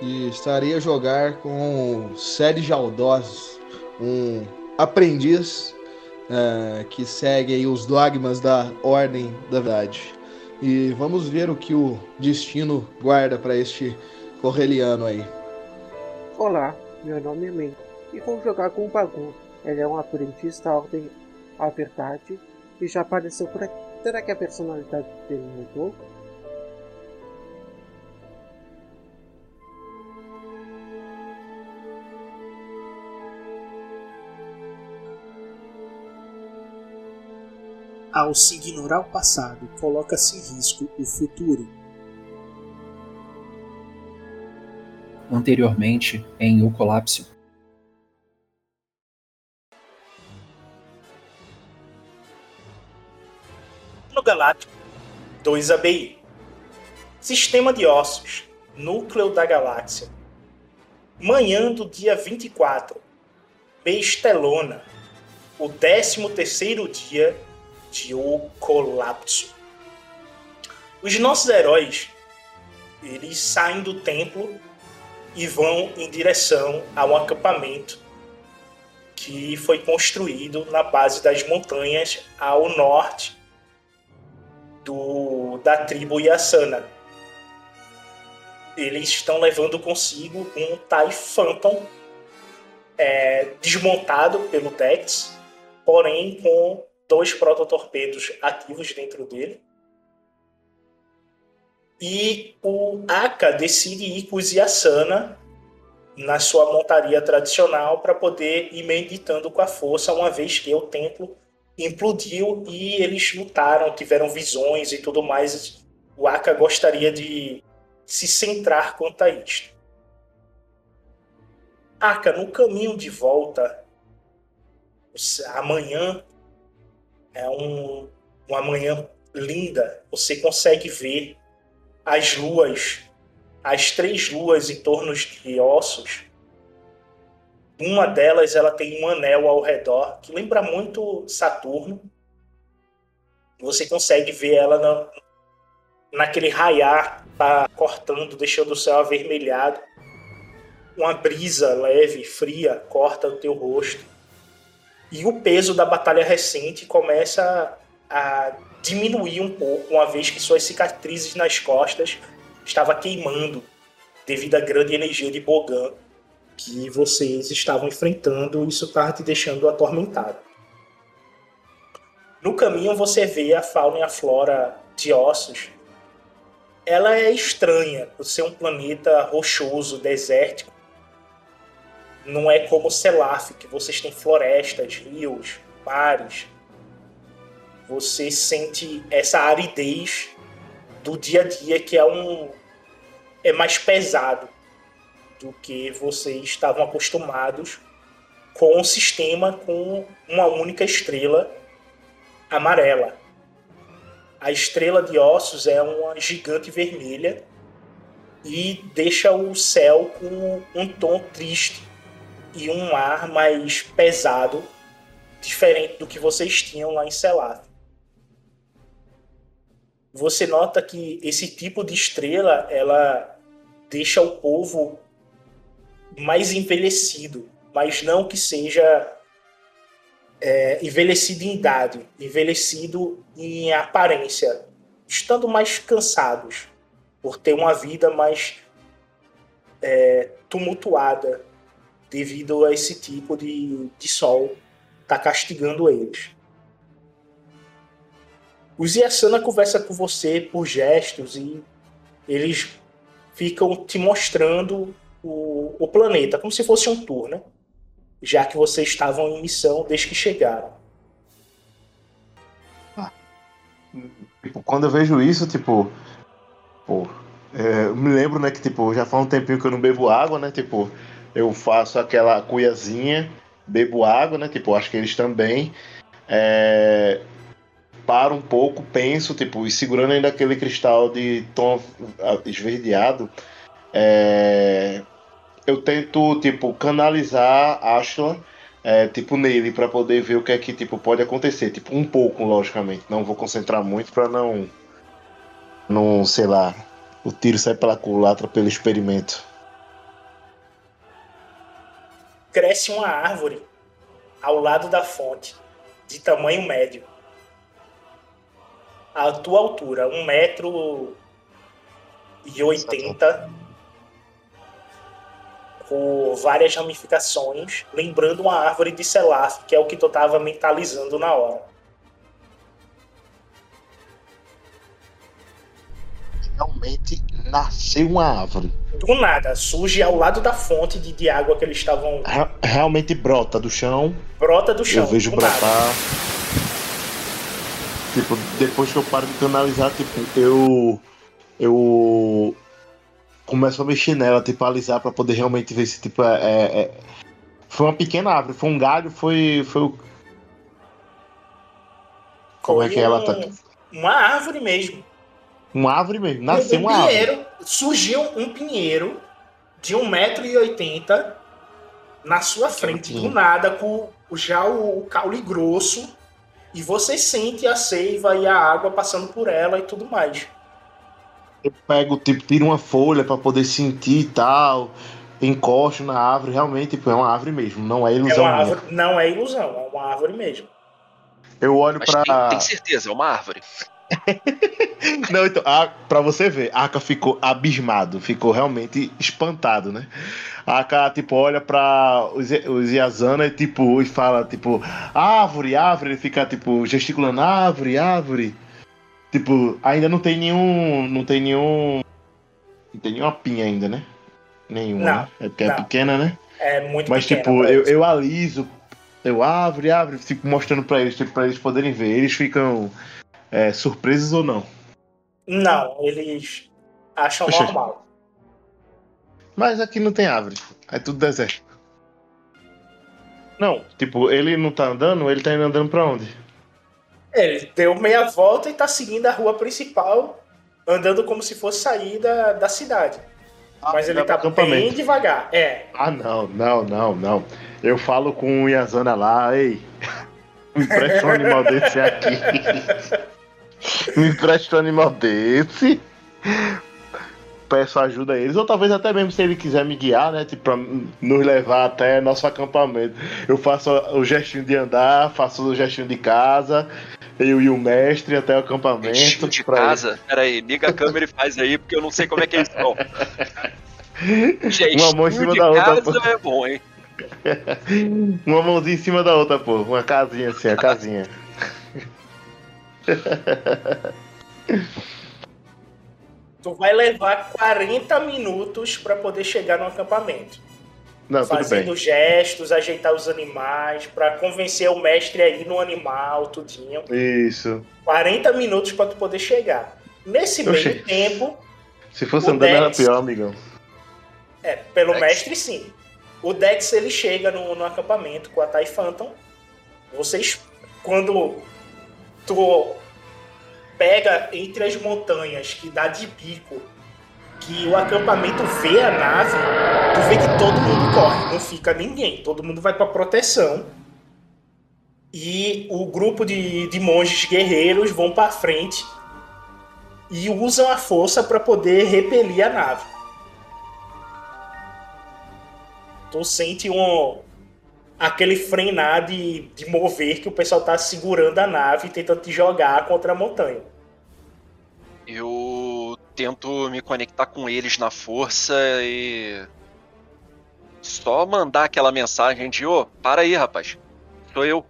e estarei a jogar com Sérgio Aldós, um aprendiz uh, que segue os dogmas da Ordem da Verdade. E vamos ver o que o destino guarda para este correliano aí. Olá, meu nome é Men e vou jogar com o Bagun. Ele é um aprendiz da Ordem à Verdade e já apareceu por aqui. Será que a personalidade dele mudou? Ao se ignorar o passado, coloca-se em risco o futuro. Anteriormente, em O Colapso. No Galáctico 2 ABI Sistema de Ossos Núcleo da Galáxia Manhã do dia 24 Bestelona O 13 terceiro dia de O Colapso. Os nossos heróis, eles saem do templo e vão em direção a um acampamento que foi construído na base das montanhas ao norte do, da tribo Yasana. Eles estão levando consigo um TIE Phantom é, desmontado pelo Dex, porém com dois prototorpedos ativos dentro dele. E o Aka decide ir com os Yasana na sua montaria tradicional para poder ir meditando com a força, uma vez que o templo implodiu e eles lutaram, tiveram visões e tudo mais. O Aka gostaria de se centrar quanto a isto. Aka, no caminho de volta, amanhã é um, uma manhã linda. Você consegue ver as luas, as três luas em torno de ossos. Uma delas ela tem um anel ao redor que lembra muito Saturno. Você consegue ver ela na, naquele raiar, tá cortando, deixando o céu avermelhado. Uma brisa leve, fria, corta o teu rosto e o peso da batalha recente começa a diminuir um pouco, uma vez que suas cicatrizes nas costas estava queimando devido à grande energia de Bogan que vocês estavam enfrentando, e isso estava te deixando atormentado. No caminho você vê a fauna e a flora de ossos. Ela é estranha por ser um planeta rochoso, desértico, não é como Selaf, que vocês têm florestas, rios, mares. Você sente essa aridez do dia a dia que é um é mais pesado do que vocês estavam acostumados com um sistema com uma única estrela amarela. A estrela de ossos é uma gigante vermelha e deixa o céu com um tom triste e um ar mais pesado, diferente do que vocês tinham lá em Selaf. Você nota que esse tipo de estrela ela deixa o povo mais envelhecido, mas não que seja é, envelhecido em idade, envelhecido em aparência, estando mais cansados por ter uma vida mais é, tumultuada devido a esse tipo de, de sol tá castigando eles. Os Yasana conversa com você por gestos e eles ficam te mostrando o, o planeta, como se fosse um tour, né? Já que vocês estavam em missão desde que chegaram. Tipo, quando eu vejo isso, tipo. Pô, é, eu me lembro, né, que tipo, já faz um tempinho que eu não bebo água, né? Tipo, eu faço aquela cuiazinha, bebo água, né? Tipo, acho que eles também. É, paro um pouco, penso, tipo, e segurando ainda aquele cristal de tom esverdeado, é, eu tento, tipo, canalizar Ashla, é, tipo, nele, para poder ver o que é que, tipo, pode acontecer. Tipo, um pouco, logicamente. Não vou concentrar muito para não, não, sei lá, o tiro sai pela culatra pelo experimento. Cresce uma árvore ao lado da fonte, de tamanho médio. A tua altura, um metro e oitenta, com várias ramificações, lembrando uma árvore de Selaf, que é o que tu estava mentalizando na hora. Realmente nasceu uma árvore. Do nada, surge ao lado da fonte de, de água que eles estavam. Re- realmente brota do chão. Brota do chão. eu vejo brotar. nada. Tipo, depois que eu paro de canalizar, tipo, eu. Eu. Começo a mexer nela, tipo, alisar pra poder realmente ver se, tipo, é. é- é- Foi uma pequena árvore, foi um galho, foi. Foi o. Como é Foi que ela um- tá? Uma árvore mesmo. Uma árvore mesmo, nasceu um uma árvore. pinheiro, surgiu um pinheiro de 1,80m na sua frente, do pinheiro. nada, com o- já o, o caule grosso, e você sente a seiva e a água passando por ela e tudo mais. Eu pego, tipo, tiro uma folha pra poder sentir e tal. Encosto na árvore, realmente, tipo, é uma árvore mesmo, não é É ilusão uma minha. árvore, não é ilusão, é uma árvore mesmo. Eu olho Mas pra. tem, tem certeza, é uma árvore. Não, então, a, pra você ver, a Aka ficou abismado, ficou realmente espantado, né? A Aka, tipo, olha pra os, os Yazana e, tipo, e fala, tipo, árvore, árvore, ele fica, tipo, gesticulando, árvore, árvore. Tipo, ainda não tem nenhum. Não tem nenhum. Não tem nenhuma pinha ainda, né? Nenhuma, Não, né? É porque é não. pequena, né? É muito Mas, pequena, tipo, eu, eu aliso, eu árvore, árvore, fico mostrando pra eles, tipo, pra eles poderem ver. Eles ficam é, surpresos ou não. Não, eles acham Oxe. normal. Mas aqui não tem árvore. É tudo deserto. Não, tipo, ele não tá andando, ele tá indo andando pra onde? Ele deu meia volta e tá seguindo a rua principal, andando como se fosse sair da, da cidade. Mas ele tá pro bem devagar. É, Ah, não, não, não, não. Eu falo com o Yazana lá, ei. Me empresta um animal desse aqui. Me empresta um animal desse. Peço ajuda a eles, ou talvez até mesmo se ele quiser me guiar, né? Tipo, pra nos levar até nosso acampamento. Eu faço o gestinho de andar, faço o gestinho de casa, eu e o mestre até o acampamento. Gestinho de pra- casa. Pera aí, liga a câmera e faz aí, porque eu não sei como é que eles estão. Uma mão em cima da outra, casa pô. é bom, hein? Uma mãozinha em cima da outra, pô. Uma casinha assim, a casinha. tu vai levar 40 minutos pra poder chegar no acampamento. Não, tudo fazendo bem. gestos, ajeitar os animais, pra convencer o mestre a ir no animal, tudinho. Isso. 40 minutos pra tu poder chegar. Nesse Oxi. meio tempo, Se fosse andando era Dex. pior, amigão. É, pelo Dex. mestre sim. O Dex ele chega no, no acampamento com a Tai Phantom. Vocês, quando tu pega entre as montanhas que dá de bico, que o acampamento vê a nave, tu vê que todo mundo corre, não fica ninguém, todo mundo vai pra proteção. E o grupo de, de monges guerreiros vão pra frente e usam a força para poder repelir a nave. Tu sente um aquele frenar de, de mover que o pessoal tá segurando a nave e tentando te jogar contra a montanha. Eu tento me conectar com eles na força e. Só mandar aquela mensagem de: ô, para aí, rapaz. Sou eu.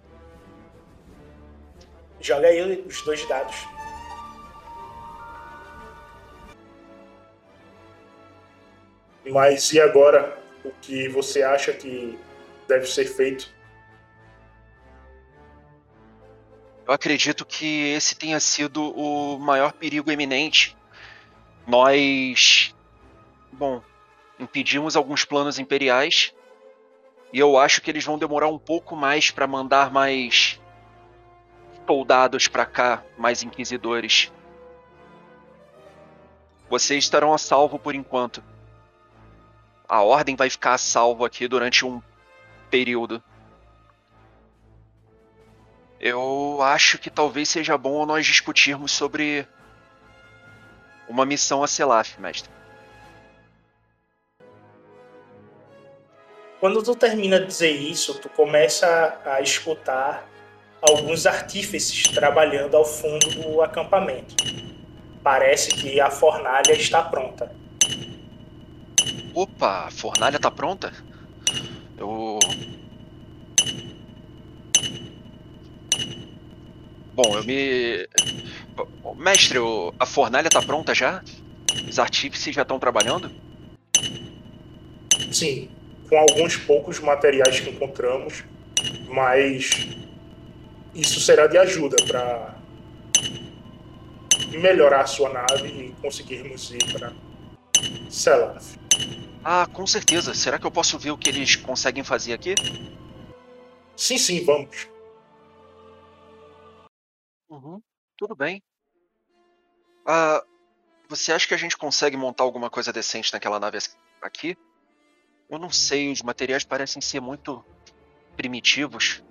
Joga aí os dois dados. Mas e agora? O que você acha que deve ser feito? Eu acredito que esse tenha sido o maior perigo eminente. Nós. Bom, impedimos alguns planos imperiais E eu acho que eles vão demorar um pouco mais para mandar mais soldados para cá, mais inquisidores. Vocês estarão a salvo por enquanto. A ordem vai ficar a salvo aqui durante um período. Eu acho que talvez seja bom nós discutirmos sobre uma missão a Selaf, mestre. Quando tu termina de dizer isso, tu começa a escutar alguns artífices trabalhando ao fundo do acampamento. Parece que a fornalha está pronta. Opa, a fornalha tá pronta? Eu. Bom, eu me. Mestre, a fornalha tá pronta já? Os artífices já estão trabalhando? Sim, com alguns poucos materiais que encontramos, mas isso será de ajuda para melhorar a sua nave e conseguirmos ir para Selaf. Ah, com certeza. Será que eu posso ver o que eles conseguem fazer aqui? Sim, sim, vamos. Uhum, tudo bem. Ah, você acha que a gente consegue montar alguma coisa decente naquela nave aqui? Eu não sei, os materiais parecem ser muito primitivos.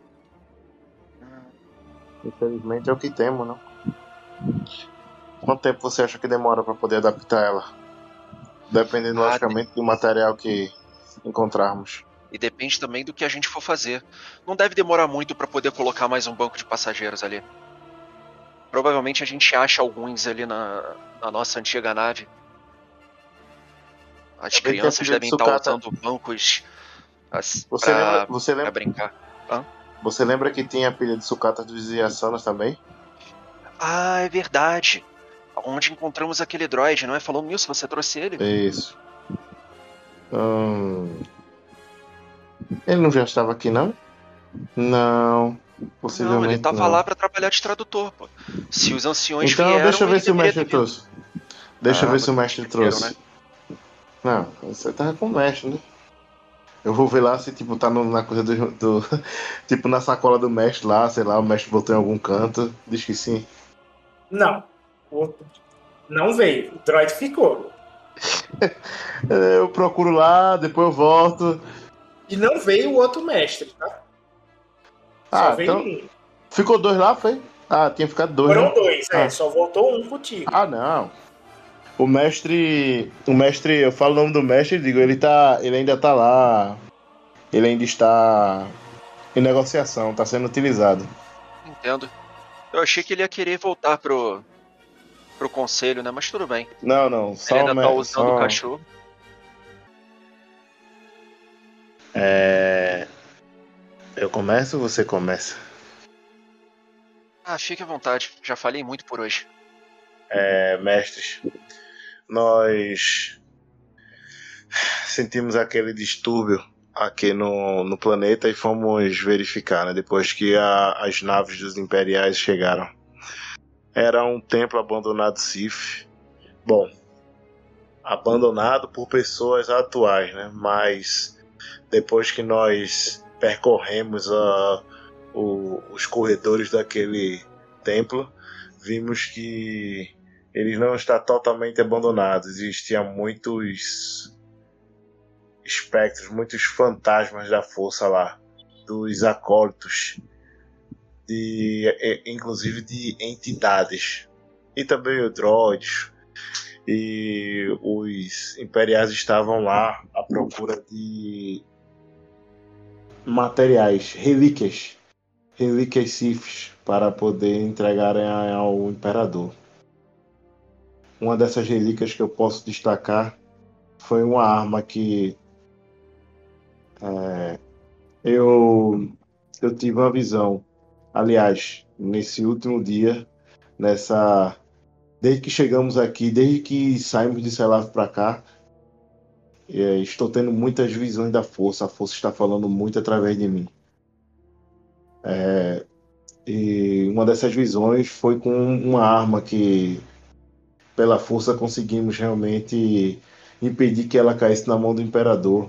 Infelizmente é o que temos, não? Quanto tempo você acha que demora para poder adaptar ela? Dependendo, ah, logicamente, do material que encontrarmos. E depende também do que a gente for fazer. Não deve demorar muito para poder colocar mais um banco de passageiros ali. Provavelmente a gente acha alguns ali na, na nossa antiga nave. As crianças devem estar usando bancos as, você pra, lembra, você lembra, brincar. Hã? Você lembra que tinha a pilha de sucata dos Yasanas também? Ah, é verdade. Onde encontramos aquele droid, não é? Falando nisso, você trouxe ele? Isso. Hum... Ele não já estava aqui, não? Não. Possivelmente não, ele estava não. lá para trabalhar de tradutor, pô. Se os anciões então, vieram... deixa eu ver se o mestre trouxe. Deixa ah, eu ver se o mestre trouxe. Né? Não, você tava com o mestre, né? Eu vou ver lá se tipo tá no, na coisa do, do, Tipo na sacola do mestre lá, sei lá, o mestre botou em algum canto. Diz que sim. Não. Não veio. O droid ficou. eu procuro lá, depois eu volto. E não veio o outro mestre, tá? Ah, só então... um. Ficou dois lá, foi? Ah, tinha ficado dois. Foram né? dois, é, ah. só voltou um contigo. Ah, não. O mestre. O mestre, eu falo o nome do mestre e digo, ele tá. Ele ainda tá lá. Ele ainda está em negociação, tá sendo utilizado. Entendo. Eu achei que ele ia querer voltar pro. pro conselho, né? Mas tudo bem. Não, não. Só ele ainda tá usando só... o cachorro. É. Eu começo ou você começa? Ah, fique à vontade. Já falei muito por hoje. É, mestres, nós sentimos aquele distúrbio aqui no, no planeta e fomos verificar, né, depois que a, as naves dos imperiais chegaram. Era um templo abandonado Sif. Bom, abandonado por pessoas atuais, né? Mas depois que nós percorremos a, o, os corredores daquele templo, vimos que ele não está totalmente abandonado. Existiam muitos espectros, muitos fantasmas da força lá, dos acólitos, de, inclusive de entidades. E também o droids. E os imperiais estavam lá à procura de materiais, relíquias, relíquias Siths para poder entregarem ao imperador. Uma dessas relíquias que eu posso destacar foi uma arma que é, eu, eu tive uma visão. Aliás, nesse último dia, nessa desde que chegamos aqui, desde que saímos de Selaf para cá, é, estou tendo muitas visões da força. A força está falando muito através de mim. É, e uma dessas visões foi com uma arma que pela força conseguimos realmente impedir que ela caísse na mão do imperador.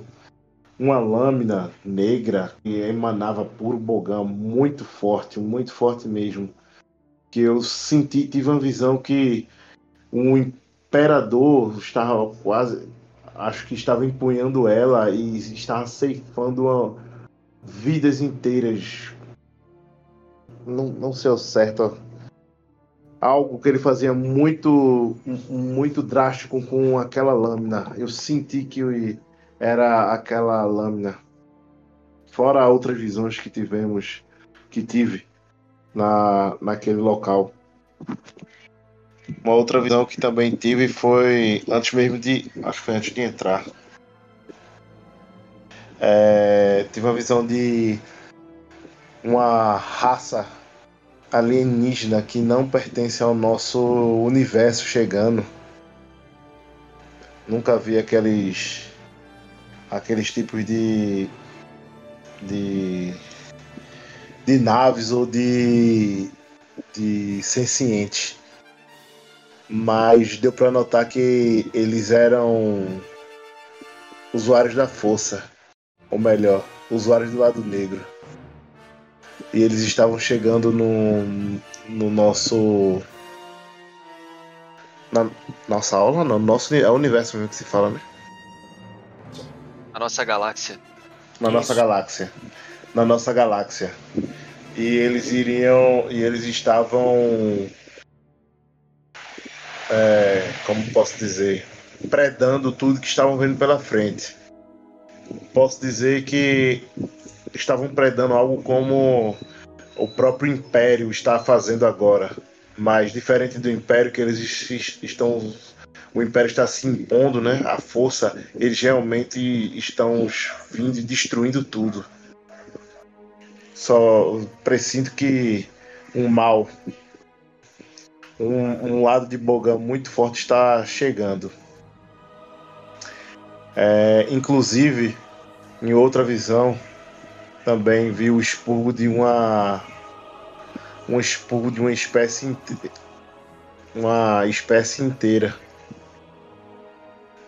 uma lâmina negra que emanava puro bogão, muito forte, muito forte mesmo. Que eu senti, tive uma visão que um imperador estava quase, acho que estava empunhando ela e estava ceifando uma, vidas inteiras. Não, não sei ao certo. Algo que ele fazia muito, muito drástico com aquela lâmina. Eu senti que era aquela lâmina. Fora outras visões que tivemos, que tive na, naquele local. Uma outra visão que também tive foi antes mesmo de. Acho que foi antes de entrar. É, tive uma visão de uma raça alienígena que não pertence ao nosso universo chegando. Nunca vi aqueles aqueles tipos de de de naves ou de de sencientes. Mas deu para notar que eles eram usuários da força, ou melhor, usuários do lado negro. E eles estavam chegando no, no nosso na nossa aula, não, nosso é o universo mesmo que se fala, né? A nossa galáxia. Na Isso. nossa galáxia. Na nossa galáxia. E eles iriam. E eles estavam. É, como posso dizer? Predando tudo que estavam vendo pela frente. Posso dizer que estavam predando algo como o próprio Império está fazendo agora. Mas diferente do Império que eles estão o Império está se impondo, né? A força, eles realmente estão vindo e destruindo tudo. Só presinto que um mal, um, um lado de Bogan muito forte está chegando. É, inclusive, em outra visão, também vi o expurgo de uma um expurgo de uma espécie uma espécie inteira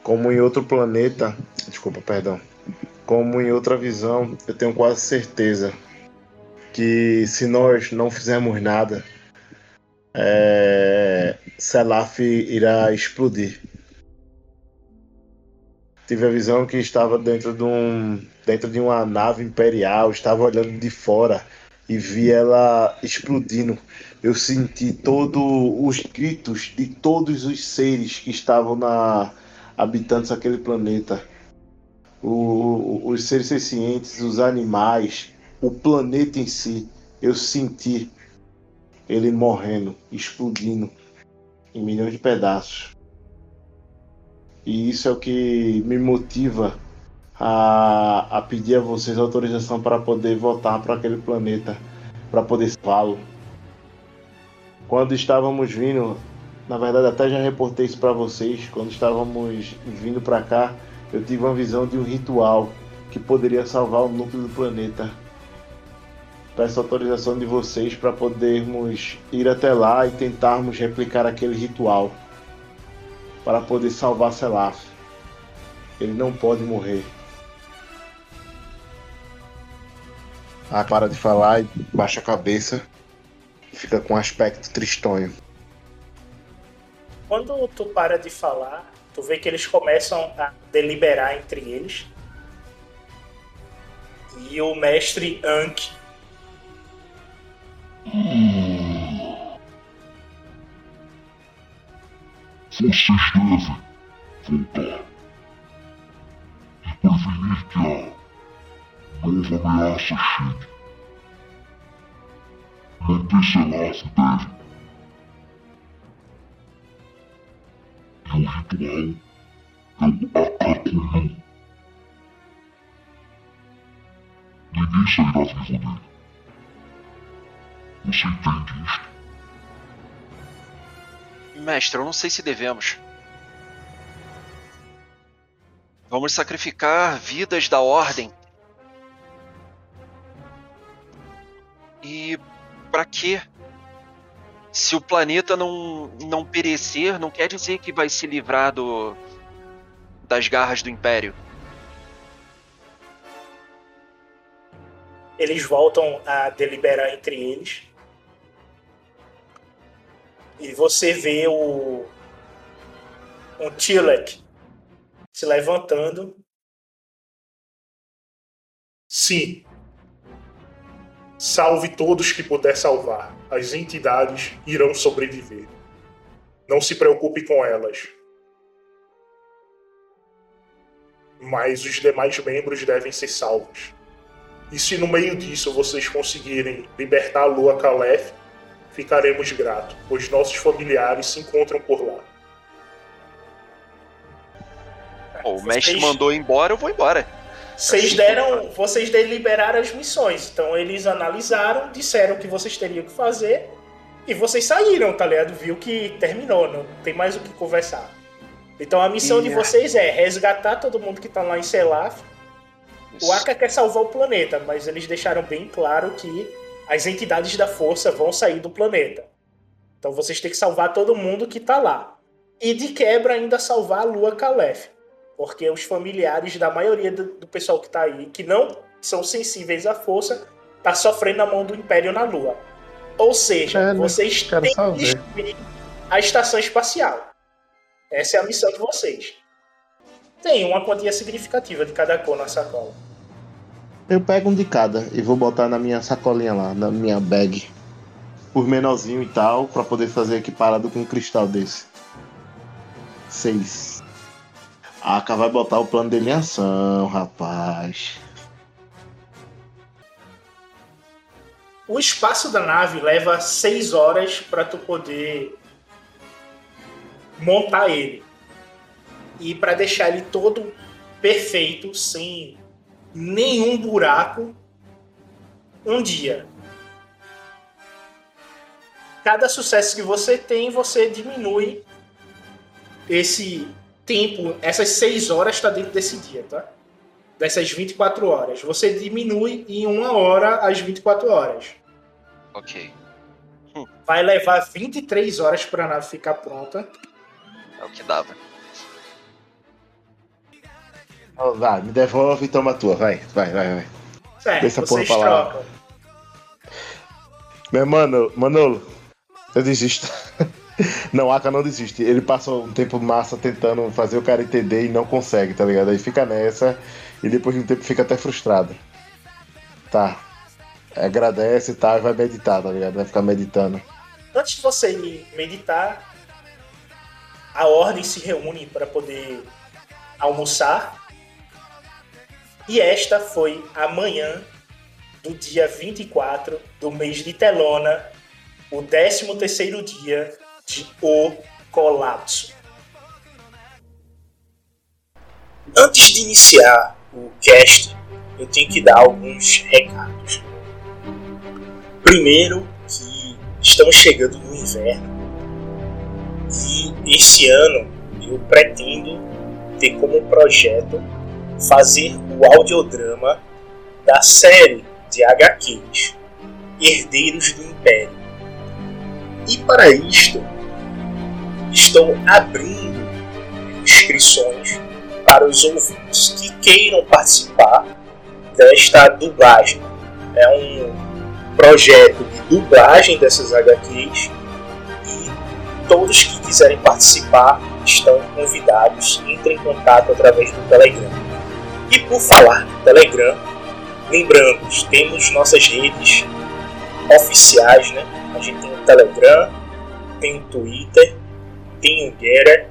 como em outro planeta, desculpa, perdão, como em outra visão, eu tenho quase certeza que se nós não fizermos nada, é, Selaf irá explodir. Tive a visão que estava dentro de, um, dentro de uma nave imperial, estava olhando de fora e vi ela explodindo. Eu senti todos os gritos de todos os seres que estavam na, habitantes daquele planeta. O, os seres sencientes, os animais, o planeta em si, eu senti ele morrendo, explodindo em milhões de pedaços. E isso é o que me motiva a, a pedir a vocês autorização para poder voltar para aquele planeta, para poder salvá-lo. Quando estávamos vindo, na verdade, até já reportei isso para vocês. Quando estávamos vindo para cá, eu tive uma visão de um ritual que poderia salvar o núcleo do planeta. Peço autorização de vocês para podermos ir até lá e tentarmos replicar aquele ritual para poder salvar Selaf. Ele não pode morrer. Ah, para de falar e baixa a cabeça. Fica com um aspecto tristonho. Quando tu para de falar, tu vê que eles começam a deliberar entre eles. E o mestre Anki. Vocês devem voltar e prevenir que a nova ameaça chegue. Manter-se lá deve e o ritual é o Akakumu. Ninguém sairá vivo dele. Você entende isto? Mestre, eu não sei se devemos. Vamos sacrificar vidas da ordem. E para quê? se o planeta não, não perecer, não quer dizer que vai se livrar do, das garras do Império. Eles voltam a deliberar entre eles. E você vê o um Tilek se levantando. Sim. Salve todos que puder salvar. As entidades irão sobreviver. Não se preocupe com elas. Mas os demais membros devem ser salvos. E se no meio disso vocês conseguirem libertar a Lua Calef, ficaremos gratos, pois nossos familiares se encontram por lá. Pô, o mestre mandou embora, eu vou embora. Vocês deram. Vocês deliberaram as missões. Então eles analisaram, disseram o que vocês teriam que fazer. E vocês saíram, tá ligado? Viu que terminou, não tem mais o que conversar. Então a missão de vocês é resgatar todo mundo que tá lá em Selaf. O Aka quer salvar o planeta, mas eles deixaram bem claro que as entidades da força vão sair do planeta. Então vocês têm que salvar todo mundo que tá lá. E de quebra ainda salvar a Lua Calef. Porque os familiares da maioria do, do pessoal que tá aí, que não são sensíveis à força, tá sofrendo na mão do Império na Lua. Ou seja, É, vocês têm que destruir a estação espacial. Essa é a missão de vocês. Tem uma quantia significativa de cada cor na sacola. Eu pego um de cada e vou botar na minha sacolinha lá, na minha bag. Por menorzinho e tal, pra poder fazer equiparado com um cristal desse. Seis. A Aka vai botar o plano dele em ação, rapaz. O espaço da nave leva seis horas para tu poder montar ele. E para deixar ele todo perfeito, sem nenhum buraco, um dia. Cada sucesso que você tem, você diminui esse tempo, essas seis horas está dentro desse dia, tá? Dessas 24 horas. Você diminui em uma hora as 24 horas. Ok. Vai levar 23 horas para a nave ficar pronta. É o que dava. Vai, me devolve e toma a tua, vai, vai, vai, vai. Certo, Deixa a porra pra lá. Meu mano, Manolo, eu desisto. Não, Aka não desiste. Ele passa um tempo massa tentando fazer o cara entender e não consegue, tá ligado? Aí fica nessa e depois de um tempo fica até frustrado. Tá. Agradece e tá, e vai meditar, tá ligado? Vai ficar meditando. Antes de você ir meditar, a ordem se reúne para poder almoçar. E esta foi a manhã do dia 24 do mês de Telona, o 13 terceiro dia de O Colapso. Antes de iniciar o cast, eu tenho que dar alguns recados. Primeiro, que estamos chegando no inverno e esse ano eu pretendo ter como projeto fazer o audiodrama da série de HQs Herdeiros do Império. E para isto, estou abrindo inscrições para os ouvintes que queiram participar desta dublagem. É um projeto de dublagem dessas HQs e todos que quiserem participar estão convidados. Entrem em contato através do Telegram. E por falar no Telegram, lembrando, temos nossas redes oficiais, né? A gente tem o Telegram, tem o Twitter, tem o Getter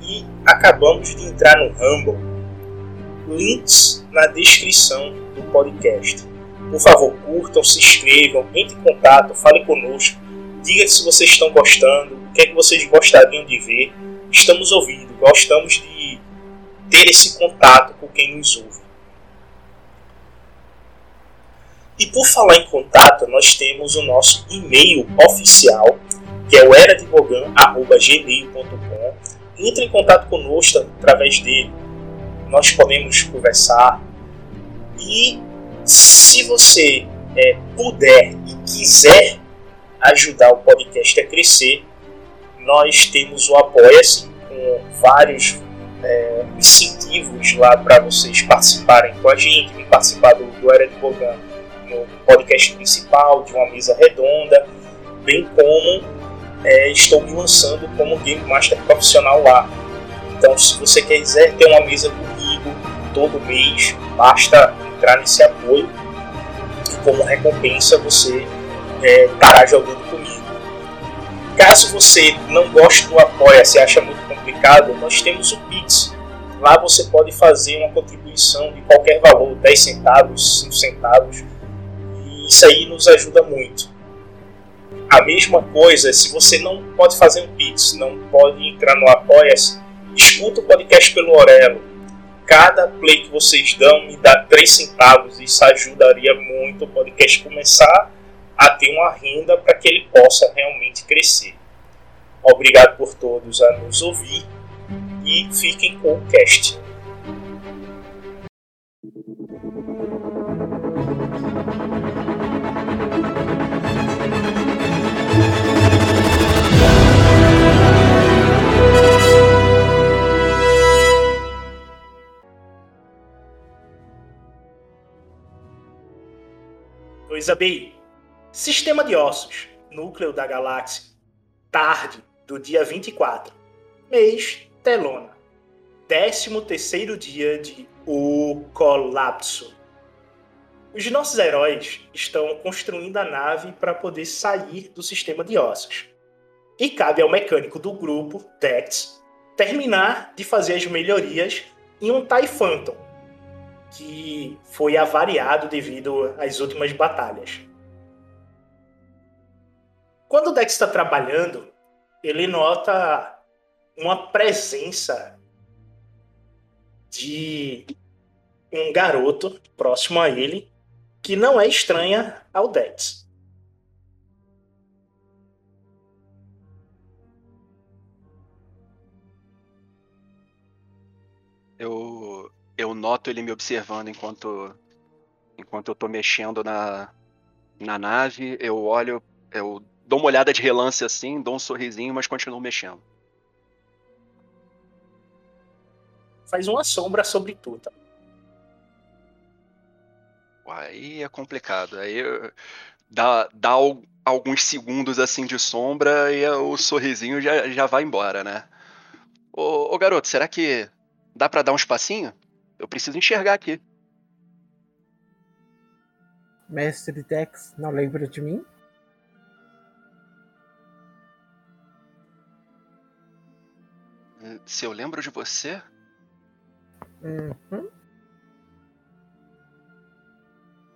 e acabamos de entrar no Rumble. Links na descrição do podcast. Por favor, curtam, se inscrevam, entrem em contato, falem conosco, diga se vocês estão gostando, o que é que vocês gostariam de ver. Estamos ouvindo, gostamos de ter esse contato com quem nos ouve. E por falar em contato, nós temos o nosso e-mail oficial, que é o erademogan.gmail.com. Entre em contato conosco através dele. Nós podemos conversar. E se você é, puder e quiser ajudar o podcast a crescer, nós temos o Apoia-se com vários é, incentivos lá para vocês participarem com a gente, participar do, do Era de Bogan no podcast principal, de uma mesa redonda, bem como é, estou me lançando como Game Master profissional lá. Então, se você quiser ter uma mesa comigo todo mês, basta entrar nesse apoio e como recompensa você é, estará jogando comigo. Caso você não goste do Apoia, se acha muito complicado, nós temos o Pix. Lá você pode fazer uma contribuição de qualquer valor, 10 centavos, 5 centavos, e isso aí nos ajuda muito. A mesma coisa, se você não pode fazer um Pix, não pode entrar no Apoia-se, escuta o podcast pelo Orelo. Cada play que vocês dão me dá 3 centavos, isso ajudaria muito o podcast começar a ter uma renda para que ele possa realmente crescer. Obrigado por todos a nos ouvir e fiquem com o cast. Coisa B. Sistema de ossos. Núcleo da galáxia. Tarde do dia 24. Mês Telona. 13 terceiro dia de O Colapso. Os nossos heróis estão construindo a nave para poder sair do sistema de ossos. E cabe ao mecânico do grupo, Dex, terminar de fazer as melhorias em um TIE Phantom, que foi avariado devido às últimas batalhas. Quando o Dex está trabalhando, ele nota uma presença de um garoto próximo a ele que não é estranha ao Dex. Eu, eu noto ele me observando enquanto, enquanto eu tô mexendo na, na nave. Eu olho, eu dou uma olhada de relance assim, dou um sorrisinho, mas continuo mexendo. Faz uma sombra sobre tu, tá? Aí é complicado. Aí dá, dá alguns segundos assim de sombra e o sorrisinho já, já vai embora, né? Ô, ô garoto, será que dá para dar um espacinho? Eu preciso enxergar aqui. Mestre Dex, não lembra de mim? Se eu lembro de você? Uhum.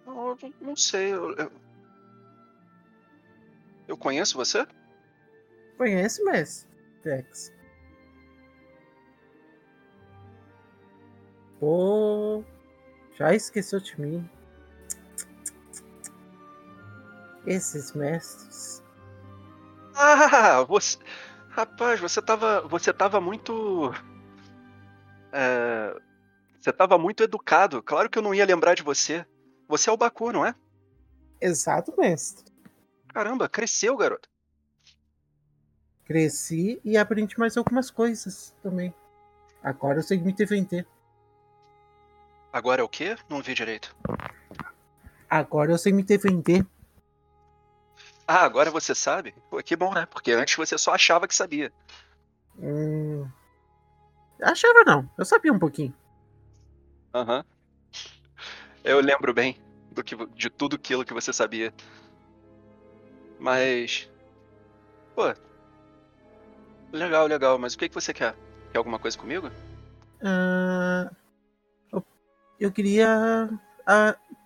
Não, não sei. Eu, eu... eu conheço você? Conhece, mestre Dex. Pô, já esqueceu de mim. Esses mestres. Ah, você. Rapaz, você tava. Você tava muito. É, você tava muito educado. Claro que eu não ia lembrar de você. Você é o Baku, não é? Exato, mestre. Caramba, cresceu, garoto. Cresci e aprendi mais algumas coisas também. Agora eu sei me defender. Agora é o quê? Não vi direito. Agora eu sei me defender. Ah, agora você sabe? Pô, que bom, né? Porque antes você só achava que sabia. Hum... Achava não, eu sabia um pouquinho. Aham. Uhum. Eu lembro bem do que, de tudo aquilo que você sabia. Mas. Pô. Legal, legal. Mas o que, que você quer? Quer alguma coisa comigo? Uh, eu, eu queria uh,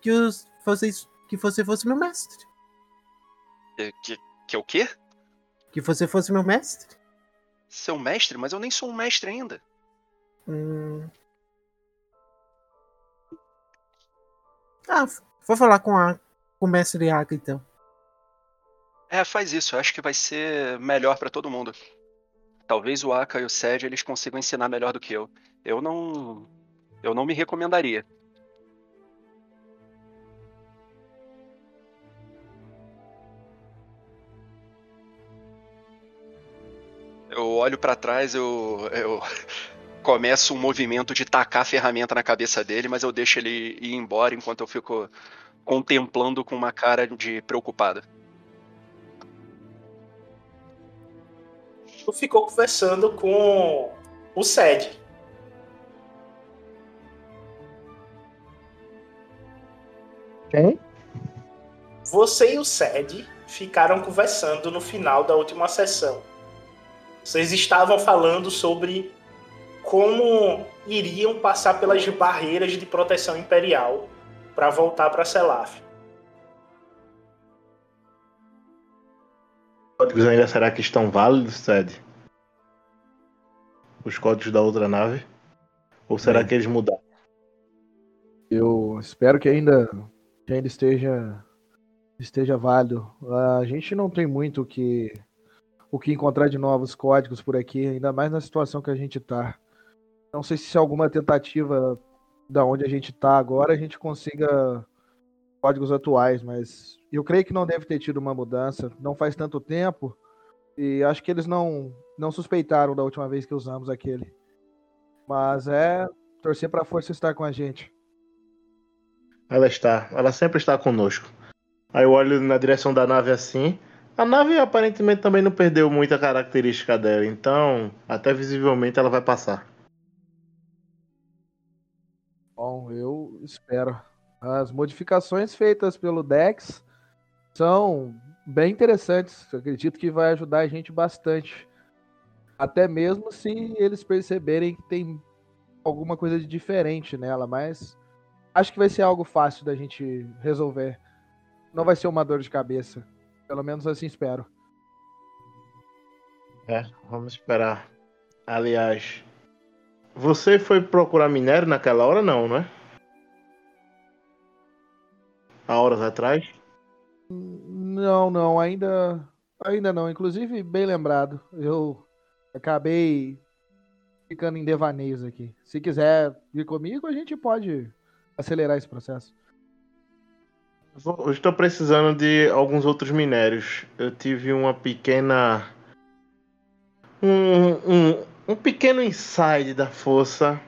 que, os, vocês, que você fosse meu mestre. Que, que, que o quê? Que você fosse meu mestre. Seu mestre? Mas eu nem sou um mestre ainda. Hum... Ah, vou falar com, a, com o mestre Aka então. É, faz isso. Eu acho que vai ser melhor para todo mundo. Talvez o Aka e o Sed eles consigam ensinar melhor do que eu. Eu não. Eu não me recomendaria. Eu olho para trás, eu, eu começo um movimento de tacar a ferramenta na cabeça dele, mas eu deixo ele ir embora enquanto eu fico contemplando com uma cara de preocupada. Tu ficou conversando com o Sed. Quem? Você e o Sed ficaram conversando no final da última sessão. Vocês estavam falando sobre como iriam passar pelas barreiras de proteção imperial para voltar para Selaf. Os códigos ainda será que estão válidos, Sed? Os códigos da outra nave? Ou será Bem. que eles mudaram? Eu espero que ainda, que ainda esteja, esteja válido. A gente não tem muito o que, o que encontrar de novos códigos por aqui, ainda mais na situação que a gente tá. Não sei se alguma tentativa da onde a gente tá agora a gente consiga códigos atuais, mas eu creio que não deve ter tido uma mudança. Não faz tanto tempo e acho que eles não não suspeitaram da última vez que usamos aquele. Mas é torcer para a força estar com a gente. Ela está. Ela sempre está conosco. Aí eu olho na direção da nave assim. A nave aparentemente também não perdeu muita característica dela, então até visivelmente ela vai passar. Bom, eu espero. As modificações feitas pelo Dex são bem interessantes. Eu acredito que vai ajudar a gente bastante. Até mesmo se eles perceberem que tem alguma coisa de diferente nela, mas acho que vai ser algo fácil da gente resolver. Não vai ser uma dor de cabeça. Pelo menos assim espero. É, vamos esperar. Aliás, você foi procurar minério naquela hora, não, né? Há horas atrás? Não, não, ainda ainda não. Inclusive, bem lembrado. Eu acabei ficando em devaneios aqui. Se quiser vir comigo, a gente pode acelerar esse processo. Estou precisando de alguns outros minérios. Eu tive uma pequena. Um, um, um pequeno insight da força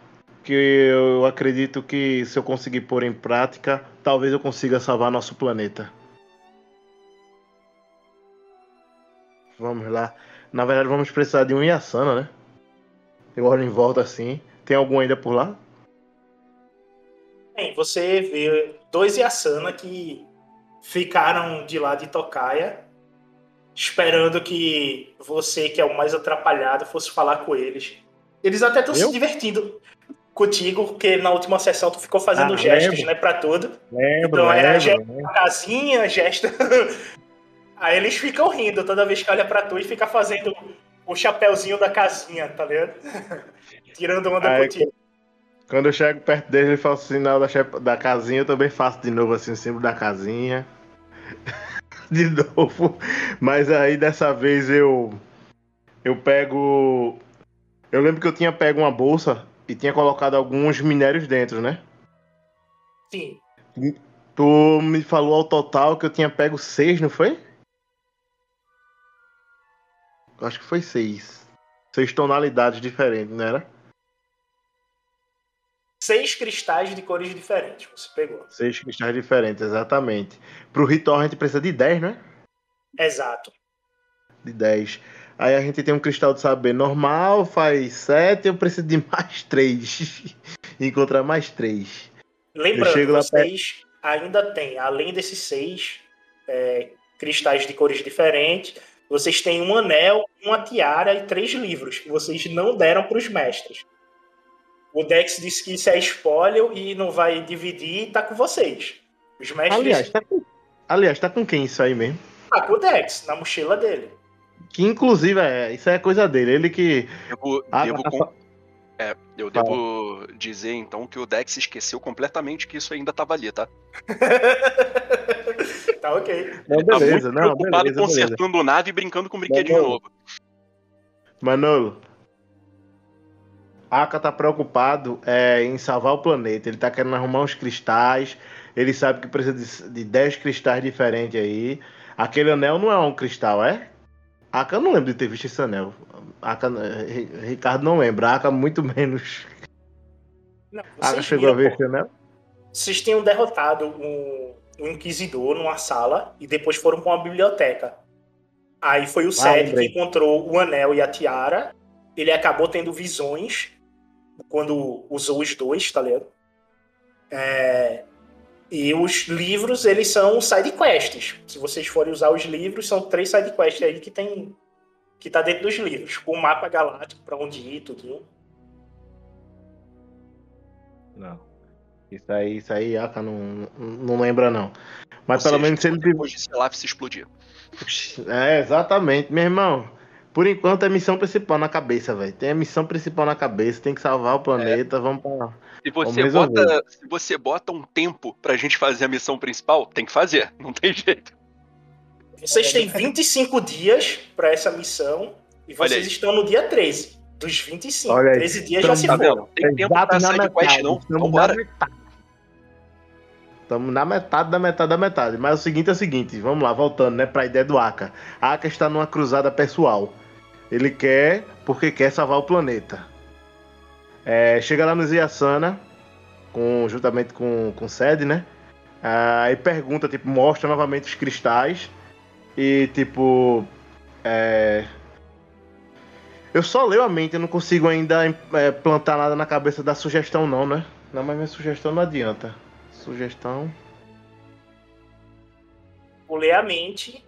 que eu acredito que se eu conseguir pôr em prática, talvez eu consiga salvar nosso planeta. Vamos lá. Na verdade, vamos precisar de um Yasana, né? Eu olho em volta assim. Tem algum ainda por lá? Bem, você vê dois Yasana que ficaram de lá de Tocaia, esperando que você, que é o mais atrapalhado, fosse falar com eles. Eles até estão se divertindo contigo, porque na última sessão tu ficou fazendo Ah, gestos, lembro. né, pra tudo. Lembro, Então, era lembro. a casinha, gesto. Aí eles ficam rindo toda vez que olha pra tu e fica fazendo o chapéuzinho da casinha, tá ligado? Tirando onda Aí, contigo. Quando eu chego perto dele, ele faz o sinal da, da casinha, eu também faço de novo assim, o símbolo da casinha. de novo. Mas aí dessa vez eu. Eu pego. Eu lembro que eu tinha pego uma bolsa e tinha colocado alguns minérios dentro, né? Sim. Tu me falou ao total que eu tinha pego seis, não foi? Acho que foi seis. Seis tonalidades diferentes, não era? Seis cristais de cores diferentes você pegou. Seis cristais diferentes, exatamente. Pro ritual a gente precisa de 10, né? Exato. De 10. Aí a gente tem um cristal de saber normal, faz 7, eu preciso de mais 3. Encontrar mais 3. Lembrando, vocês ainda têm, além desses seis é, cristais de cores diferentes, vocês têm um anel, uma tiara e três livros que vocês não deram para os mestres. O Dex disse que isso é espólio e não vai dividir e tá com vocês. Os mestres Aliás, tá com... Aliás, tá com quem isso aí mesmo? tá com o Dex, na mochila dele. Que inclusive é, isso é coisa dele. Ele que. Devo, Ah, devo tá, com- é, eu devo dizer então que o Dex esqueceu completamente que isso ainda tava ali, tá? tá ok. Não, Ele tá beleza, muito não, preocupado beleza, beleza. consertando nave e brincando com brinquedinho novo. Manolo. Aka tá preocupado é, em salvar o planeta. Ele tá querendo arrumar uns cristais. Ele sabe que precisa de, de 10 cristais diferentes aí. Aquele anel não é um cristal, é? Aka eu não lembro de ter visto esse anel. Aka, eh, Ricardo não lembra. Aka muito menos. Não, Aka chegou a viram, ver esse anel? vocês tinham derrotado um um inquisidor numa sala e depois foram para uma biblioteca. Aí foi o Sed que encontrou o anel e a tiara. Ele acabou tendo visões quando usou os dois, tá ligado? É, E os livros, eles são side quests. Se vocês forem usar os livros, são três side quests aí que tem que tá dentro dos livros, com o mapa galáctico para onde ir, tudo. Não. Isso aí, isso aí, Aka não, não lembra, não. Mas Ou pelo seja, menos se ele depois de Selaf se explodir. É, exatamente, meu irmão. Por enquanto é missão principal na cabeça, velho. Tem a missão principal na cabeça, tem que salvar o planeta, vamos pra. Se você, bota, se você bota um tempo pra gente fazer a missão principal, tem que fazer, não tem jeito. Vocês têm 25 dias para essa missão e vocês estão no dia 13 dos 25. Olha aí. 13 dias já se Tá foram. Tem tempo pra side quest, não? Estamos Vambora. na metade. Estamos na metade da metade da metade. Mas o seguinte é o seguinte, vamos lá, voltando, né, pra ideia do Aka. Aka está numa cruzada pessoal. Ele quer, porque quer salvar o planeta. É, chega lá no Ziasana, com, juntamente com, com o Sed, né? Ah, e pergunta, tipo, mostra novamente os cristais. E, tipo. É... Eu só leio a mente, eu não consigo ainda é, plantar nada na cabeça da sugestão, não, né? Não, mas minha sugestão não adianta. Sugestão. Vou ler a mente.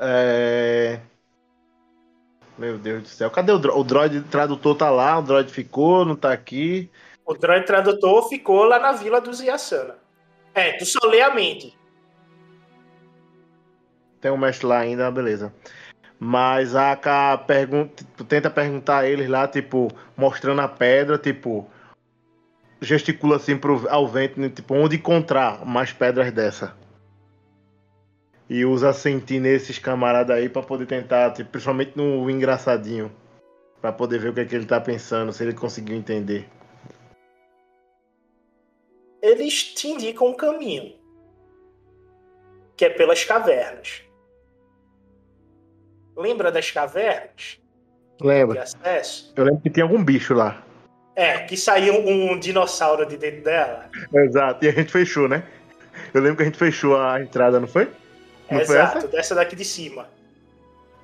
É. Meu Deus do céu. Cadê o droid? O droid tradutor tá lá, o droid ficou, não tá aqui. O droid tradutor ficou lá na vila dos Yasana. É, tu só lê a mente. Tem um mestre lá ainda, beleza. Mas a Aka pergunta, tenta perguntar a eles lá, tipo, mostrando a pedra, tipo, gesticula assim pro, ao vento, né, tipo, onde encontrar mais pedras dessa. E usa sentir nesses camaradas aí pra poder tentar, tipo, principalmente no engraçadinho, Pra poder ver o que, é que ele tá pensando, se ele conseguiu entender. Eles te indicam um caminho. Que é pelas cavernas. Lembra das cavernas? Acesso? Eu lembro que tinha algum bicho lá. É, que saiu um dinossauro de dentro dela. Exato, e a gente fechou, né? Eu lembro que a gente fechou a entrada, não foi? Não Exato, essa? dessa daqui de cima.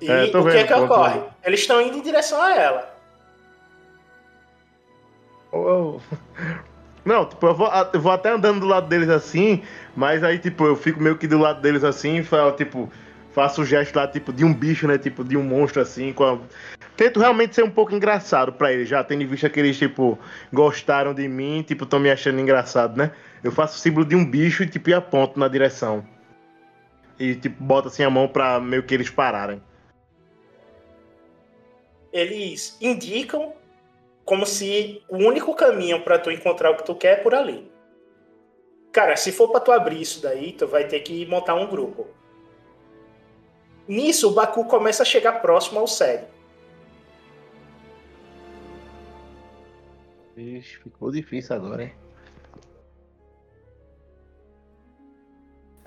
E É, o que vendo, é que ocorre? vendo. Eles estão indo em direção a ela. Oh. Não, tipo, eu vou, eu vou até andando do lado deles assim, mas aí, tipo, eu fico meio que do lado deles assim, e falo, tipo, faço o gesto lá, tipo, de um bicho, né? Tipo, de um monstro assim, a... Tento realmente ser um pouco engraçado pra eles, já tendo visto que eles, tipo, gostaram de mim, tipo, estão me achando engraçado, né? Eu faço o símbolo de um bicho e, tipo, e aponto na direção. E, tipo, boto assim a mão pra meio que eles pararem. Eles indicam como se o único caminho pra tu encontrar o que tu quer é por ali. Cara, se for pra tu abrir isso daí, tu vai ter que montar um grupo. Nisso, o Baku começa a chegar próximo ao. Ixi, ficou difícil agora, hein?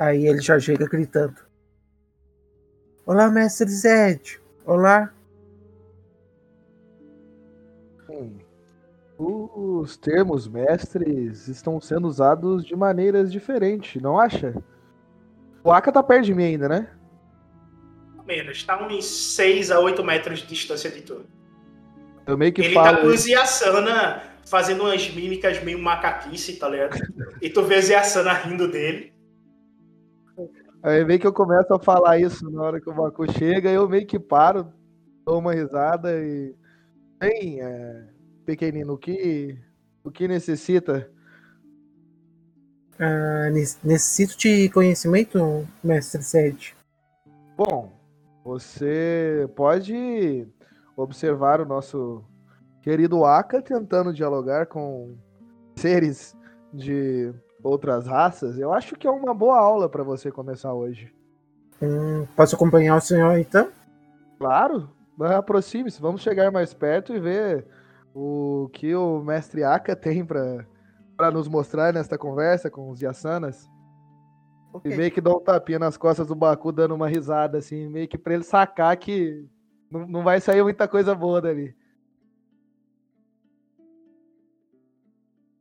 Aí ele já chega gritando. Olá, mestre Zed. Olá. Hum. Os termos mestres estão sendo usados de maneiras diferentes, não acha? O Aka tá perto de mim ainda, né? Menos, tá uns 6 a 8 metros de distância de tu. Eu meio que Ele tá falo. com o Ziasana fazendo umas mímicas meio macaquice, tá ligado? E tu vê o Ziasana rindo dele. Aí meio que eu começo a falar isso na hora que o Baku chega, eu meio que paro, dou uma risada e. Bem, é, pequenino, o que, o que necessita? Ah, ne- necessito de conhecimento, mestre Zed. Bom, você pode observar o nosso querido Aka tentando dialogar com seres de outras raças. Eu acho que é uma boa aula para você começar hoje. Hum, posso acompanhar o senhor então? Claro, mas aproxime-se, vamos chegar mais perto e ver o que o mestre Aka tem para para nos mostrar nesta conversa com os Yasanas. Ok. E meio que dá um tapinha nas costas do Baku, dando uma risada, assim, meio que pra ele sacar que não, não vai sair muita coisa boa dali.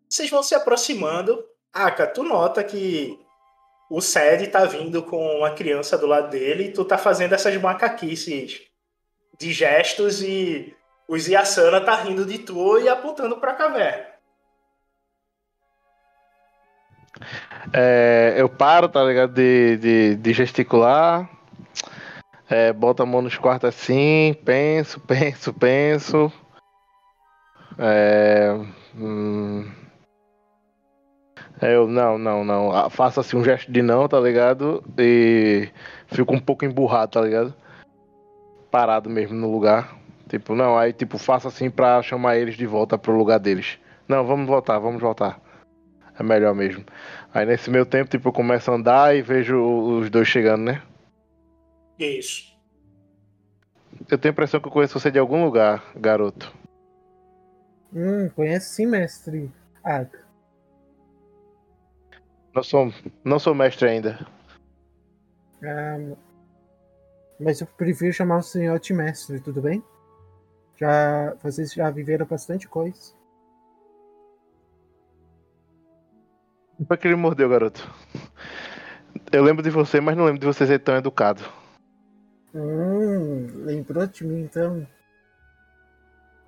Vocês vão se aproximando. Aka, tu nota que o Sed tá vindo com uma criança do lado dele e tu tá fazendo essas macaquices de gestos e os Yasana tá rindo de tu e apontando pra caverna. É, eu paro, tá ligado? De, de, de gesticular. É, boto a mão nos quartos assim, penso, penso, penso. É, hum, eu, não, não, não. Ah, Faço assim um gesto de não, tá ligado? E fico um pouco emburrado, tá ligado? Parado mesmo no lugar. Tipo, não, aí tipo, faço assim pra chamar eles de volta pro lugar deles. Não, vamos voltar, vamos voltar. É melhor mesmo. Aí nesse meu tempo, tipo, eu começo a andar e vejo os dois chegando, né? Isso. Eu tenho a impressão que eu conheço você de algum lugar, garoto. Hum, conhece sim, mestre. Ah, Não sou, não sou mestre ainda. ah, mas eu prefiro chamar o senhor de mestre, tudo bem? Já, vocês já viveram bastante coisa. Foi que ele mordeu, garoto. Eu lembro de você, mas não lembro de você ser tão educado. Hum, lembrou de mim então?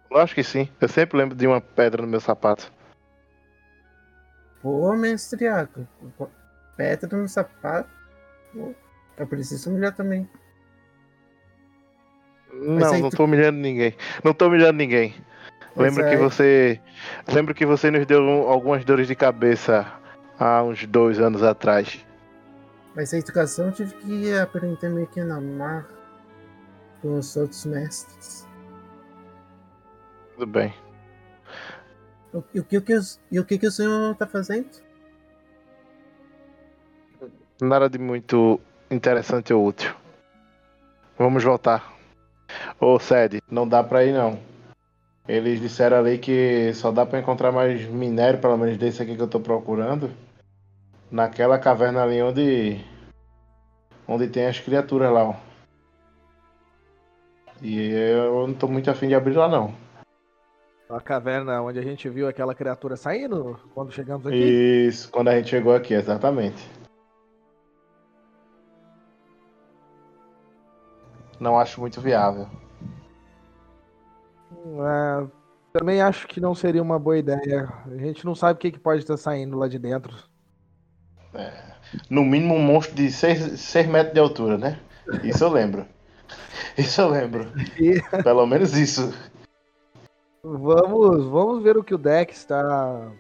Lógico que sim. Eu sempre lembro de uma pedra no meu sapato. Pô, mestre Iago, pedra no sapato. Eu preciso humilhar também. Não, não tu- tô humilhando ninguém. Não tô humilhando ninguém. Mas Lembro que aí- você. Lembro que você nos deu um- algumas dores de cabeça há uns dois anos atrás. Mas a educação eu tive que aprender meio que na mar com os outros mestres. Tudo bem. E o que, o que, o que, o senhor tá fazendo? Nada de muito interessante ou útil. Vamos voltar. Ô, Sede, não dá pra ir não. Eles disseram ali que só dá pra encontrar mais minério, pelo menos desse aqui que eu tô procurando. Naquela caverna ali onde. Onde tem as criaturas lá, ó. E eu não tô muito afim de abrir lá não. A caverna onde a gente viu aquela criatura saindo quando chegamos aqui. Isso, quando a gente chegou aqui, exatamente. Não acho muito viável. É, também acho que não seria uma boa ideia. A gente não sabe o que, que pode estar saindo lá de dentro. No mínimo um monstro de 6 metros de altura, né? Isso eu lembro. Isso eu lembro. Pelo menos isso. Vamos, vamos ver o que o Dex está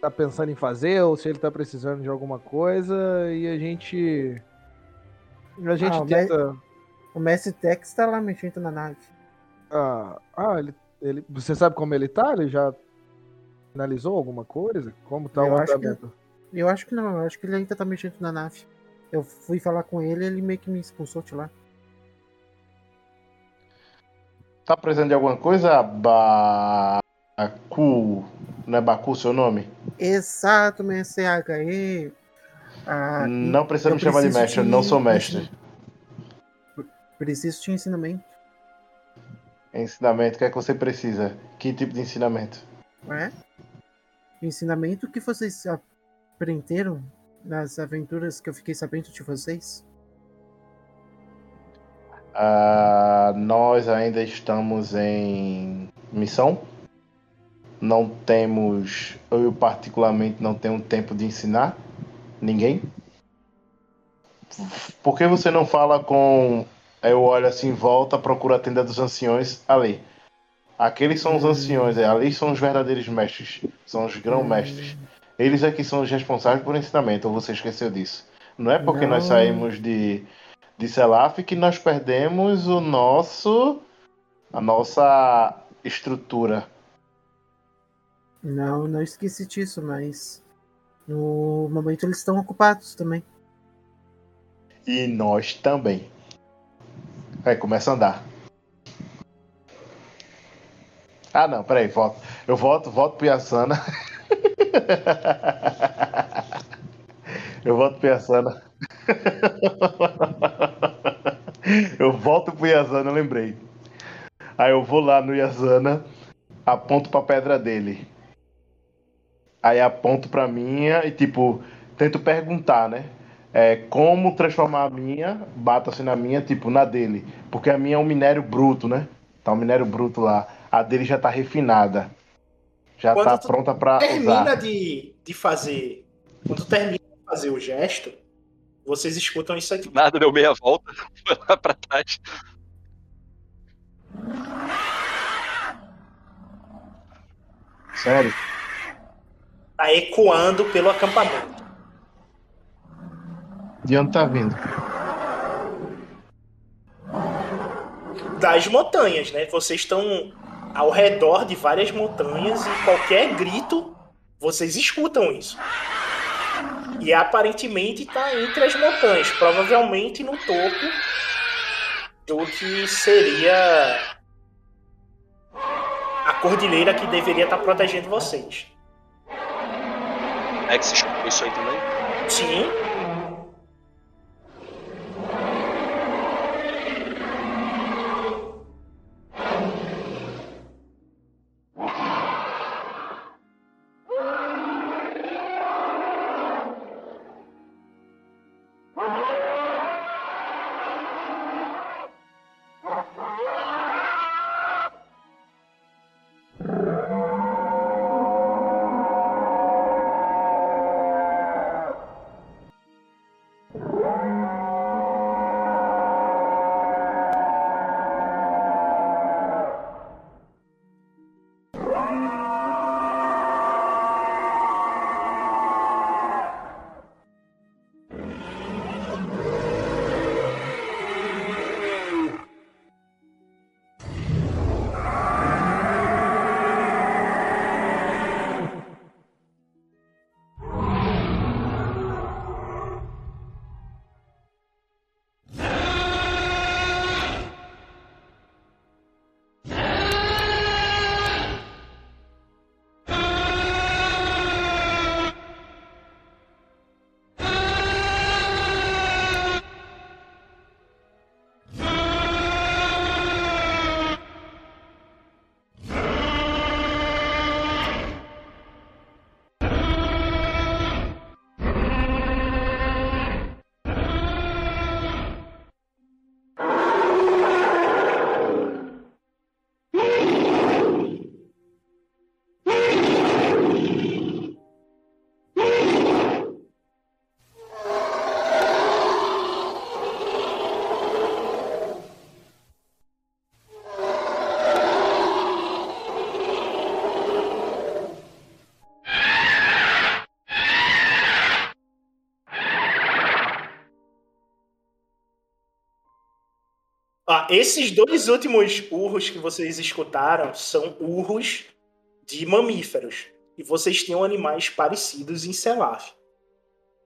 tá pensando em fazer, ou se ele está precisando de alguma coisa, e a gente. A gente Ah, o tenta. O mestre Tex tá lá mexendo na nave. Ah, ah, ele, ele. Você sabe como ele tá? Ele já finalizou alguma coisa? Como tá Eu o acho que- andamento? Eu acho que não, eu acho que ele ainda tá mexendo na nave. Eu fui falar com ele ele meio que me expulsou de lá. Tá precisando de alguma coisa? Baku. Não é Baku seu nome? Exato, mestre HE. Ah, Não precisa me chamar de mestre, eu de não sou mestre. Preciso de ensinamento. Ensinamento, o que é que você precisa? Que tipo de ensinamento? é? O ensinamento que vocês aprenderam nas aventuras que eu fiquei sabendo de vocês. Ah, nós ainda estamos em missão. Não temos, eu particularmente não tenho tempo de ensinar ninguém. Por que você não fala com. Eu olho assim em volta, procuro a tenda dos anciões ali. Aqueles são os anciões, é, ali são os verdadeiros mestres, são os grão-mestres. Eles é que são os responsáveis por ensinamento, ou você esqueceu disso? Não é porque nós Não. saímos de, de Selaf que nós perdemos o nosso. a nossa estrutura. Não, não esqueci disso, mas no momento eles estão ocupados também. E nós também. Aí, começa a andar. Ah, não, peraí, volto. Eu volto, volto pro Yasana. Eu volto pro Yasana. Eu volto pro Yasana, eu lembrei. Aí eu vou lá no Yasana, aponto pra pedra dele. Aí aponto pra minha e, tipo, tento perguntar, né? É, como transformar a minha, bato assim na minha, tipo, na dele. Porque a minha é um minério bruto, né? Tá um minério bruto lá. A dele já tá refinada. Já Quando tá pronta pra termina usar. de, de fazer. Quando termina de fazer o gesto, vocês escutam isso aqui. Nada, deu meia volta, foi lá pra trás. Sério? Tá ecoando pelo acampamento. De onde tá vindo? Das montanhas, né? Vocês estão ao redor de várias montanhas e qualquer grito, vocês escutam isso. E aparentemente tá entre as montanhas, provavelmente no topo do que seria a cordilheira que deveria estar protegendo vocês. É que você escutou isso aí também? Sim. Esses dois últimos urros que vocês escutaram são urros de mamíferos. E vocês tinham animais parecidos em Selaf.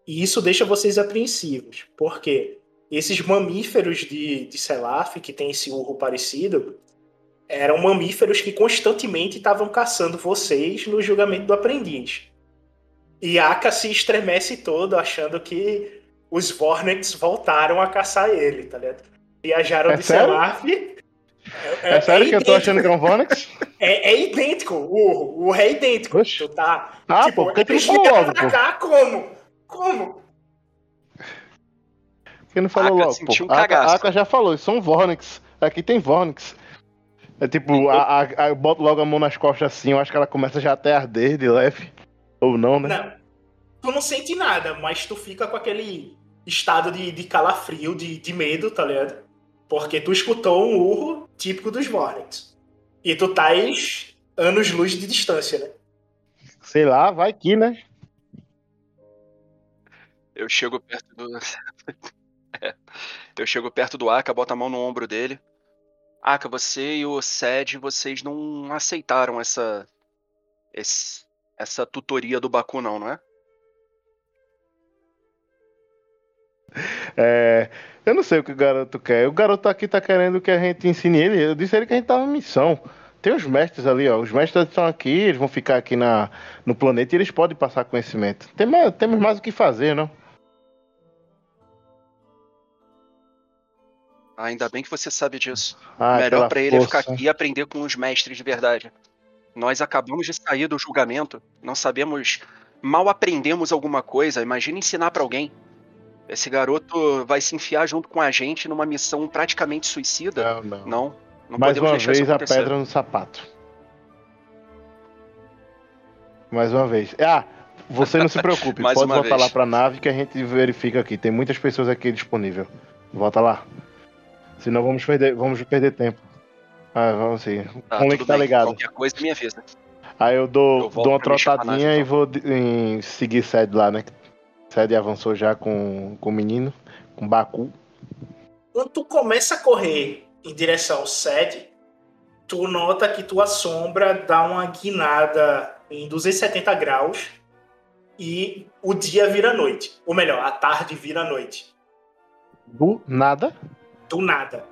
E isso deixa vocês apreensivos. Porque esses mamíferos de, de Selaf, que tem esse urro parecido, eram mamíferos que constantemente estavam caçando vocês no julgamento do aprendiz. E Aka se estremece todo achando que os Vornets voltaram a caçar ele, tá ligado? Viajaram É de sério? Selaf. É, sério que eu tô achando que é um Vonix? É, é idêntico, o urro. O urro é idêntico. Tu tá. Ah, pô, por que tu não falou logo, pra pô? cá como? Como? Quem não falou Aka logo, pô? um cagaço. Aka já falou, isso são Vornix. Aqui tem Vornix. É tipo, a, a, a- eu boto logo a mão nas costas assim, eu acho que ela começa já até a arder de leve. Ou não, né? Não. Tu não sente nada, mas tu fica com aquele estado de, de calafrio, de, de medo, tá ligado? Porque tu escutou um urro típico dos Vornix. E tu tais anos-luz de distância, né? Sei lá, vai que, né? Eu chego perto do. É. Eu chego perto do Aka, boto a mão no ombro dele. Aka, você e o Sed, vocês não aceitaram essa. esse- essa tutoria do Baku, não, não é? É, eu não sei o que o garoto quer. O garoto aqui tá querendo que a gente ensine ele. Eu disse a ele que a gente tava em missão. Tem os mestres ali, ó. Os mestres estão aqui, eles vão ficar aqui na, no planeta e eles podem passar conhecimento. Tem mais- temos mais o que fazer, não? Ah, ainda bem que você sabe disso. Ah, Melhor pela pra ele é ficar aqui e aprender com os mestres de verdade. Nós acabamos de sair do julgamento, não sabemos, mal aprendemos alguma coisa. Imagina ensinar pra alguém. Esse garoto vai se enfiar junto com a gente numa missão praticamente suicida. Não, não. Não, não Mais uma vez a pedra no sapato. Mais uma vez. Ah, você não se preocupe. Pode voltar vez. lá pra nave que a gente verifica aqui. Tem muitas pessoas aqui disponível. Volta lá. Senão vamos perder, vamos perder tempo. Ah, vamos sim. Tá, Como é tudo que tá ligado? Qualquer coisa, minha vez, né? Aí eu dou, Eu dou uma trotadinha nave, e vou em seguir Sed lá, né? Sed avançou já com, com o menino, com o Baku. Quando tu começa a correr em direção ao sede, tu nota que tua sombra dá uma guinada em 270 graus e o dia vira noite. Ou melhor, a tarde vira noite. Do nada, Do nada.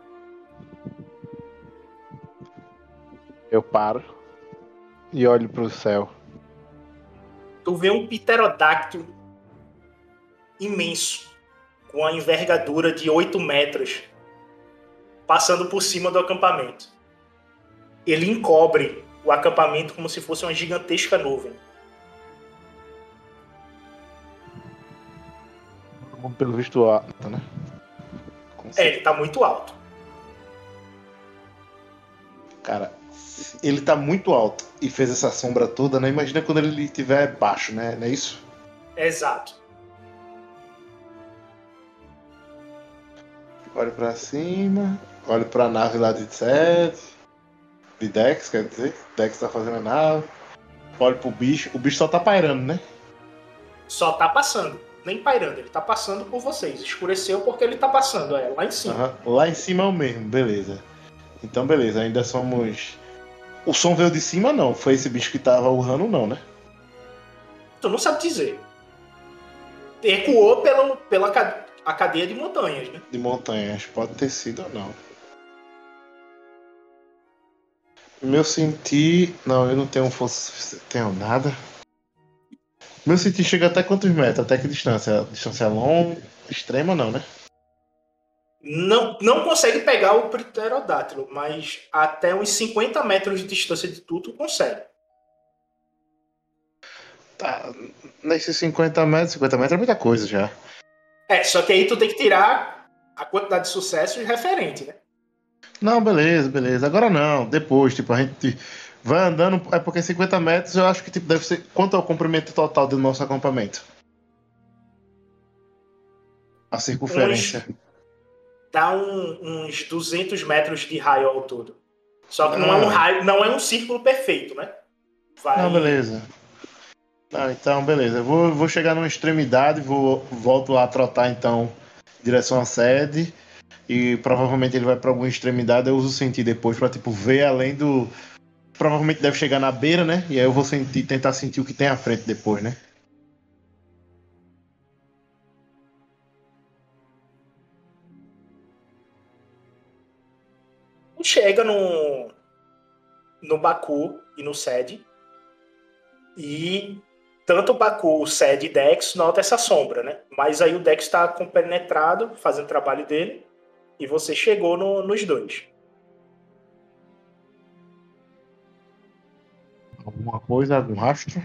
eu paro e olho pro céu. Tu vê um pterodáctilo imenso, com a envergadura de 8 metros, passando por cima do acampamento. Ele encobre o acampamento como se fosse uma gigantesca nuvem. Pelo visto alto, né? É, ele tá muito alto. Cara, ele tá muito alto e fez essa sombra toda, né? Imagina quando ele estiver baixo, né? Não é isso? Exato. Olho pra cima, olho pra nave lá de Seth, de Dex, quer dizer, Dex tá fazendo a nave. Olho pro bicho, o bicho só tá pairando, né? Só tá passando. Nem pairando, ele tá passando por vocês. Escureceu porque ele tá passando, é, lá em cima. Aham, Lá em cima é o mesmo, beleza. Então, beleza, ainda somos. O som veio de cima, não. Foi esse bicho que tava urrando, não, né? Tu não sabe dizer. Ecoou pela, pela a cadeia de montanhas, né? De montanhas. Pode ter sido ou não. Meu sentir. Não, eu não tenho força suficiente. Tenho nada. Meu sentir chega até quantos metros? Até que distância? Distância longa? Extrema, não, né? Não, não consegue pegar o pterodátilo, mas até uns 50 metros de distância de tu, tu consegue. Tá. Nesses 50 metros, 50 metros é muita coisa já. É, só que aí tu tem que tirar a quantidade de sucessos referente, né? Não, beleza, beleza. Agora não, depois, tipo, a gente vai andando. É porque 50 metros eu acho que tipo, deve ser. Quanto é o comprimento total do nosso acampamento? A circunferência. Dá um- uns 200 metros de raio ao todo. Só que não é Ah. um raio, não é um círculo perfeito, né? Vai, Não, beleza. Não, então, beleza. Eu vou, vou chegar numa extremidade, vou, volto a trotar então direção à sede. E provavelmente ele vai pra alguma extremidade, eu uso sentir depois pra tipo, ver além do. Provavelmente deve chegar na beira, né? E aí eu vou sentir, tentar sentir o que tem à frente depois, né? chega no, no Baku e no SED. E tanto o Baku, o SED e Dex nota essa sombra, né? Mas aí o Dex está compenetrado, fazendo o trabalho dele. E você chegou no- nos dois. Alguma coisa, algum rastro?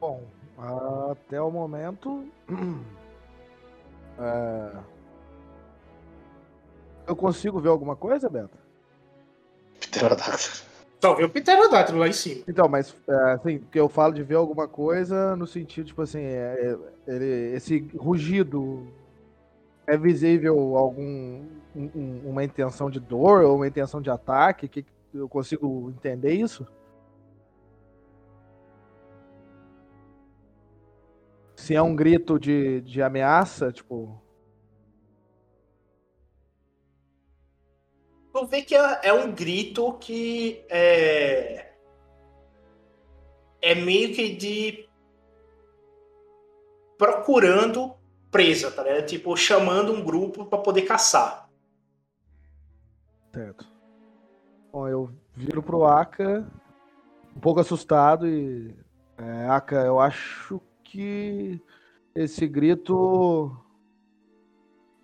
Bom, até o momento. é, Eu consigo ver alguma coisa, Beto? Pterodactyl. Só vê o Pterodátilo lá em cima. Então, mas é, assim, que eu falo de ver alguma coisa no sentido, tipo assim, é, é, ele- esse rugido é visível algum um- um- uma intenção de dor ou uma intenção de ataque? Que eu consigo entender isso? Se é um grito de, de ameaça, tipo, Tu vê que é, é um grito que é. É meio que de. procurando presa, tá ligado? Tipo, chamando um grupo pra poder caçar. Certo. Bom, eu viro pro Aka, um pouco assustado e. É, Aka, eu acho que Esse grito.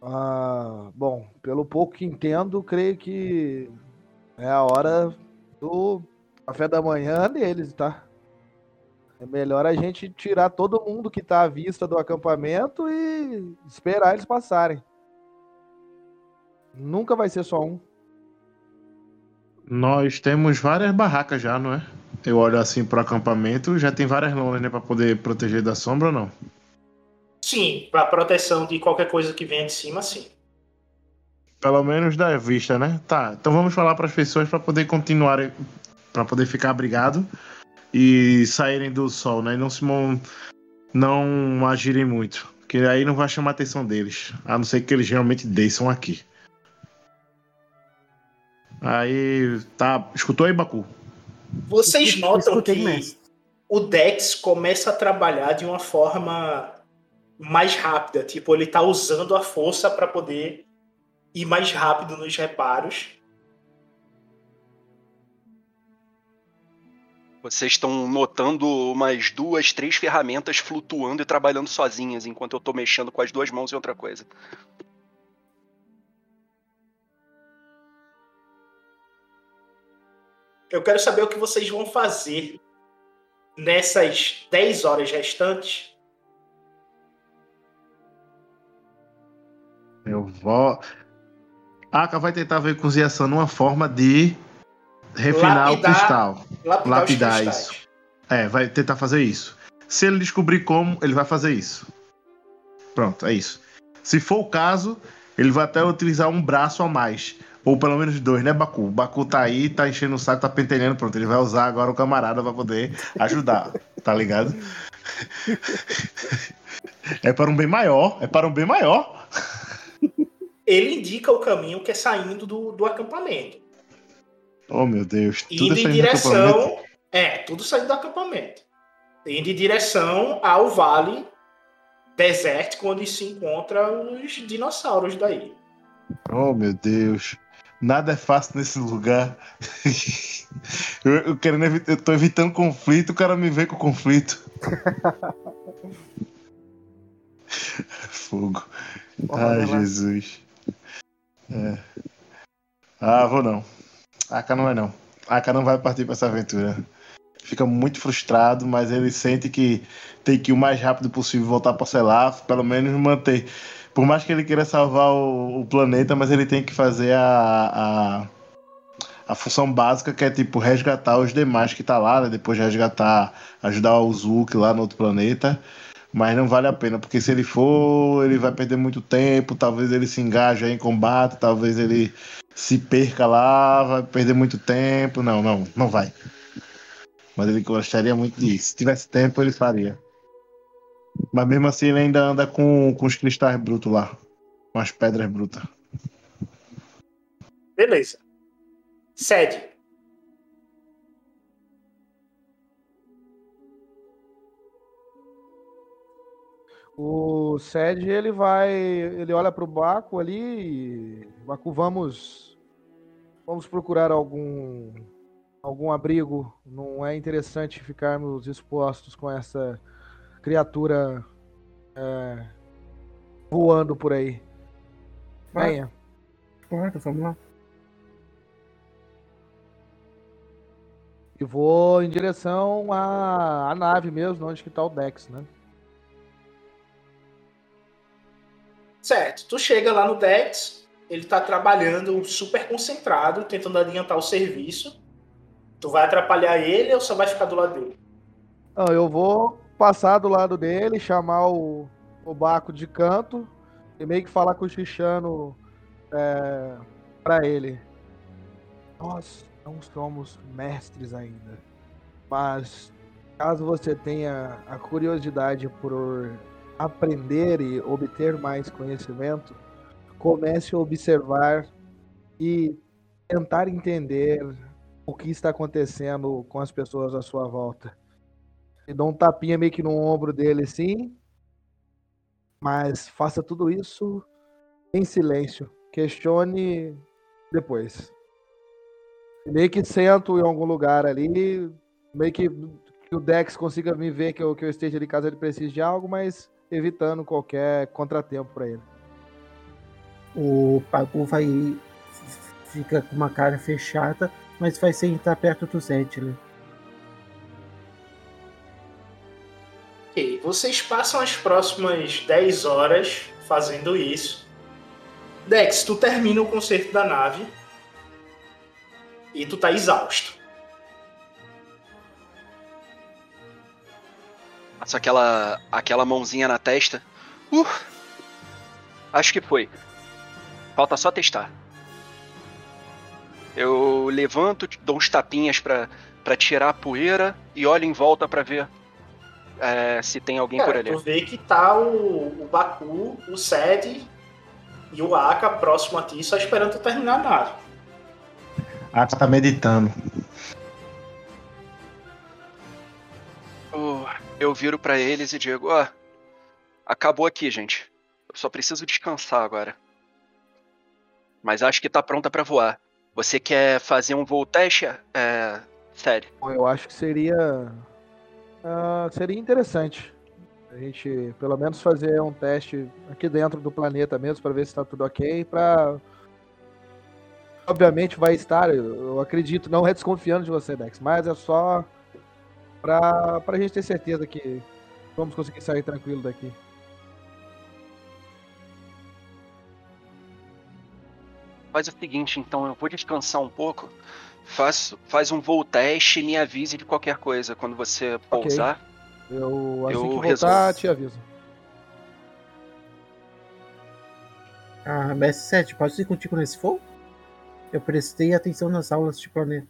Ah, bom, pelo pouco que entendo, creio que é a hora do café da manhã deles, tá? É melhor a gente tirar todo mundo que tá à vista do acampamento e esperar eles passarem. Nunca vai ser só um. Nós temos várias barracas já, não é? Eu olho assim pro acampamento, já tem várias lonas, né, pra poder proteger da sombra ou não? Sim, para proteção de qualquer coisa que venha de cima, sim. Pelo menos da vista, né? Tá, então vamos falar para as pessoas para poder continuar, para poder ficar abrigado e saírem do sol, né? E não se mon- não agirem muito, porque aí não vai chamar a atenção deles, a não ser que eles realmente desçam aqui. Aí, tá, escutou aí, Baku? Vocês notam escutei, que o Dex começa a trabalhar de uma forma mais rápida. Tipo, ele tá usando a força para poder ir mais rápido nos reparos. Vocês estão notando umas duas, três ferramentas flutuando e trabalhando sozinhas, enquanto eu tô mexendo com as duas mãos em outra coisa. Eu quero saber o que vocês vão fazer nessas 10 horas restantes. Eu vou. A Aka vai tentar ver com o Ziasan uma forma de refinar o Lapidar- cristal. Lapidar, Lapidar os isso. É, vai tentar fazer isso. Se ele descobrir como, ele vai fazer isso. Pronto, é isso. Se for o caso, ele vai até utilizar um braço a mais. Ou pelo menos dois, né, Baku? O Baku tá aí, tá enchendo o saco, tá pentelhando, pronto. Ele vai usar agora o camarada pra poder ajudar, tá ligado? É para um bem maior, é para um bem maior. Ele indica o caminho que é saindo do, do acampamento. Oh, meu Deus. Tudo Indo é em direção. É, tudo saindo do acampamento. Indo em direção ao vale desértico onde se encontram os dinossauros daí. Oh, meu Deus. Nada é fácil nesse lugar. eu, eu, querendo eu tô evitando conflito, o cara me vê com conflito. Fogo. Lá. Jesus. É. Ah, vou não. Aka não é não. Aka não vai partir pra essa aventura. Fica muito frustrado, mas ele sente que tem que ir o mais rápido possível voltar pra Selaf, pelo menos manter. Por mais que ele queira salvar o, o planeta, mas ele tem que fazer a, a, a função básica, que é tipo resgatar os demais que tá lá, né? Depois de resgatar, ajudar o Zuki lá no outro planeta. Mas não vale a pena, porque se ele for, ele vai perder muito tempo, talvez ele se engaje em combate, talvez ele se perca lá, vai perder muito tempo. Não, não, não vai. Mas ele gostaria muito disso. Se tivesse tempo, ele faria. Mas mesmo assim, ele ainda anda com, com os cristais brutos lá. Com as pedras brutas. Beleza. Sede. O Sed, ele vai. Ele olha pro Baco ali. Baco, vamos. Vamos procurar algum. Algum abrigo. Não é interessante ficarmos expostos com essa criatura. é, voando por aí. Vai. Venha. Claro, vamos lá. E vou em direção à, à nave mesmo, onde que tá o Dex, né? Certo. Tu chega lá no Dex, ele tá trabalhando super concentrado, tentando adiantar o serviço. Tu vai atrapalhar ele ou só vai ficar do lado dele? Não, eu vou passar do lado dele, chamar o, o Baco de canto e meio que falar com o Xixano é, ele. Nós não somos mestres ainda, mas caso você tenha a curiosidade por aprender e obter mais conhecimento, comece a observar e tentar entender o que está acontecendo com as pessoas à sua volta. E dá um tapinha meio que no ombro dele assim. Mas faça tudo isso em silêncio. Questione depois. Meio que sento em algum lugar ali, meio que, que o Dex consiga me ver que eu, que eu esteja ali caso ele precise de algo, mas evitando qualquer contratempo para ele. O Pagu vai. fica com uma cara fechada, mas vai sentar perto do Zedler. Ok, vocês passam as próximas 10 horas fazendo isso. Dex, tu termina o conserto da nave e tu tá exausto. Passa aquela, aquela mãozinha na testa. Uh, acho que foi. Falta só testar. Eu levanto, dou uns tapinhas pra, pra tirar a poeira e olho em volta pra ver é, se tem alguém por Cara, ali. tu vê que tá o, o Baku, o Sed e o Aka próximo a ti, só esperando tu terminar a nave. Ah, tá meditando. Oh, eu viro pra eles e digo: Ó, acabou aqui, gente. Eu só preciso descansar agora. Mas acho que tá pronta pra voar. Você quer fazer um voo teste? É. Sério. Eu acho que seria. ah, seria interessante. A gente, pelo menos, fazer um teste aqui dentro do planeta mesmo, para ver se tá tudo ok. Pra... Obviamente vai estar, eu acredito, não é desconfiando de você, Dex, mas é só pra, pra gente ter certeza que vamos conseguir sair tranquilo daqui. Faz o seguinte, então, eu vou descansar um pouco. Faz, faz um voo teste e me avise de qualquer coisa quando você pousar. Eu, assim Eu que voltar, resolvo. te aviso. Ah, Mestre 7, posso ir contigo nesse voo? Eu prestei atenção nas aulas de planeta.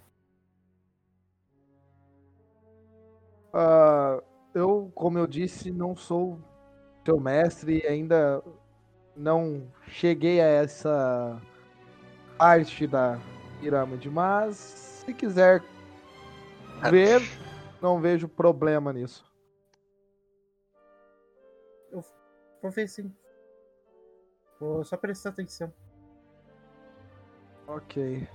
Ah, eu, como eu disse, não sou seu mestre e ainda não cheguei a essa parte da pirâmide, mas se quiser ver, não vejo problema nisso. Vou ver sim. Vou só prestar atenção. Ok.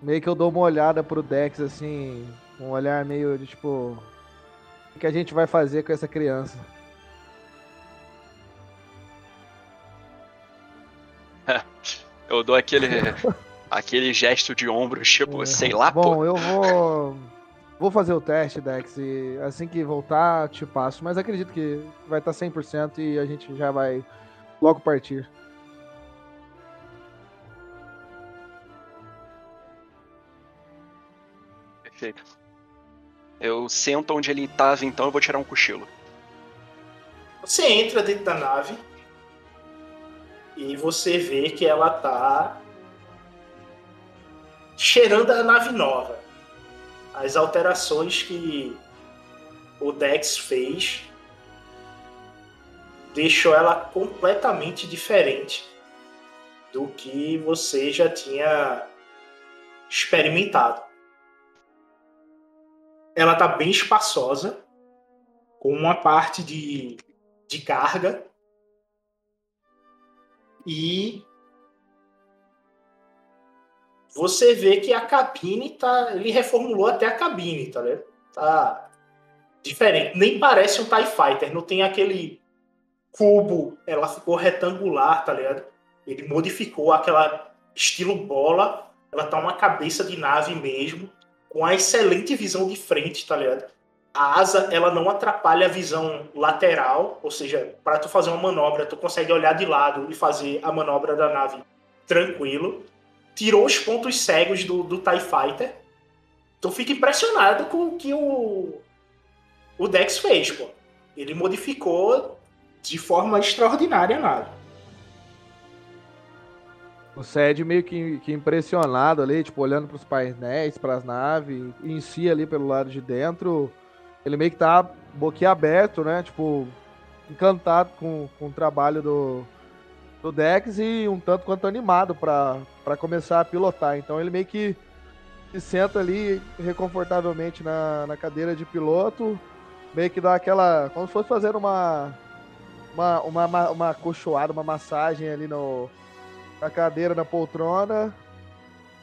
Meio que eu dou uma olhada pro Dex assim, um olhar meio de tipo. O que a gente vai fazer com essa criança? Eu dou aquele, aquele gesto de ombros, tipo, sei lá, Bom, pô. eu vou. Vou fazer o teste, Dex, e assim que voltar, te passo. Mas acredito que vai tá estar 100% e a gente já vai logo partir. Perfeito. Eu sento onde ele tava, então eu vou tirar um cochilo. Você entra dentro da nave e você vê que ela tá cheirando a nave nova. As alterações que o Dex fez deixou ela completamente diferente do que você já tinha experimentado. Ela tá bem espaçosa, com uma parte de, de carga e você vê que a cabine tá. Ele reformulou até a cabine, tá vendo? Tá diferente. Nem parece um TIE Fighter, não tem aquele cubo, ela ficou retangular, tá ligado? Ele modificou aquela estilo bola, ela tá uma cabeça de nave mesmo, uma excelente visão de frente, tá ligado? A asa, ela não atrapalha a visão lateral, ou seja, para tu fazer uma manobra, tu consegue olhar de lado e fazer a manobra da nave tranquilo. Tirou os pontos cegos do, do TIE Fighter. Tu fica impressionado com o que o, o Dex fez, pô. Ele modificou de forma extraordinária a nave. O Sed meio que, que impressionado ali, tipo, olhando pros painéis, pras naves, em si ali pelo lado de dentro, ele meio que tá boquiaberto, né? Tipo, encantado com, com o trabalho do, do Dex e um tanto quanto animado pra começar a pilotar. Então ele meio que se senta ali reconfortavelmente na, na cadeira de piloto, meio que dá aquela. como se fosse fazer uma. Uma, uma, uma, uma cochoada, uma massagem ali no, na cadeira, na poltrona,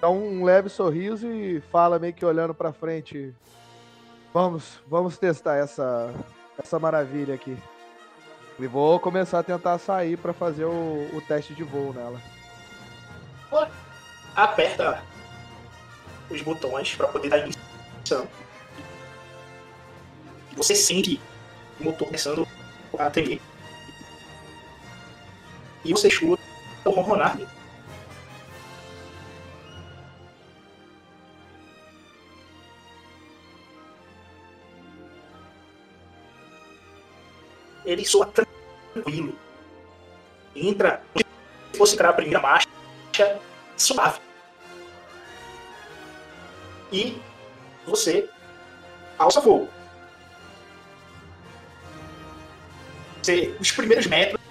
dá um leve sorriso e fala meio que olhando pra frente. Vamos, vamos testar essa, essa maravilha aqui. E vou começar a tentar sair pra fazer o, o teste de voo nela. Aperta os botões para poder dar início. Você sente o motor começando a tremer. E você escuta ronronar dele. Ele soa tranquilo. Entra, se fosse entrar a primeira marcha, suave. E você alça voo. Você, os primeiros metros,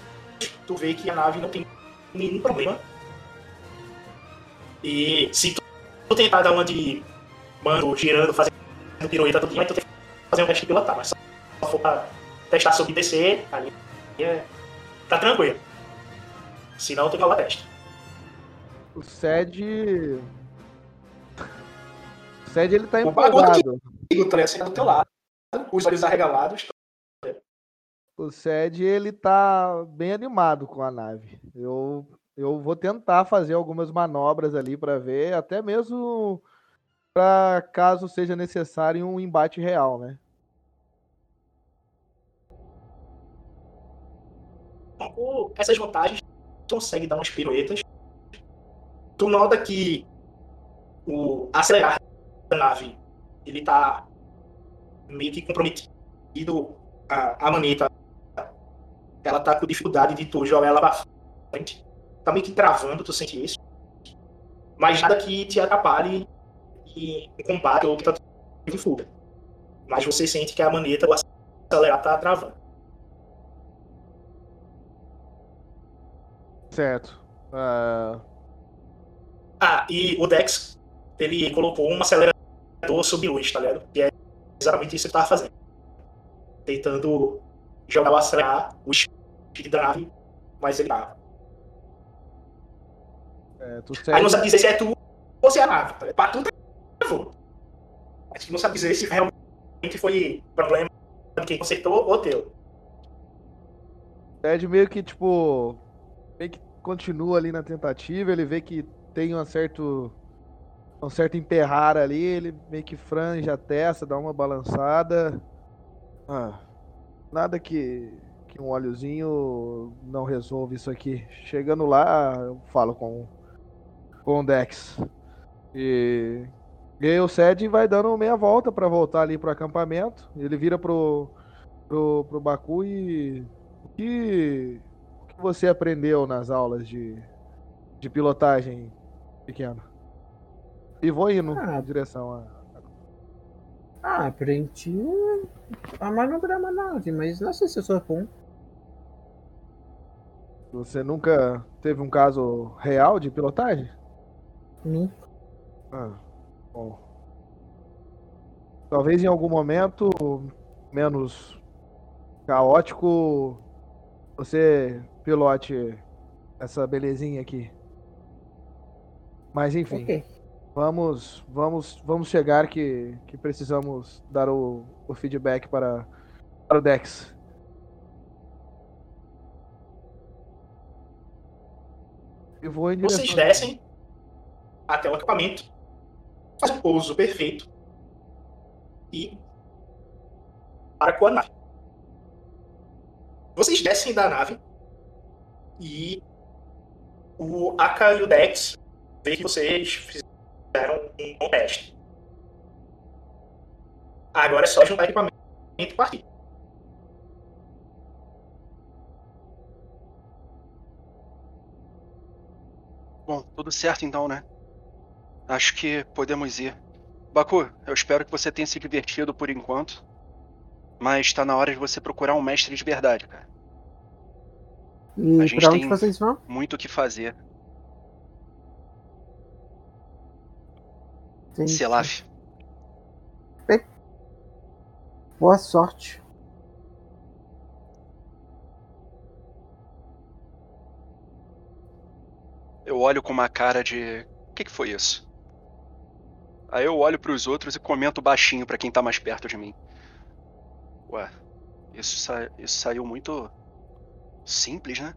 tu vê que a nave não tem nenhum problema. E se tu, tu tentar dar uma de mando, girando, fazendo pirueta, tudo, aí tu tem que fazer um teste de pilotar. Mas se for pra testar sobre descer, aí é, tá tranquilo. Se não, tu vai lá teste. O Sed. O Sed ele tá O bagulho empolgado. O trem assim do teu lado, os olhos arregalados. O Sed ele tá bem animado com a nave. Eu, eu vou tentar fazer algumas manobras ali pra ver, até mesmo para caso seja necessário um embate real, né? essas vantagens, tu consegue dar umas piruetas. Tu nota que o acelerar da nave, ele tá meio que comprometido. A, a maneta, ela tá com dificuldade de tu jogar ela pra frente. Tá meio que travando, tu sente isso. Mas nada que te atrapalhe em combate ou tentativa de fuga. Mas você sente que a maneta, o acelerar, tá travando. Certo. Ah, Ah, e o Dex, ele colocou um acelerador sob luz, tá ligado? Que é exatamente isso que ele tava fazendo. Tentando jogar o acelerar, o speed da nave, mas ele tava. é, tu Aí não sabe dizer se é tu ou se é a nave. tá ligado? Pra tu, tá voo. Mas tu não sabe dizer se realmente foi problema de quem consertou ou teu. Ted meio que, tipo, meio que continua ali na tentativa, ele vê que tem um certo um certo emperrar ali, ele meio que frange a testa, dá uma balançada. Ah, nada que, que um óleozinho não resolve isso aqui. Chegando lá, eu falo com, com o Dex. E, e aí o Sed vai dando meia volta pra voltar ali pro acampamento. Ele vira pro, pro, pro Baku e o que, o que você aprendeu nas aulas de, de pilotagem pequeno? E vou indo Ah. em direção a. Ah, aprendi a manobrar nave, mas não sei se eu sou bom. Você nunca teve um caso real de pilotagem? Nunca. Ah, bom. Talvez em algum momento menos caótico você pilote essa belezinha aqui. Mas enfim. Ok. Vamos, vamos, vamos chegar que, que precisamos dar o, o feedback para, para o Dex. E vou em direção. Vocês descem até o acampamento, faz um pouso perfeito e para com a nave. Vocês descem da nave e o Aka e o Dex vê que vocês fizeram um bom teste. Agora é só juntar equipamento e partir. Bom, tudo certo então, né? Acho que podemos ir. Baku, eu espero que você tenha se divertido por enquanto. Mas tá na hora de você procurar um mestre de verdade, cara. E A gente pra onde tem- vocês vão? Muito o que fazer. Entendi. Selaf. Boa sorte. Eu olho com uma cara de. O que, que foi isso? Aí eu olho pros outros e comento baixinho pra quem tá mais perto de mim. Ué, isso, sa... isso saiu muito. Simples, né?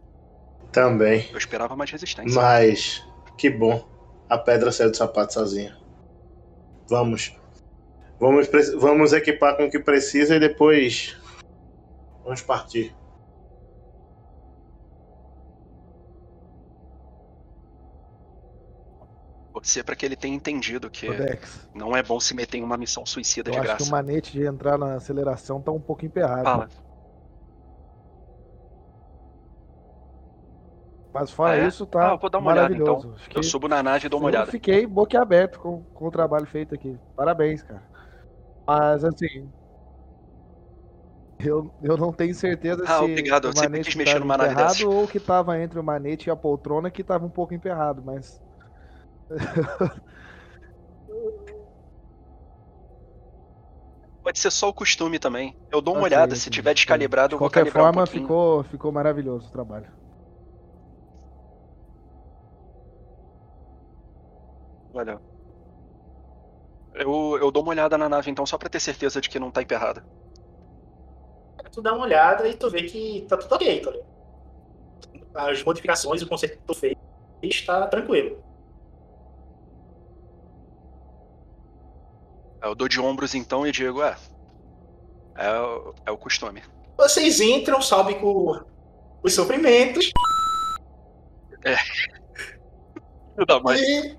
Também. Eu esperava mais resistência. Mas que bom. A pedra saiu do sapato sozinha. Vamos. Vamos, vamos equipar com o que precisa e depois vamos partir. Pode ser pra que ele tenha entendido que não é bom se meter em uma missão suicida eu de acho que graça. o manete de entrar na aceleração tá um pouco emperrado. Fala. Mas fora Ah, é? isso, tá Ah, eu vou dar uma olhada, maravilhoso. então. Acho Eu subo na nave e dou uma eu olhada. fiquei boquiaberto com, com o trabalho feito aqui. Parabéns, cara. Mas assim. Eu, eu não tenho certeza Ah, se obrigado, o manete quis mexer numa emperrado ou que tava entre o manete e a poltrona que tava um pouco emperrado, mas. Pode ser só o costume também. Eu dou uma olhada, ok, se tiver descalibrado, De eu vou qualquer calibrar um forma, pouquinho. ficou, ficou maravilhoso o trabalho. Valeu. Eu, eu dou uma olhada na nave então, só pra ter certeza de que não tá emperrada. Tu dá uma olhada e tu vê que tá tudo ok, tá ligado? As modificações, o conceito que tu fez, está tranquilo. Eu dou de ombros então e digo, é. É, o- é o costume. Vocês entram, sobem com os suprimentos Filho da mãe. e.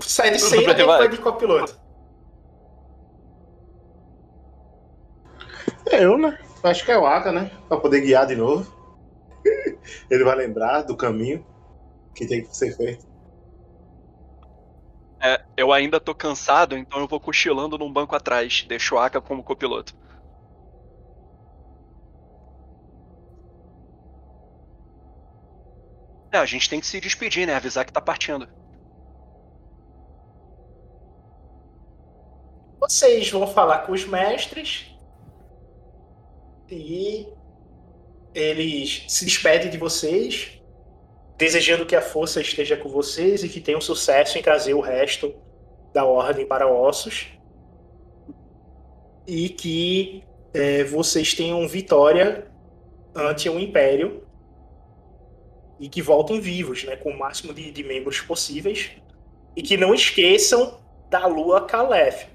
Sai de Tudo cena bem, e vai. vai de copiloto. É eu, né? Acho que é o Aka, né? Pra poder guiar de novo. Ele vai lembrar do caminho que tem que ser feito. É, eu ainda tô cansado, então eu vou cochilando num banco atrás. Deixo o Aka como copiloto. É, a gente tem que se despedir, né? Avisar que tá partindo. Vocês vão falar com os mestres e eles se despedem de vocês, desejando que a força esteja com vocês e que tenham sucesso em trazer o resto da ordem para Ossos. E que eh, vocês tenham vitória ante o Império e que voltem vivos, né, com o máximo de, de membros possíveis. E que não esqueçam da Lua Calef,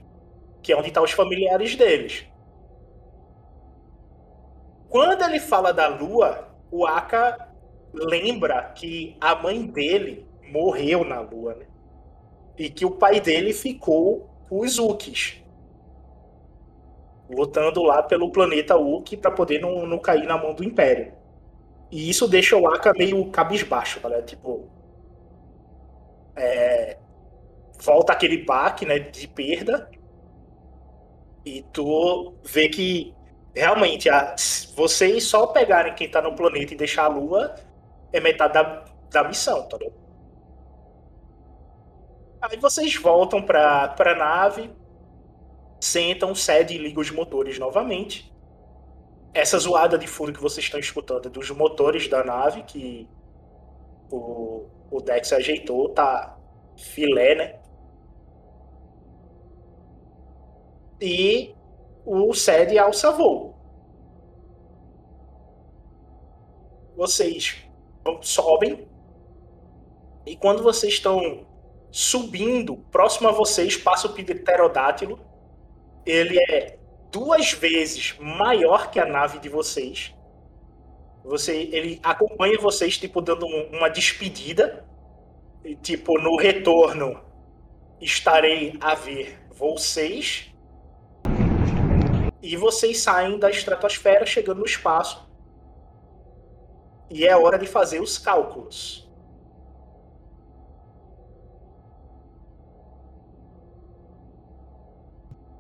que é onde estão os familiares deles. Quando ele fala da Lua, o Aka lembra que a mãe dele morreu na Lua, né? E que o pai dele ficou com os Ukis. Lutando lá pelo planeta Uki para poder não, não cair na mão do Império. E isso deixa o Aka meio cabisbaixo, né? Tipo. é, volta aquele baque né, de perda. E tu vê que realmente a- vocês só pegarem quem tá no planeta e deixar a lua é metade da, da missão, tá ligado? Aí vocês voltam pra, pra nave, sentam, cedem e ligam os motores novamente. Essa zoada de fundo que vocês estão escutando é dos motores da nave que o, o Dex ajeitou, tá filé, né? E o cede ao Savou. Vocês sobem e quando vocês estão subindo, próximo a vocês passa o pterodátilo. Ele é duas vezes maior que a nave de vocês. Você, ele acompanha vocês, tipo, dando um- uma despedida. E, tipo, no retorno, estarei a ver vocês. E vocês saem da estratosfera, chegando no espaço. E é hora de fazer os cálculos.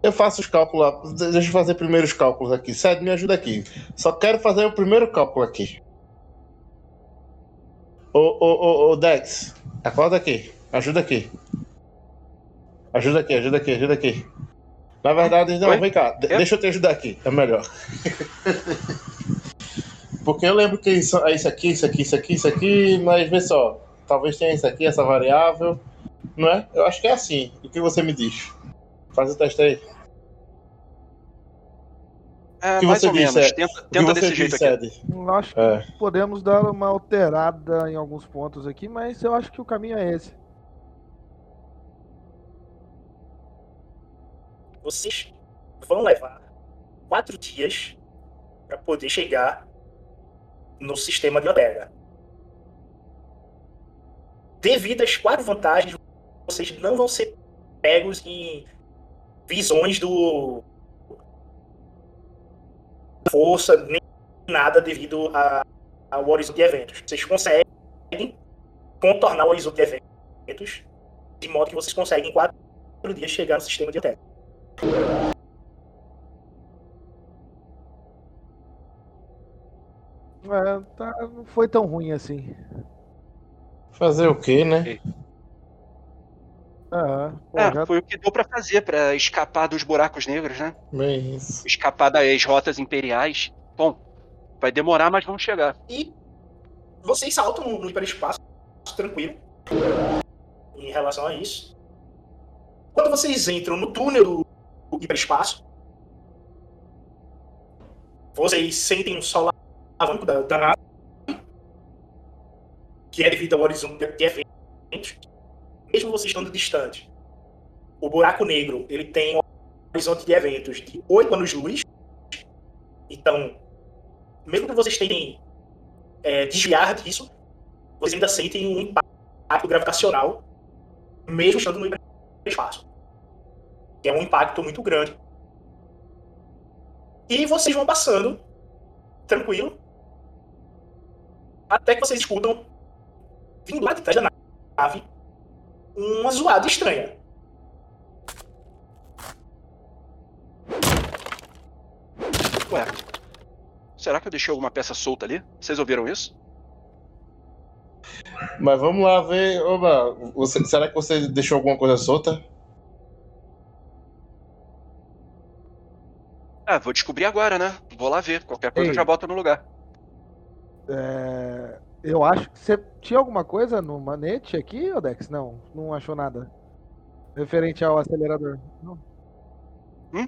Eu faço os cálculos. Deixa eu fazer primeiro os cálculos aqui. Sede, me ajuda aqui. Só quero fazer o primeiro cálculo aqui. Ô, ô, ô, ô Dex, acorda aqui. Ajuda aqui. Ajuda aqui, ajuda aqui, ajuda aqui. Na verdade, não, Oi? vem cá. É? Deixa eu te ajudar aqui. É melhor. Porque eu lembro que isso, é isso aqui, isso aqui, isso aqui, isso aqui, mas vê só. Talvez tenha isso aqui, essa variável. Não é? Eu acho que é assim. O que você me diz? Faz o teste aí. É, que mais você ou disse, menos. é- Tenta, o que tenta você desse jeito aqui. Eu acho que É. podemos dar uma alterada em alguns pontos aqui, mas eu acho que o caminho é esse. Vocês vão levar quatro dias para poder chegar no sistema de Omega. Devido às quatro vantagens, vocês não vão ser pegos em visões do força nem nada devido a- ao horizonte de eventos. Vocês conseguem contornar o horizonte de eventos de modo que vocês conseguem em quatro dias chegar no sistema de Omega. É, tá, não foi tão ruim assim. Fazer o quê, né? Ah, pô, É, já- foi o que deu pra fazer pra escapar dos buracos negros, né? Bem isso. Escapar das rotas imperiais. Bom, vai demorar, mas vamos chegar. E vocês saltam no hiperespaço tranquilo em relação a isso. Quando vocês entram no túnel do hiperespaço, vocês sentem um sol alavanco da, da nave, que é devido ao horizonte de eventos, mesmo vocês estando distante. O buraco negro ele tem um horizonte de eventos de 8 anos-luz. Então, mesmo que vocês tentem é, desviar disso, vocês ainda sentem um impacto gravitacional, mesmo estando no espaço. Que é um impacto muito grande. E vocês vão passando, tranquilo, até que vocês escutam, vindo lá de trás da nave, uma zoada estranha. Ué, será que eu deixei alguma peça solta ali? Vocês ouviram isso? Mas vamos lá ver. Oba, você- será que você deixou alguma coisa solta? Ah, vou descobrir agora, né? Vou lá ver. Qualquer coisa eu Ei. já boto no lugar. é, eu acho que você tinha alguma coisa no manete aqui, Odex? Não, não achou nada. Referente ao acelerador. Não. Hum?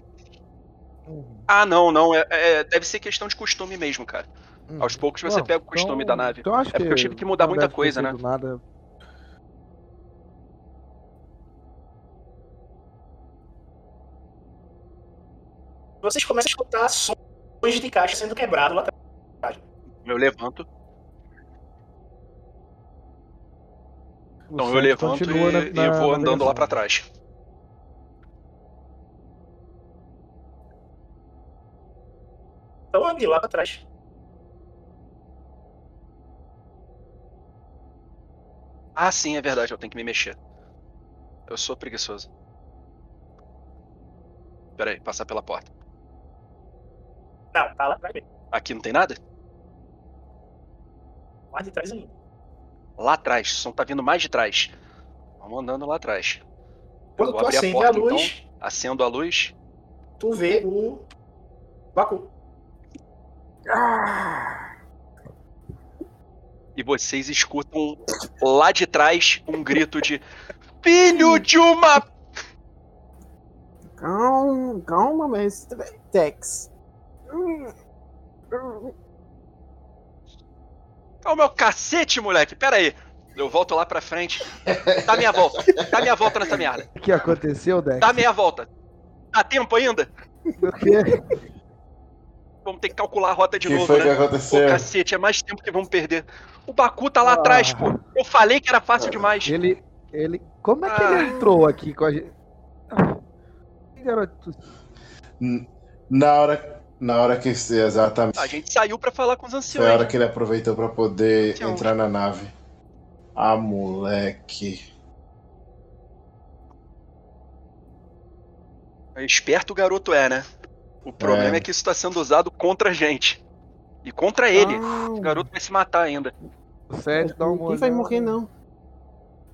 Uhum. Ah, não, não. É, é- deve ser questão de costume mesmo, cara. Hum. Aos poucos você Não, pega o costume então- da nave. então acho é porque eu tive que mudar muita coisa, né? Nada. Vocês começam a escutar sons de caixa sendo quebrado lá atrás. Eu levanto. O Então eu levanto e, na- e vou andando lá pra trás. Então ande lá pra trás. Ah, sim, é verdade, eu tenho que me mexer. Eu sou preguiçoso. Pera aí, passar pela porta. Não, tá lá atrás mesmo. Aqui não tem nada? Mais de trás ainda. Lá atrás, o som tá vindo mais de trás. Vamos andando lá atrás. Quando tu abrir a acende porta, a luz, então. Acendo a luz. tu vê o Baku. E vocês escutam lá de trás um grito de Filho de uma. Calma, calma, mestre Tex. É o meu cacete, moleque! Pera aí. Eu volto lá pra frente. Dá meia volta. Dá meia volta nessa merda. O que aconteceu, Dex? Dá meia volta. Dá tempo ainda? O quê? Vamos ter que calcular a rota de que novo, foi né? que aconteceu? Pô, cacete, é mais tempo que vamos perder. O Baku tá lá Ah. atrás, pô. Eu falei que era fácil demais. Ele. Ele. Como é que Ah. ele entrou aqui com a gente? Ah, que garoto. Na hora, na hora que exatamente. A gente saiu pra falar com os Foi a anciões. hora que ele aproveitou pra poder Anciões. entrar na nave. Ah, moleque. Esperto o garoto é, né? O problema é, É. que isso tá sendo usado contra a gente. E contra ele. Ah, O garoto vai se matar ainda. O Sérgio dá uma Ninguém vai morrer, não.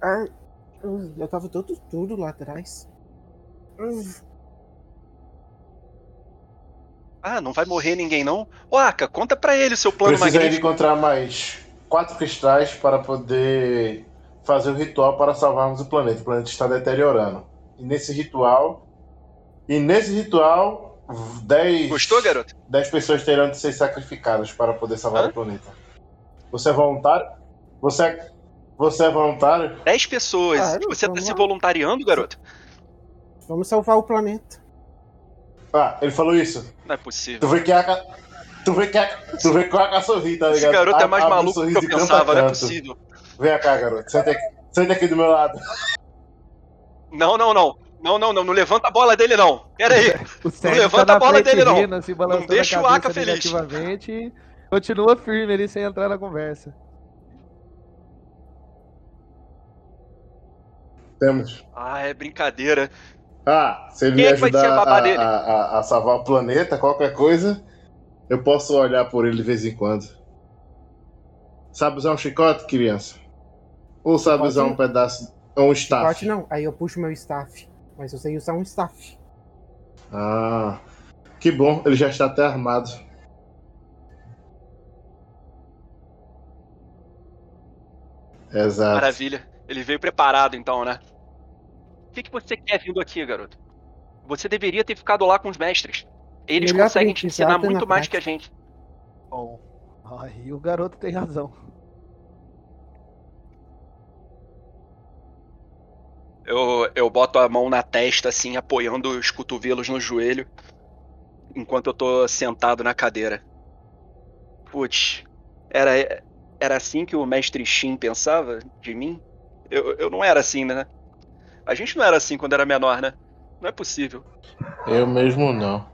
Ah, eu tava todo tudo lá atrás. Hum, Ah, não vai morrer ninguém não? Ô, Aka, conta pra ele o seu plano Precisa de magnífico. encontrar mais quatro cristais para poder fazer o ritual para salvarmos o planeta. O planeta está deteriorando. E nesse ritual. E nesse ritual 10. Gostou, garoto? 10 pessoas terão de ser sacrificadas para poder salvar o planeta. Você é voluntário? Você é, você é voluntário? 10 pessoas. Claro, Você tá se voluntariando, garoto? Vamos salvar o planeta. Ah, ele falou isso. Não é possível. Tu vê que a. ca- Tu vê que a. Tu vê que a sorri, tá Esse ligado? garoto é A- mais maluco do que eu a pensava, não é possível. Vem cá, garoto. Senta aqui, senta aqui do meu lado. Não, não, não. Não, não, não. Não levanta a bola dele, não. Pera aí. Não levanta tá a bola dele, não. rindo, assim, Não deixa a o Aka feliz. e continua firme ali sem entrar na conversa. Temos. Ah, é brincadeira. Ah, se ele Quem me é ajudar a, a- a- a salvar o planeta, qualquer coisa, eu posso olhar por ele de vez em quando. Sabe usar um chicote, criança? Ou sabe usar um pedaço. ou um staff? Chicote não, aí eu puxo meu staff. Mas eu sei usar um staff. Ah, que bom, ele já está até armado. Exato. Maravilha. Ele veio preparado, então, né? O que, que você quer vindo aqui, garoto? Você deveria ter ficado lá com os mestres. Eles Melhor conseguem te ensinar muito mais que a gente. Bom, aí o garoto tem razão. Eu, eu boto a mão na testa, assim, apoiando os cotovelos no joelho, enquanto eu tô sentado na cadeira. Putz, era, era assim que o mestre Shin pensava de mim? Eu, eu não era assim, né? A gente não era assim quando era menor, né? Não é possível. Eu mesmo não.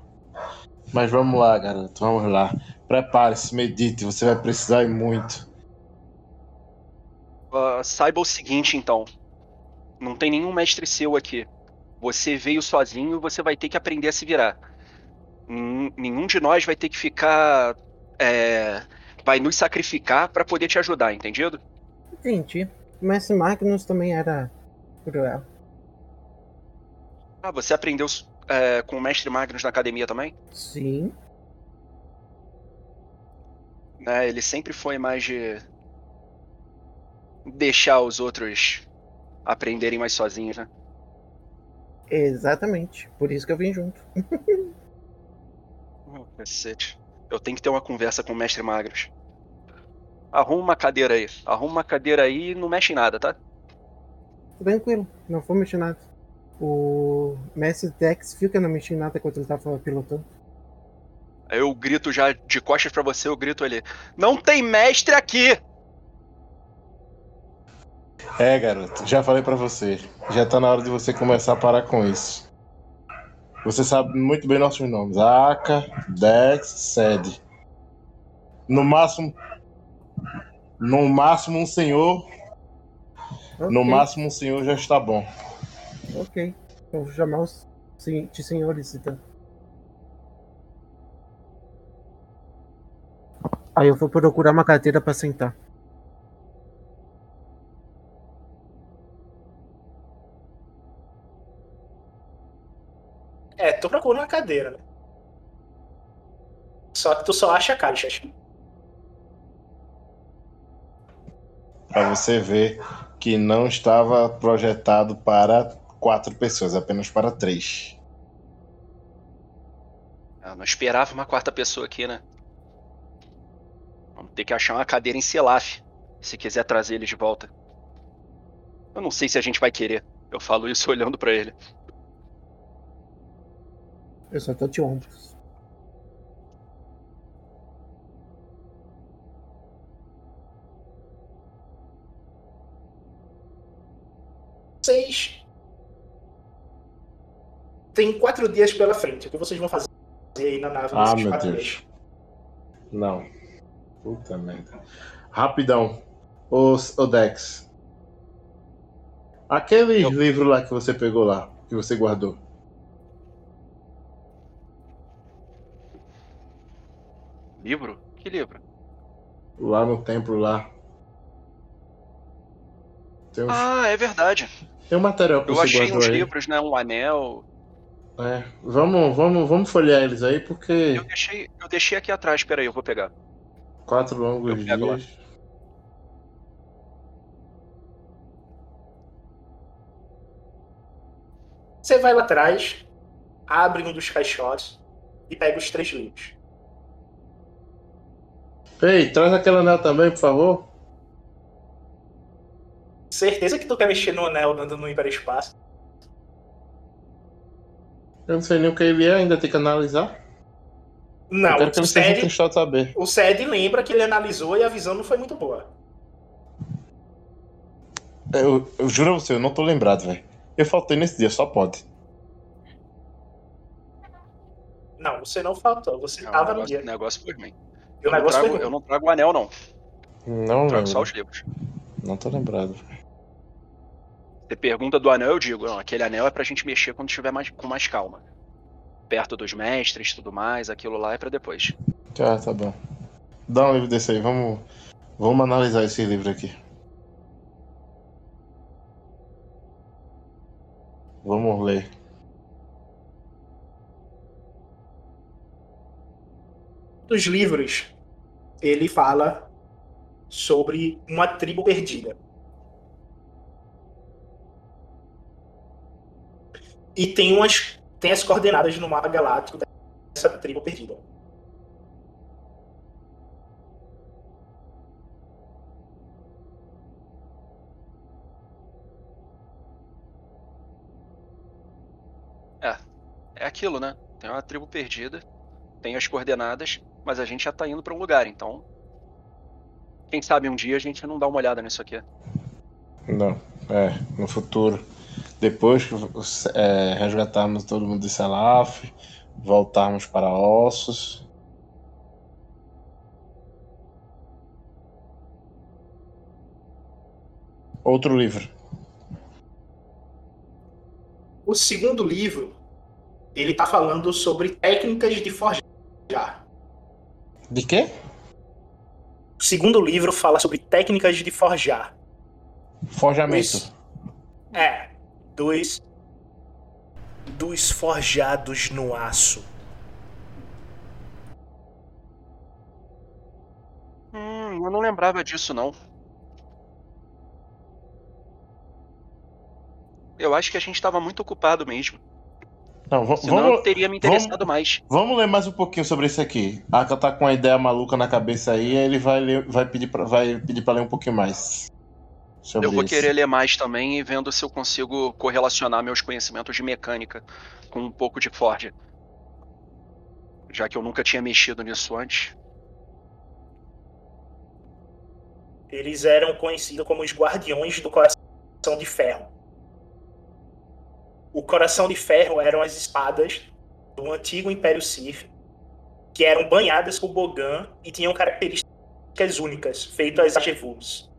Mas vamos lá, garoto, vamos lá. Prepare-se, medite, você vai precisar e muito. Ah, saiba o seguinte, então. Não tem nenhum mestre seu aqui. Você veio sozinho, você vai ter que aprender a se virar. Nen- Nenhum de nós vai ter que ficar. é, vai nos sacrificar pra poder te ajudar, entendido? Entendi. Mas Magnus também era cruel. Ah, você aprendeu é, com o mestre Magnus na academia também? Sim. Né, ele sempre foi mais de. deixar os outros aprenderem mais sozinhos, né? Exatamente. Por isso que eu vim junto. Oh, cacete. Eu tenho que ter uma conversa com o mestre Magnus. Arruma uma cadeira aí. Arruma uma cadeira aí e não mexe em nada, tá? Tranquilo, não vou mexer nada. O Mestre Dex viu que eu não mexi em nada enquanto ele tava pilotando. Aí eu grito já de costas pra você, eu grito ali. Não tem mestre aqui! É, garoto, já falei pra você. Já tá na hora de você começar a parar com isso. Você sabe muito bem nossos nomes: Aka, Dex, Sed. No máximo. No máximo um senhor. No Ok. máximo um senhor já está bom. Ok. Vou chamar os senhores então. Aí eu vou procurar uma cadeira pra sentar. É, tu procura uma cadeira, né? Só que tu só acha caixas. Pra você ver que não estava projetado para quatro pessoas, apenas para três. Eu não esperava uma quarta pessoa aqui, né? Vamos ter que achar uma cadeira em Selaf, se quiser trazer ele de volta. Eu não sei se a gente vai querer. Eu falo isso olhando pra ele. Eu só tô de ombros. Vocês tem quatro dias pela frente. O que vocês vão fazer aí na nave Ah, nesses meu quatro Deus. dias? Não. Puta merda. Rapidão. Ô, ô Dex. Aquele livro lá que você pegou lá, que você guardou. Livro? Que livro? Lá no templo lá. Tem, uns, Ah, é verdade. tem um material que Eu você achei guardou uns aí. livros, né? Um anel. É. Vamos, vamos, vamos folhear eles aí, porque Eu deixei, eu deixei aqui atrás, peraí, eu vou pegar. quatro longos Eu pego lá. dias. Você vai lá atrás, abre um dos caixotes e pega os três livros. Ei, traz aquele anel também, por favor. Certeza que tu quer mexer no anel andando no hiperespaço? Eu não sei nem o que ele é, ainda tem que analisar. Não, eu quero que o ele seja Ced, interessado saber. o Ced lembra que ele analisou e a visão não foi muito boa. Eu, eu juro a você, eu não tô lembrado, velho. Eu faltei nesse dia, só pode. Não, você não faltou, você Não, tava o no negócio, dia. o negócio foi ruim. O Eu não, negócio trago, eu não trago o anel, não. Não Trago só os livros. Não tô lembrado. Você pergunta do anel, eu digo, não, aquele anel é pra gente mexer quando estiver mais, com mais calma. Perto dos mestres e tudo mais, aquilo lá é pra depois. Tá, tá bom. Dá um livro desse aí, vamos, vamos analisar esse livro aqui. Vamos ler. dos livros, ele fala sobre uma tribo perdida. E tem umas tem as coordenadas no mapa galáctico dessa tribo perdida. É, é aquilo, né? Tem uma tribo perdida, tem as coordenadas, mas a gente já tá indo pra um lugar, então. Quem sabe um dia a gente não dá uma olhada nisso aqui. Não, é, no futuro. Depois que é, resgatarmos todo mundo de Selaf, voltarmos para Ossos. Outro livro. O segundo livro, ele tá falando sobre técnicas de forjar. De quê? O segundo livro fala sobre técnicas de forjar. Forjamento. É, dos dos forjados no aço. Hum, eu não lembrava disso, não. Eu acho que a gente tava muito ocupado mesmo. Não, Senão vamos, eu teria me interessado mais. vamos ler mais um pouquinho sobre isso aqui. A Aka tá com uma ideia maluca na cabeça aí, ele vai, ler, vai, pedir pra, vai pedir pra ler um pouquinho mais. Sobre Eu vou isso. querer ler mais também e vendo se eu consigo correlacionar meus conhecimentos de mecânica com um pouco de Ford. Já que eu nunca tinha mexido nisso antes. Eles eram conhecidos como os guardiões do coração de ferro. O coração de ferro eram as espadas do antigo Império Sith, que eram banhadas por Bogan e tinham características únicas, feitas a Jevus.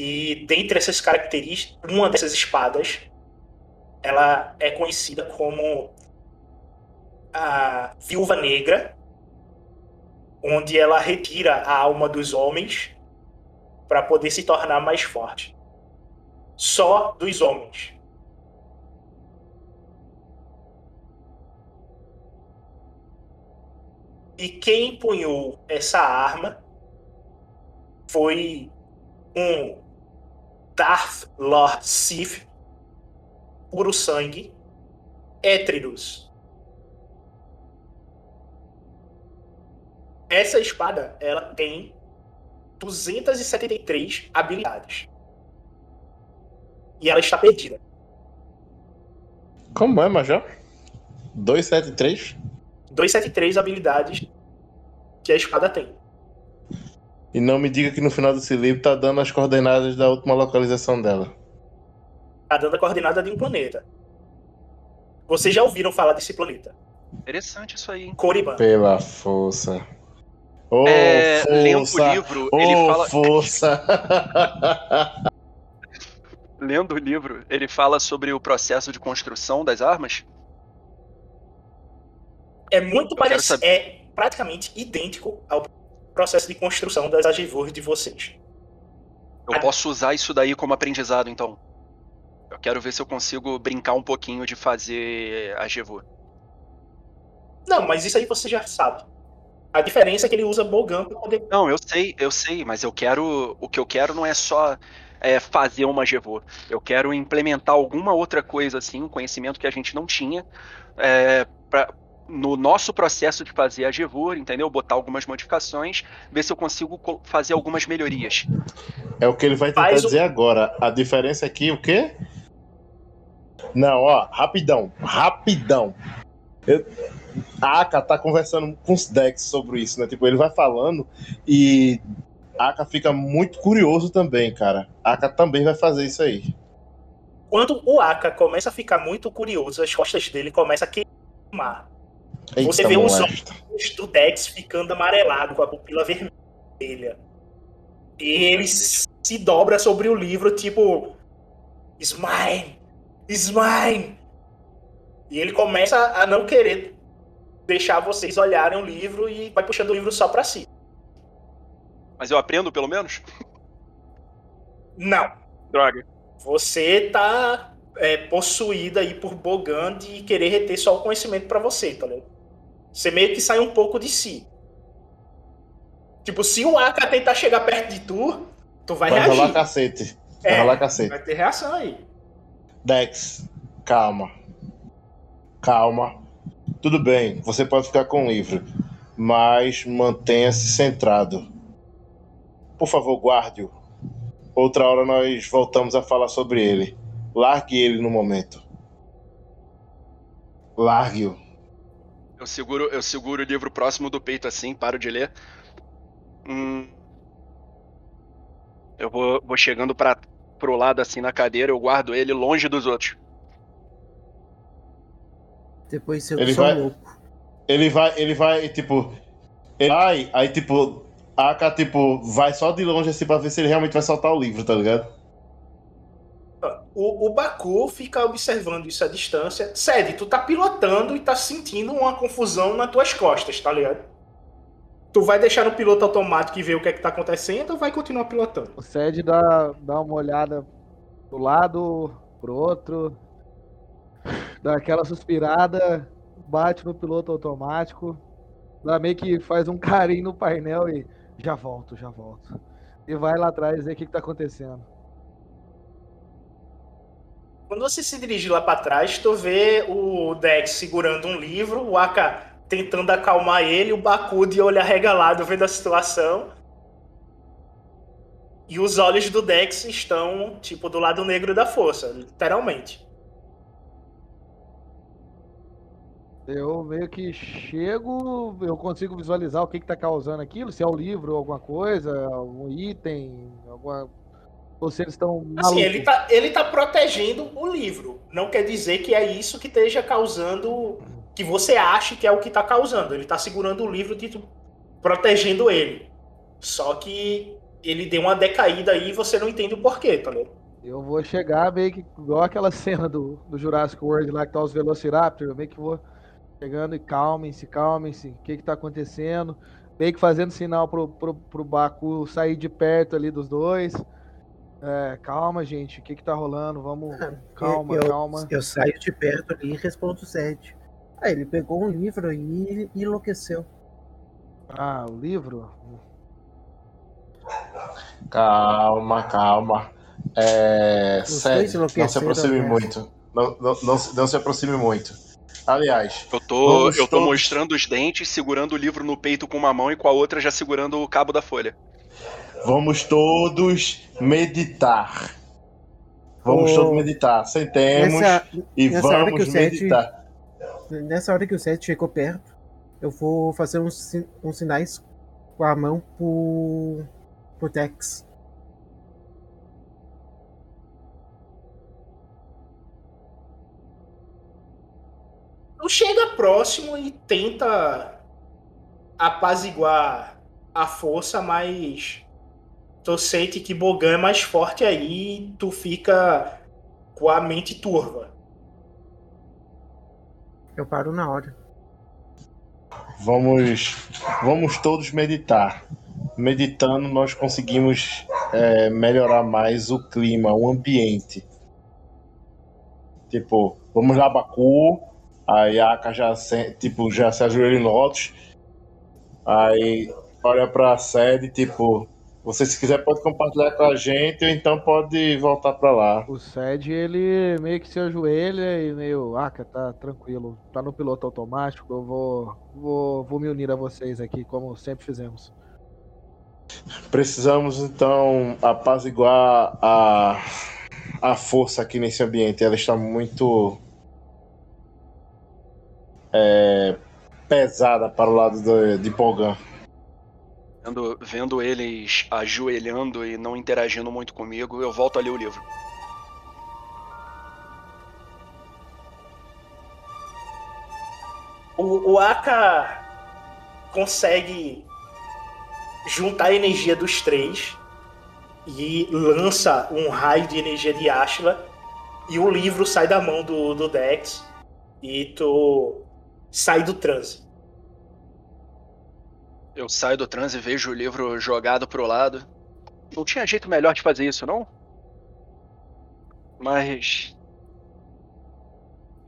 E dentre essas características, uma dessas espadas, ela é conhecida como a Viúva Negra, onde ela retira a alma dos homens para poder se tornar mais forte. Só dos homens. E quem empunhou essa arma foi um Darth Lord Sith, puro sangue, Étridos. Essa espada, ela tem 273 habilidades. E ela está perdida. Como é, Major? 273? 273 habilidades que a espada tem. E não me diga que no final desse livro tá dando as coordenadas da última localização dela. Tá dando a coordenada de um planeta. Vocês já ouviram falar desse planeta? Interessante isso aí, hein? Pela força. Ô, É, lendo o força! livro, Ô, ele fala- força! Lendo o livro, ele fala sobre o processo de construção das armas. É muito parecido. É praticamente idêntico ao processo de construção das agivores de vocês. Eu posso usar isso daí como aprendizado, então. Eu quero ver se eu consigo brincar um pouquinho de fazer a Gevu. Não, mas isso aí você já sabe. A diferença é que ele usa Bogan para poder. Não, eu sei, eu sei, mas eu quero. O que eu quero não é só é, fazer uma Gevô. Eu quero implementar alguma outra coisa assim, um conhecimento que a gente não tinha, é, pra, no nosso processo de fazer a Gevur, entendeu? Botar algumas modificações, ver se eu consigo co- fazer algumas melhorias. É o que ele vai tentar Faz o- dizer agora. A diferença aqui, o quê? Não, ó, rapidão, rapidão. Eu- A Aka tá conversando com os Dex sobre isso, né? Tipo, ele vai falando e a Aka fica muito curioso também, cara. A Aka também vai fazer isso aí. Quando o Aka começa a ficar muito curioso, as costas dele começam a queimar. Eita, Você vê os olhos do Dex ficando amarelado, com a pupila vermelha. E ele se dobra sobre o livro, tipo. It's mine! It's mine! E ele começa a não querer deixar vocês olharem o livro e vai puxando o livro só pra si. Mas eu aprendo pelo menos? Não. Droga. Você tá é, possuída aí por Bogan de querer reter só o conhecimento pra você, tá ligado? Você meio que sai um pouco de si. Tipo, se o Aka tentar chegar perto de tu, tu vai, Vai reagir. rolar cacete. Vai É, rolar cacete. Vai ter reação aí. Dex, calma. Calma. Tudo bem, você pode ficar com o livro, mas mantenha-se centrado. Por favor, guarde-o. Outra hora nós voltamos a falar sobre ele. Largue ele no momento. Largue-o. Eu seguro, eu seguro o livro próximo do peito assim, paro de ler. Hum. Eu vou, vou chegando para pro lado assim na cadeira, eu guardo ele longe dos outros. Depois eu Ele sou vai- louco. Ele vai, ele vai, tipo. Ele vai, aí, tipo, a Aka, tipo, vai só de longe assim pra ver se ele realmente vai soltar o livro, tá ligado? O, o Baku fica observando isso à distância. Sede, tu tá pilotando e tá sentindo uma confusão nas tuas costas, tá ligado? Tu vai deixar no piloto automático e ver o que é que tá acontecendo ou vai continuar pilotando? O Sed dá, dá uma olhada pro lado, pro outro, dá aquela suspirada, bate no piloto automático, dá meio que faz um carinho no painel e já volto, já volto. E vai lá atrás ver o que, que tá acontecendo. Quando você se dirige lá pra trás, tu vê o Dex segurando um livro, o Aka tentando acalmar ele, o Baku de olho arregalado vendo a situação. E os olhos do Dex estão, tipo, do lado negro da força, literalmente. Eu meio que chego, eu consigo visualizar o que, que tá causando aquilo, se é o livro, alguma coisa, algum item, alguma. Ou se eles estão Assim, ele tá, ele tá protegendo o livro. Não quer dizer que é isso que esteja causando. Que você ache que é o que tá causando. Ele tá segurando o livro, tipo, protegendo ele. Só que ele deu uma decaída aí e você não entende o porquê, tá ligado? Eu vou chegar meio que igual aquela cena do, do Jurassic World lá que tá os Velociraptor, eu meio que vou chegando e calmem-se, calmem-se, o que que tá acontecendo? Meio que fazendo sinal pro, pro, pro Baku sair de perto ali dos dois. É, calma, gente, o que que tá rolando? Vamos, calma, eu, calma. Eu saio de perto ali e respondo o Zed. Aí ele pegou um livro e enlouqueceu. Ah, o livro? Calma, calma. É, dois não se aproxime né? muito. Não, não, não, se- não se aproxime muito. Aliás, Eu tô, eu tô mostrando os dentes, segurando o livro no peito com uma mão e com a outra já segurando o cabo da folha. Vamos todos meditar. Vamos todos meditar. Sentemos nessa- e nessa vamos o Sete- meditar. Nessa hora que o Seth chegou perto, eu vou fazer uns, uns sinais com a mão pro, pro Tex. Tu chega próximo e tenta apaziguar a força, mas tu sente que Bogan é mais forte aí e tu fica com a mente turva. Eu paro na hora. Vamos, vamos todos meditar. Meditando, nós conseguimos é, melhorar mais o clima, o ambiente. Tipo, vamos lá, Baku. Aí a Aka já se, tipo, já se ajoelha em lotos. Aí olha pra sede, tipo, Você, se quiser, pode compartilhar com a gente ou então pode voltar pra lá. O Sed, ele meio que se ajoelha e meio, ah, tá tranquilo, tá no piloto automático, eu vou, vou, vou me unir a vocês aqui, como sempre fizemos. Precisamos então apaziguar a, a força aqui nesse ambiente. Ela está muito é, pesada para o lado de, de Pogan. Vendo, vendo eles ajoelhando e não interagindo muito comigo, eu volto a ler o livro. O, o Aka consegue juntar a energia dos três e lança um raio de energia de Ashla e o livro sai da mão do, do Dex e tu sai do transe. Eu saio do transe e vejo o livro jogado pro lado. Não tinha jeito melhor de fazer isso, não? Mas.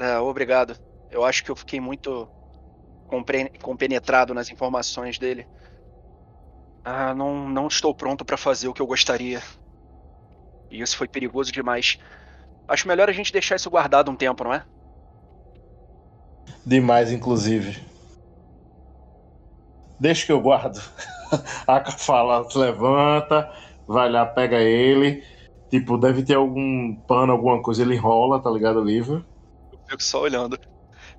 É, obrigado. Eu acho que eu fiquei muito compenetrado nas informações dele. Ah, não, não estou pronto para fazer o que eu gostaria. E isso foi perigoso demais. Acho melhor a gente deixar isso guardado um tempo, não é? Demais, inclusive. Deixa que eu guardo. A Aka fala, levanta, vai lá, pega ele. Tipo, deve ter algum pano, alguma coisa, ele enrola, tá ligado? O livro. Eu fico só olhando.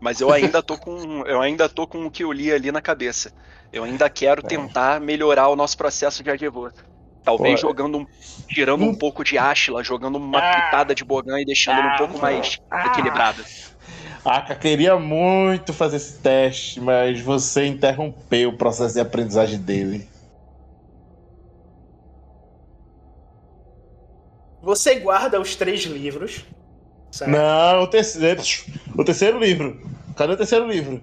Mas eu ainda tô com. Eu ainda tô com o que eu li ali na cabeça. Eu ainda quero tentar melhorar o nosso processo de advogado. Talvez Pô, jogando um. tirando um pouco de Ashla, jogando uma pitada de Bogan e deixando ele um pouco mais equilibrado. Aka queria muito fazer esse teste, mas você interrompeu o processo de aprendizagem dele. Você guarda os três livros. certo? Não, o terceiro. O terceiro livro. Cadê o terceiro livro?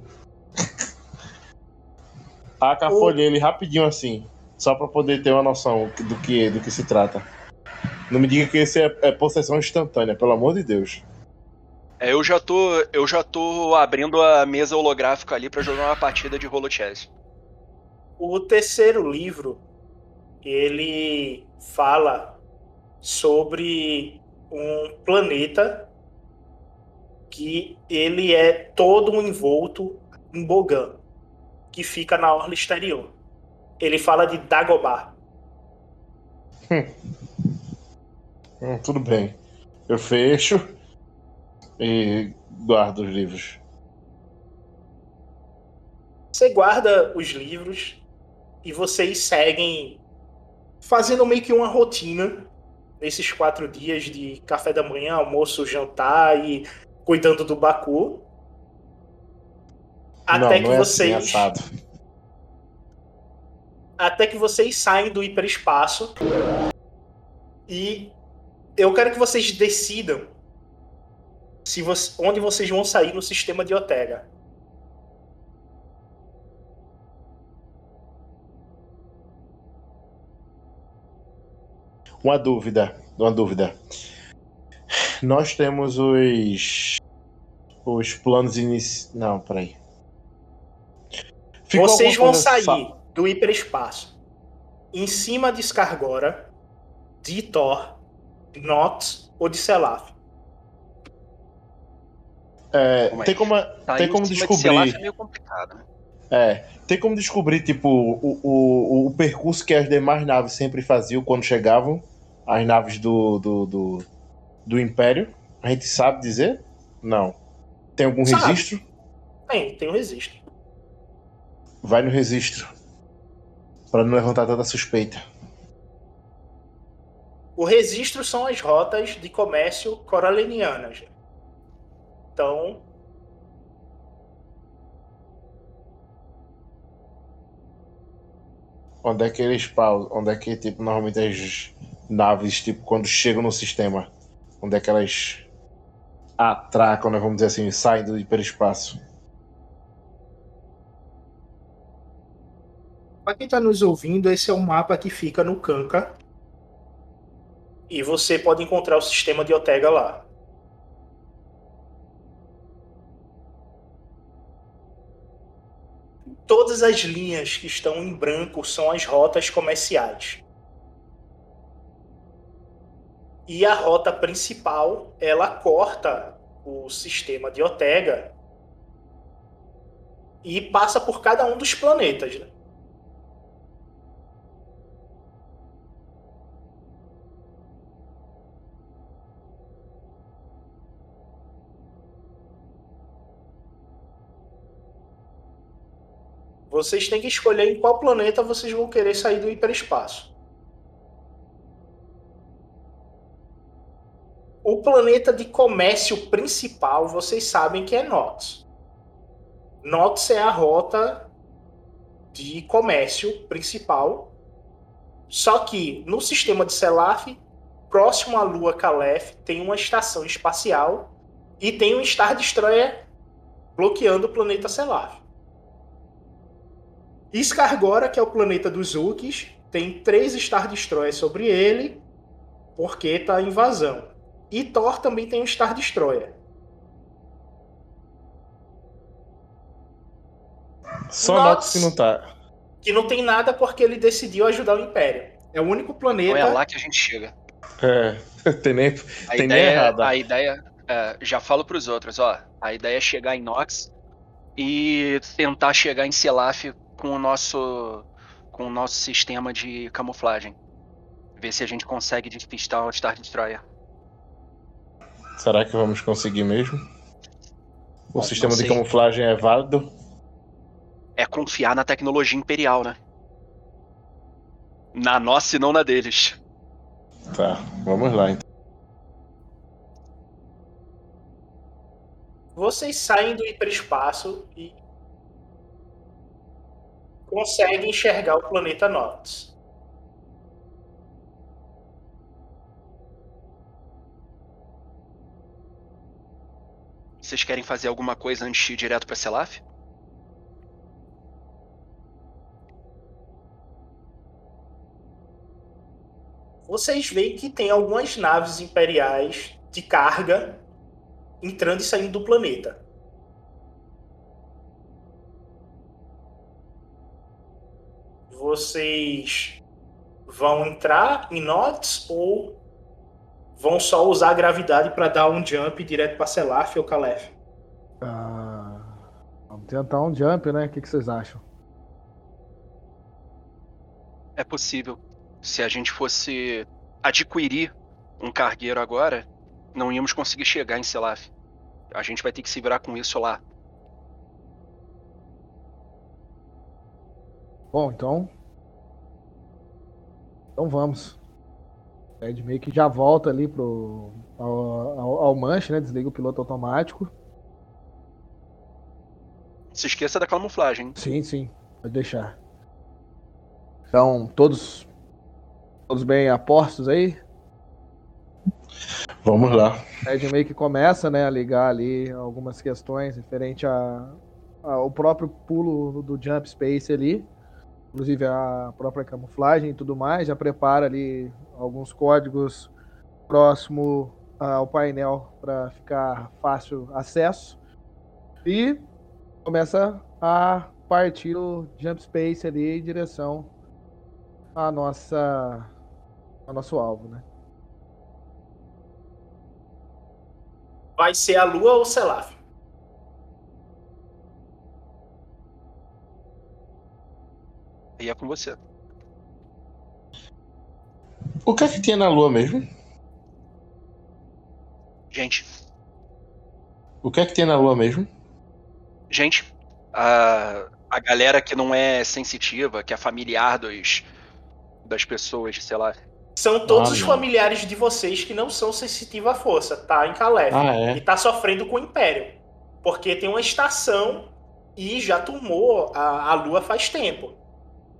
Aka folhei ele rapidinho assim. Só pra poder ter uma noção do que, do que se trata. Não me diga que esse é, é possessão instantânea, pelo amor de Deus. É, eu já tô. Eu já tô abrindo a mesa holográfica ali pra jogar uma partida de rolo chess. O terceiro livro ele fala sobre um planeta que ele é todo um envolto em Bogan, que fica na orla exterior. Ele fala de Dagobah. Hum, tudo bem. Eu fecho e guardo os livros. Você guarda os livros e vocês seguem fazendo meio que uma rotina nesses quatro dias de café da manhã, almoço, jantar e cuidando do Baku. Até não, que não é vocês. assim, até que vocês saem do hiperespaço. E eu quero que vocês decidam se você- onde vocês vão sair no sistema de Otega. Uma dúvida, uma dúvida. Nós temos os os planos iniciais. Não, peraí. Ficou vocês vão sair sa- do hiperespaço em cima de Scargora, de Thor, Nox ou de Selaf. É, Calma aí. tem como, Tá tem como cima de descobrir. é meio complicado, né? É, tem como descobrir, tipo, o, o, o percurso que as demais naves sempre faziam quando chegavam, as naves do, do, do, do Império? A gente sabe dizer? Não. Tem algum Sabe. registro? Tem, tem um registro. Vai no registro. Pra não levantar tanta suspeita. O registro são as rotas de comércio coralinianas. Então, Onde é que eles pausam? Onde é que, tipo, normalmente as naves, tipo, quando chegam no sistema, onde é que elas atracam, né, vamos dizer assim, saem do hiperespaço? para quem está nos ouvindo, esse é um mapa que fica no Kanka. E você pode encontrar o sistema de Otega lá. Todas as linhas que estão em branco são as rotas comerciais. E a rota principal, ela corta o sistema de Otega e passa por cada um dos planetas. Né? Vocês têm que escolher em qual planeta vocês vão querer sair do hiperespaço. O planeta de comércio principal, vocês sabem que é Nox. Nox é a rota de comércio principal. Só que no sistema de Selaf, próximo à Lua Calef, tem uma estação espacial e tem um Star Destroyer bloqueando o planeta Selaf. Iskargora, que é o planeta dos Ukis, tem três Star Destroyers sobre ele, porque tá em invasão. E Thor também tem um Star Destroyer. Só Nox que não tá. Que não tem nada porque ele decidiu ajudar o Império. É o único planeta. Não é lá que a gente chega. É, tem nem, A tem nem ideia, errado. a ideia é, já falo pros outros, ó. A ideia é chegar em Nox e tentar chegar em Selaf com o nosso com o nosso sistema de camuflagem. Ver se a gente consegue despistar o Star Destroyer. Será que vamos conseguir mesmo? O Bom, sistema de camuflagem é válido? É confiar na tecnologia imperial, né? Na nossa e não na deles. Tá, vamos lá então. Vocês saem do hiperespaço e conseguem enxergar o planeta Nox. Vocês querem fazer alguma coisa antes de ir direto pra Selaf? Vocês veem que tem algumas naves imperiais de carga entrando e saindo do planeta. Vocês vão entrar em Nox ou vão só usar a gravidade para dar um jump direto para Selaf ou Calef? Ah, vamos tentar um jump, né? O que, que vocês acham? É possível. Se a gente fosse adquirir um cargueiro agora, não íamos conseguir chegar em Selaf. A gente vai ter que se virar com isso lá. Bom, então. Então vamos. O Ed meio que já volta ali pro, ao, ao, ao manche, né? Desliga o piloto automático. Se esqueça da camuflagem. Sim, sim. Pode deixar. Então, todos. Todos bem apostos aí? Vamos lá. O Ed meio que começa, né, a ligar ali algumas questões referente a, ao próprio pulo do jump space ali, inclusive a própria camuflagem e tudo mais, já prepara ali alguns códigos próximo ao painel para ficar fácil acesso e começa a partir o jump space ali em direção à nossa ao nosso alvo, né? Vai ser a Lua ou Selaf? E é com você. O que é que tinha na lua mesmo? Gente, O que é que tinha na lua mesmo? gente, a, a galera que não é sensitiva, que é familiar dos, das pessoas, sei lá. São todos Ah, os familiares de vocês que não são sensitivos à força, tá? Em Calef. Ah, é? E tá sofrendo com o Império. Porque tem uma estação e já tomou a, a Lua faz tempo.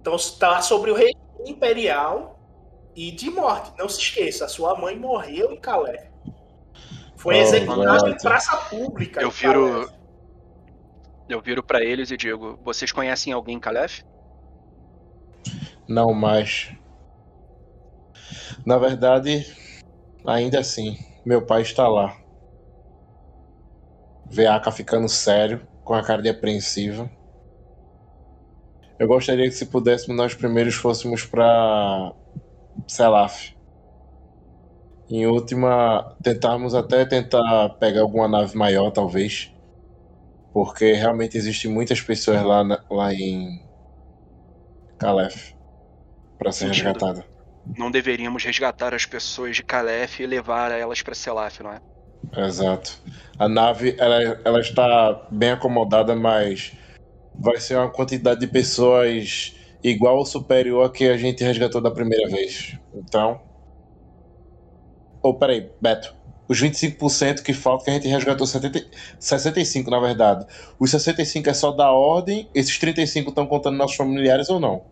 Então está sobre o regime imperial e de morte. Não se esqueça, a sua mãe morreu em Calef. Foi Oh, executada em praça pública. Eu viro. Eu viro pra eles e digo: vocês conhecem alguém em Calef? Não mais. Na verdade, ainda assim, meu pai está lá. Vê a Aka ficando sério, com a cara de apreensiva. Eu gostaria que se pudéssemos nós primeiros fôssemos para Selaf. Em última, tentarmos até tentar pegar alguma nave maior, talvez. Porque realmente existem muitas pessoas lá, na- lá em Calef para ser Sentido. resgatada. Não deveríamos resgatar as pessoas de Calef e levar elas pra Selaf, não é? Exato. A nave ela, ela está bem acomodada, mas vai ser uma quantidade de pessoas igual ou superior a que a gente resgatou da primeira vez. Então. Ou peraí, Beto. Os 25% que falta, que a gente resgatou 70, 65, na verdade. Os 65 é só da ordem, esses 35 estão contando nossos familiares ou não?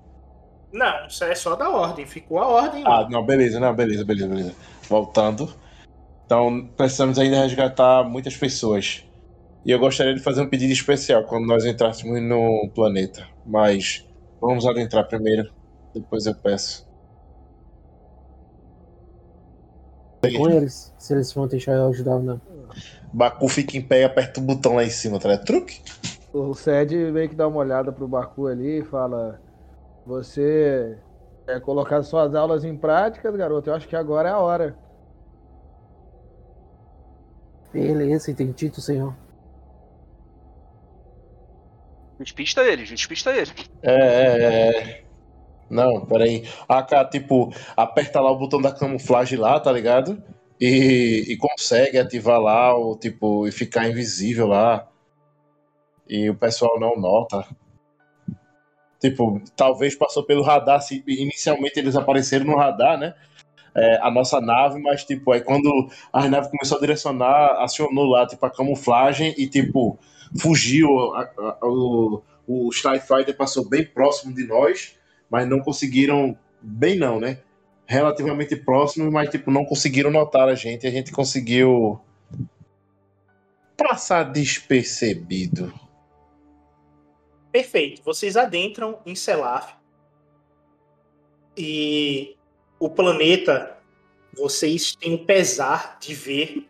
Não, isso é só da ordem. Ficou a ordem lá. Ah, não, beleza, não, beleza, beleza, beleza. Voltando. Então, precisamos ainda resgatar muitas pessoas. E eu gostaria de fazer um pedido especial quando nós entrássemos no planeta. Mas vamos adentrar primeiro, depois eu peço. Com eles, se eles vão deixar eu ajudar ou não. Baku fica em pé e aperta o botão lá em cima, tá ligado? Truque? O Ced meio que dá uma olhada pro Baku ali e fala: Você quer colocar suas aulas em prática, garoto? Eu acho que agora é a hora. Beleza, entendido, senhor. Despista ele, despista ele. É, é, é. Não, peraí. A cara, tipo, aperta lá o botão da camuflagem lá, tá ligado? E, e consegue ativar lá, o, tipo, e ficar invisível lá. E o pessoal não nota. Tipo, talvez passou pelo radar, se inicialmente eles apareceram no radar, né? É, a nossa nave, mas tipo, aí quando a nave começou a direcionar, acionou lá, tipo, a camuflagem e tipo, fugiu. A- a- o, o Starfighter passou bem próximo de nós, mas não conseguiram. Bem não, né? Relativamente próximo, mas tipo, não conseguiram notar a gente. A gente conseguiu passar despercebido. Perfeito. Vocês adentram em Selaf. E o planeta, vocês têm o pesar de ver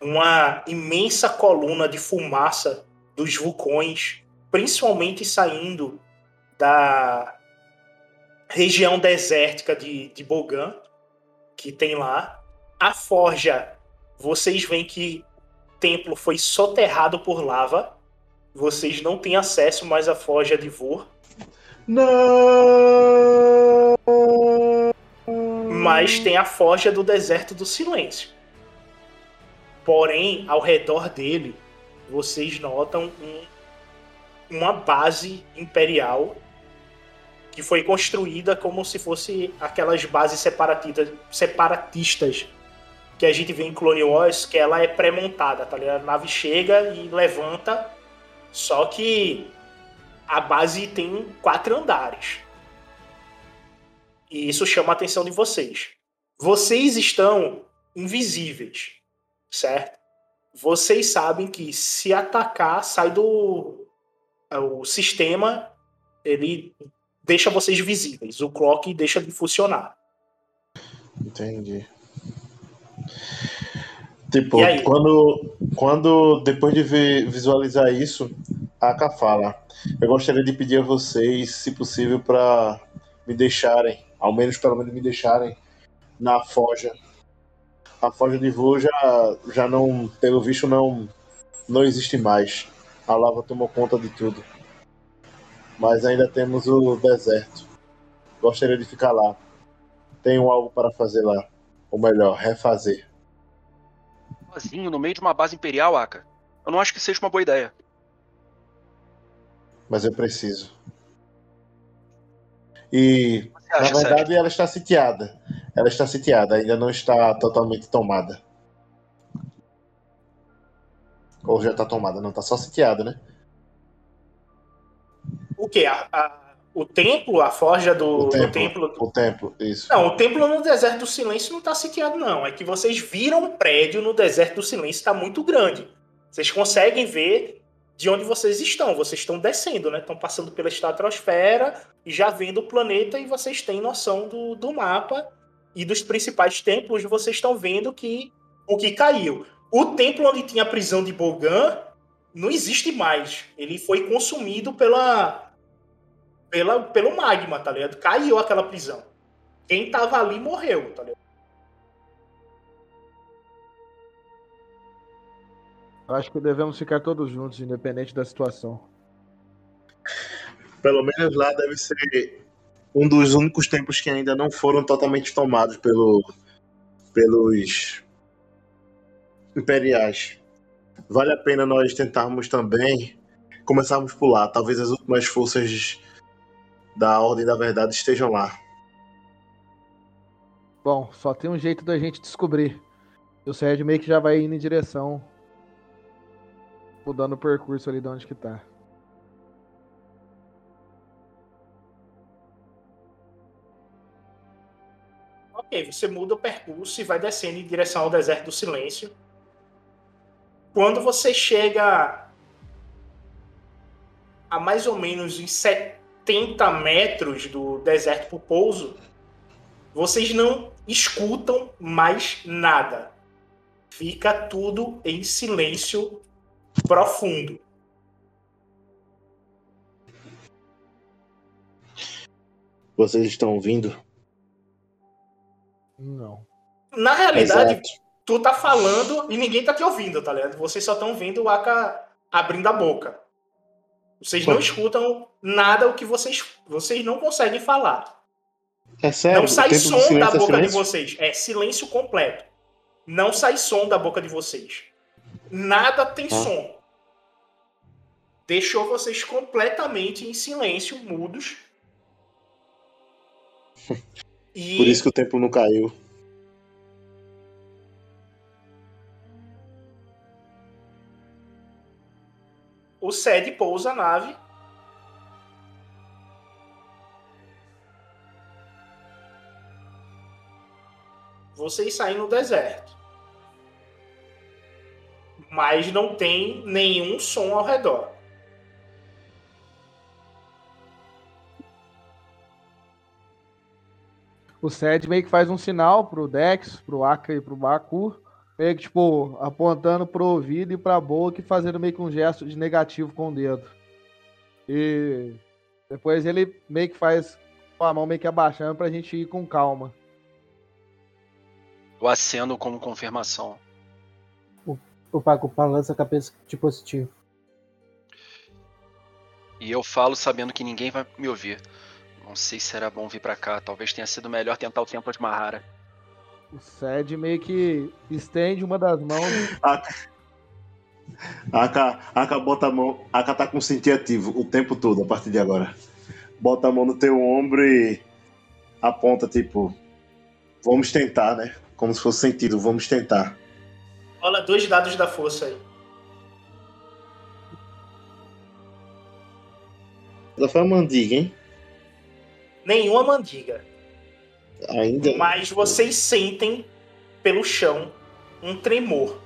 uma imensa coluna de fumaça dos vulcões, principalmente saindo da região desértica de, de Bogan, que tem lá. A forja, vocês veem que o templo foi soterrado por lava. Vocês não têm acesso mais à forja de Vor. Não! Mas tem a forja do deserto do silêncio. Porém, ao redor dele, vocês notam um- uma base imperial que foi construída como se fosse aquelas bases separatistas, separatistas que a gente vê em Clone Wars, que ela é pré-montada, tá ligado? A nave chega e levanta, só que a base tem quatro andares. E isso chama a atenção de vocês. Vocês estão invisíveis, certo? Vocês sabem que se atacar, sai do. O sistema, ele deixa vocês visíveis. O clock deixa de funcionar. Entendi. Tipo, quando, quando depois de ver- visualizar isso, a Aka fala: Eu gostaria de pedir a vocês, se possível, para me deixarem, ao menos pelo menos me deixarem na forja. A forja de voo já, já não, pelo visto, não, não existe mais. A lava tomou conta de tudo. Mas ainda temos o deserto. Gostaria de ficar lá. Tenho algo para fazer lá. Ou melhor, refazer. Sozinho, no meio de uma base imperial, Aka. Eu não acho que seja uma boa ideia. Mas eu preciso. E, na verdade, Sérgio? ela está sitiada. Ela está sitiada, ainda não está totalmente tomada. Ou já está tomada, não está só sitiada, né? O quê? A- a- o templo, a forja do, O do templo. templo. O templo, isso. Não, o templo no deserto do silêncio não está sitiado, não. É que vocês viram um prédio no deserto do silêncio está muito grande. Vocês conseguem ver de onde vocês estão. Vocês estão descendo, né? Estão passando pela estratosfera e já vendo o planeta e vocês têm noção do, do mapa e dos principais templos. Vocês estão vendo que o que caiu. O templo onde tinha a prisão de Bogan não existe mais. Ele foi consumido pela, pela, pelo magma, tá ligado? Caiu aquela prisão. Quem tava ali morreu, tá ligado? Eu acho que devemos ficar todos juntos, independente da situação. Pelo menos lá deve ser um dos únicos tempos que ainda não foram totalmente tomados pelo, pelos imperiais. Vale a pena nós tentarmos também começarmos por lá. Talvez as últimas forças da Ordem da Verdade estejam lá. Bom, só tem um jeito da gente descobrir. O Sérgio meio que já vai indo em direção. Mudando o percurso ali de onde que tá. Ok, você muda o percurso e vai descendo em direção ao deserto do silêncio. Quando você chega a mais ou menos em 70 metros do deserto pro pouso, vocês não escutam mais nada. Fica tudo em silêncio profundo. Vocês estão ouvindo? Não. Na realidade, Exato. tu tá falando e ninguém tá te ouvindo, tá ligado? Vocês só estão vendo o Aka abrindo a boca. Vocês não escutam nada o que vocês vocês não conseguem falar. É sério? não sai som da é boca de silêncio? vocês. É silêncio completo. Não sai som da boca de vocês. Nada tem Ah. som. Deixou vocês completamente em silêncio, mudos. E Por isso que o tempo não caiu. o Sed pousa a nave. Vocês saem no deserto. Mas não tem nenhum som ao redor. O Sed meio que faz um sinal pro Dex, pro Aka e pro Baku. Meio que, tipo, apontando pro ouvido e pra boca e fazendo meio que um gesto de negativo com o dedo. E depois ele meio que faz com a mão meio que abaixando pra gente ir com calma. Eu aceno como confirmação. O Paco balança a cabeça de positivo. E eu falo sabendo que ninguém vai me ouvir. Não sei se era bom vir pra cá. Talvez tenha sido melhor tentar o templo de Mahara. O Sed meio que estende uma das mãos. Aka, Aka bota a mão. Aka tá com sentir ativo o tempo todo a partir de agora. Bota a mão no teu ombro e aponta, tipo. Vamos tentar, né? Como se fosse sentido, vamos tentar. Rola dois dados da força aí. Ela foi uma mandiga, hein? Nenhuma mandiga. Ainda. Mas vocês sentem pelo chão um tremor.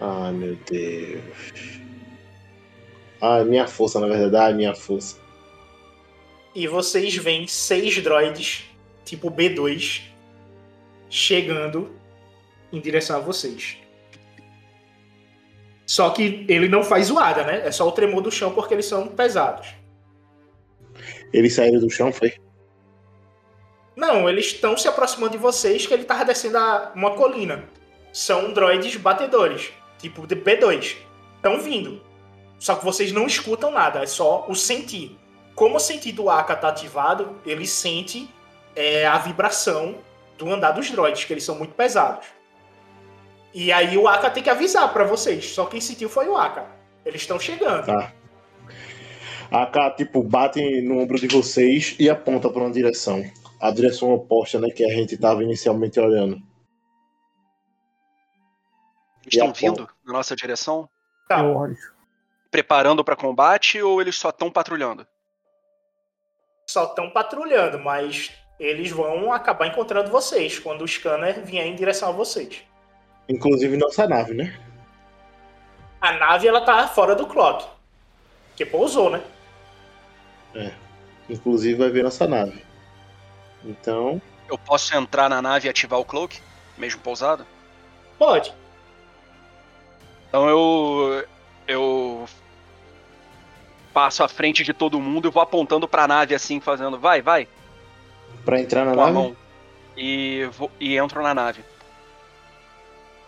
Ai, meu Deus. Ai, minha força, na verdade. Ai, minha força. E vocês veem seis droids, tipo B2, chegando em direção a vocês. Só que ele não faz zoada, né? É só o tremor do chão porque eles são pesados. Eles saíram do chão, foi? Não, eles estão se aproximando de vocês que ele tava descendo uma colina. São droids batedores, tipo de B2. Estão vindo. Só que vocês não escutam nada, é só o sentir. Como o sentir do Aka tá ativado, ele sente é, a vibração do andar dos droids, que eles são muito pesados. E aí o Aka tem que avisar pra vocês. Só quem sentiu foi o Aka. Eles estão chegando. Tá. A K, tipo, bate no ombro de vocês e aponta para uma direção. A direção oposta, né? Que a gente tava inicialmente olhando. Eles estão vindo na nossa direção? Tá. Preparando pra combate ou eles só estão patrulhando? Só estão patrulhando, mas eles vão acabar encontrando vocês quando o scanner vier em direção a vocês. Inclusive nossa nave, né? A nave ela tá fora do clock. Que pousou, né? Inclusive vai ver nossa nave. Então, Eu posso entrar na nave e ativar o cloak, mesmo pousado? Pode. Então eu. Eu. Passo à frente de todo mundo e vou apontando pra nave assim, fazendo vai, vai, para entrar na com a nave, mão. E, vou, e entro na nave.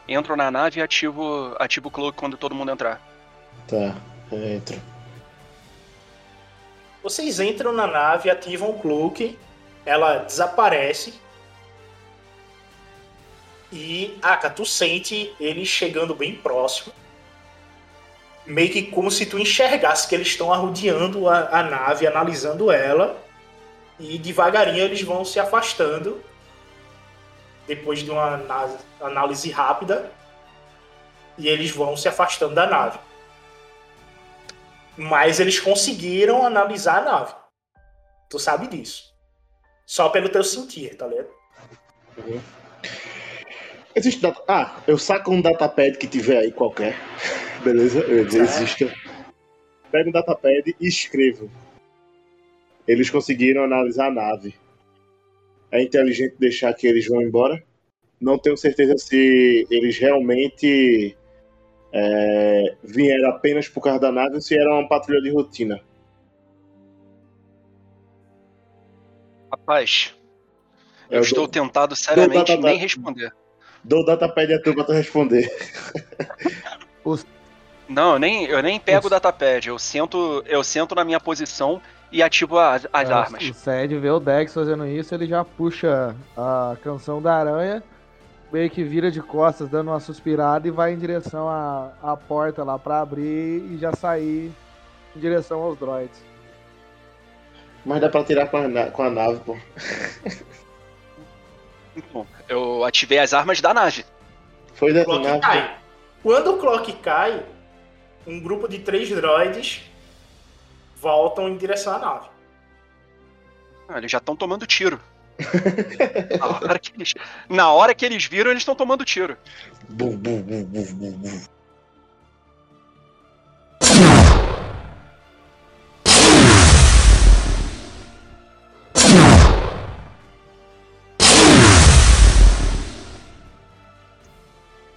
Entro na nave e ativo, ativo o cloak quando todo mundo entrar. Tá, entra. Vocês entram na nave, ativam o cloak, ela desaparece. E, Aka, tu sente eles chegando bem próximo. Meio que como se tu enxergasse que eles estão arrodeando a, a nave, analisando ela. E devagarinho eles vão se afastando. Depois de uma análise rápida. E eles vão se afastando da nave. Mas eles conseguiram analisar a nave. Tu sabe disso. Só pelo teu sentir, tá ligado? Existe data... Ah, eu saco um datapad que tiver aí qualquer. Beleza? Eu ia dizer, existe. Pego um datapad e escrevo. Eles conseguiram analisar a nave. É inteligente deixar que eles vão embora. Não tenho certeza se eles realmente é, vieram apenas por causa da nave ou se era uma patrulha de rotina. Rapaz, eu, Eu estou dou- tentado seriamente data- nem responder. Dou o datapad a tu pra tu responder. Não, eu nem, eu nem pego o datapad, eu sento, eu sento na minha posição e ativo as, as É, armas. O Sed vê o Dex fazendo isso, ele já puxa a canção da aranha, meio que vira de costas, dando uma suspirada e vai em direção à, à porta lá pra abrir e já sair em direção aos droids. Mas dá pra tirar com a, com a nave, pô. Então, eu ativei as armas da nave. Foi O clock cai. Quando o clock cai, um grupo de três droids voltam em direção à nave. Ah, eles já estão tomando tiro. na, hora que eles, na hora que eles viram, eles estão tomando tiro. Bum, bum, bum, bum, bum, bum.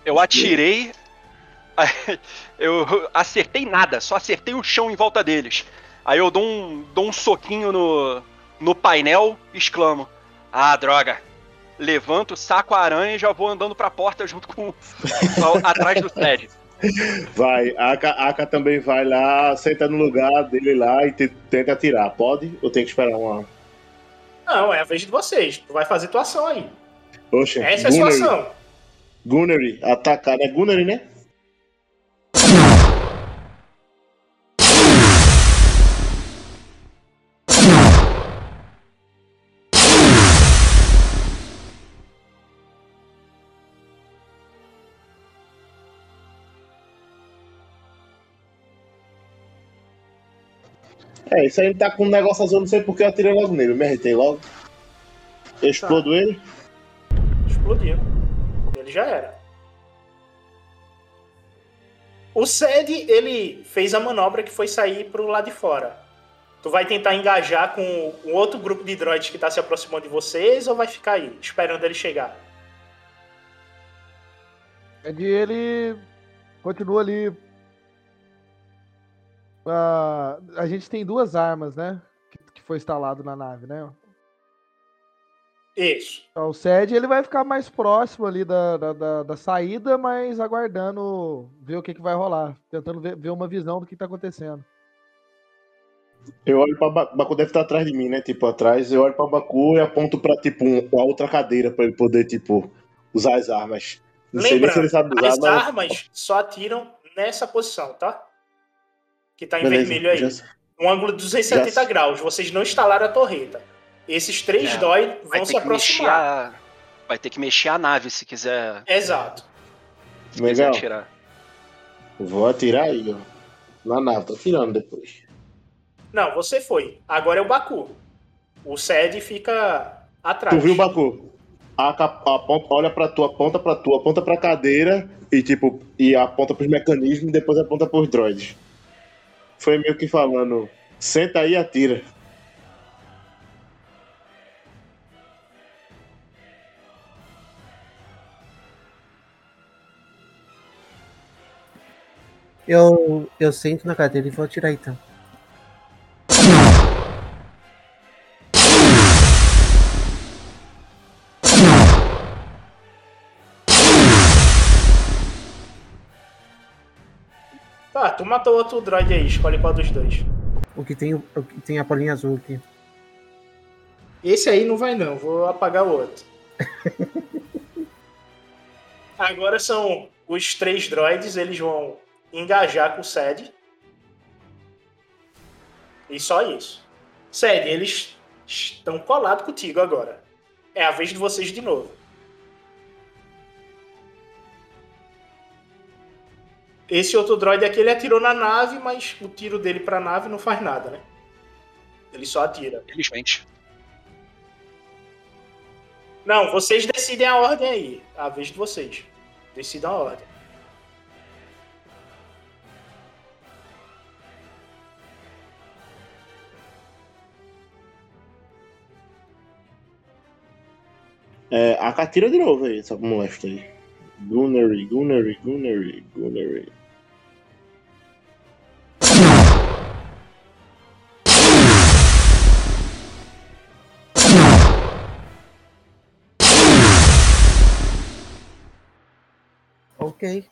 Eu atirei. Eu acertei nada, só acertei o chão em volta deles. Aí eu dou um, dou um soquinho no, no painel e exclamo: Ah, droga! Levanto, saco a aranha e já vou andando pra porta junto com. atrás do Fred. Vai, a Aka, Aka também vai lá, senta no lugar dele lá e te- tenta atirar. Pode? Ou tem que esperar uma. Não, é a vez de vocês. Tu vai fazer tua ação aí. Oxe, Essa é a sua Gunnery. ação. Gunnery, atacar, né? Gunnery, né? É, isso aí ele tá com um negócio azul, não sei porque eu atirei logo nele, eu me arretei logo. Explodo ele. Explodiu. Ele já era. O Sed, ele fez a manobra que foi sair pro lado de fora. Tu vai tentar engajar com um outro grupo de droids que tá se aproximando de vocês ou vai ficar aí, esperando ele chegar? De ele continua ali. Ah, a gente tem duas armas, né? Que, que foi instalado na nave, né? Isso. Então, O Sed ele vai ficar mais próximo ali da, da, da- da saída, mas aguardando ver o que, que vai rolar. Tentando ver, ver uma visão do que tá acontecendo. Eu olho pra Ba- Baku deve estar atrás de mim, né? Tipo, atrás. Eu olho pra Baku e aponto pra, tipo, um, uma outra cadeira pra ele poder, tipo, usar as armas. Não sei nem se ele sabe usar, as mas. armas só atiram nessa posição, tá? Que tá em Beleza, vermelho aí. já- Um ângulo de 270 já- graus. Vocês não instalaram a torreta. Esses três É, droids Vai vão se mexer aproximar. a. Vai ter que mexer a nave se quiser, Exato. se quiser Legal. atirar. Vou atirar aí, ó. Na nave, tô atirando depois. Não, você foi. Agora é o Baku. O Sed fica atrás. Tu viu, Baku? A, ca- aponta, olha pra tu, aponta pra tu, aponta pra cadeira e, tipo, e aponta pros mecanismos e depois aponta pros droids. Foi meio que falando, senta aí e atira. Eu, eu sento na cadeira e vou atirar então. Matou outro droid aí, escolhe qual dos dois. O que tem, o que tem a bolinha azul aqui. Esse aí não vai não, vou apagar o outro. Agora são os três droids, eles vão engajar com o Sed. E só isso. Sed, eles estão colados contigo agora. É a vez de vocês de novo. Esse outro droid aqui, ele atirou na nave, mas o tiro dele pra nave não faz nada, né? Ele só atira. Felizmente. Não, vocês decidem a ordem aí. A vez de vocês. Decidam a ordem. É, a catira de novo aí, essa molesta aí. Gunnery, Gunnery, Gunnery, Gunnery. Ok.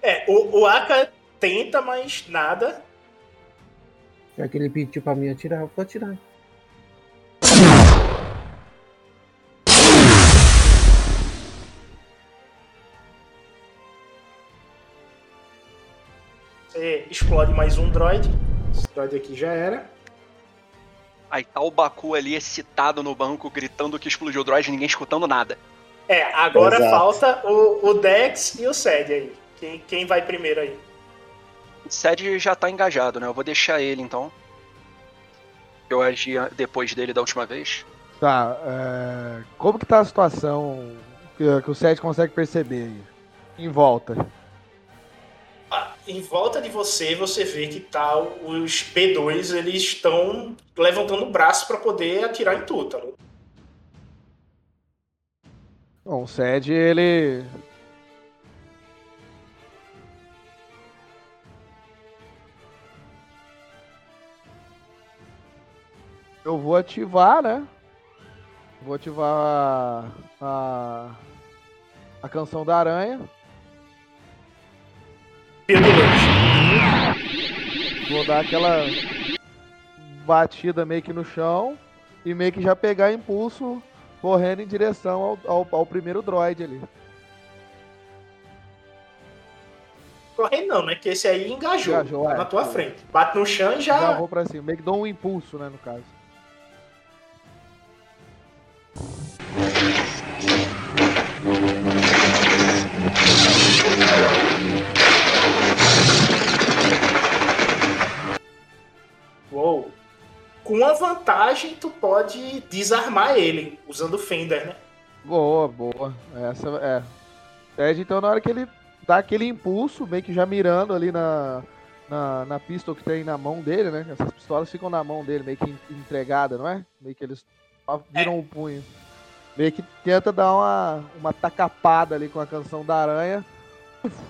É, o, o Aka tenta, mas nada. Já que ele pediu pra mim atirar, eu vou atirar. Você explode mais um droid. Esse droid aqui já era. Aí tá o Baku ali excitado no banco, gritando que explodiu o droid, ninguém escutando nada. É, agora Exato. falta o, o Dex e o Sed aí. Quem, quem vai primeiro aí? O Sed já tá engajado, né? Eu vou deixar ele então. Eu agi depois dele da última vez. Tá, é, como que tá a situação que, que o Seth consegue perceber aí? Em volta. Em volta de você, você vê que tá os P2, eles estão levantando o braço pra poder atirar em tu, tá? Bom, o Sed, ele. Eu vou ativar, né? Vou ativar a, a canção da aranha. Vou dar aquela batida meio que no chão e meio que já pegar impulso correndo em direção ao, ao, ao primeiro droid ali. Correndo não, né? Que esse aí engajou, Engajou, tá é. na tua frente. Bate no chão e Já já. vou pra cima, meio que dou um impulso, né, no caso. Com a vantagem, tu pode desarmar ele, usando o Fender, né? Boa, boa. Essa é. Ted, então, na hora que ele dá aquele impulso, meio que já mirando ali na, na, na pistol que tem na mão dele, né? Essas pistolas ficam na mão dele, meio que en- entregada, não é? Meio que eles viram o punho. Meio que tenta dar uma, uma tacapada ali com a canção da aranha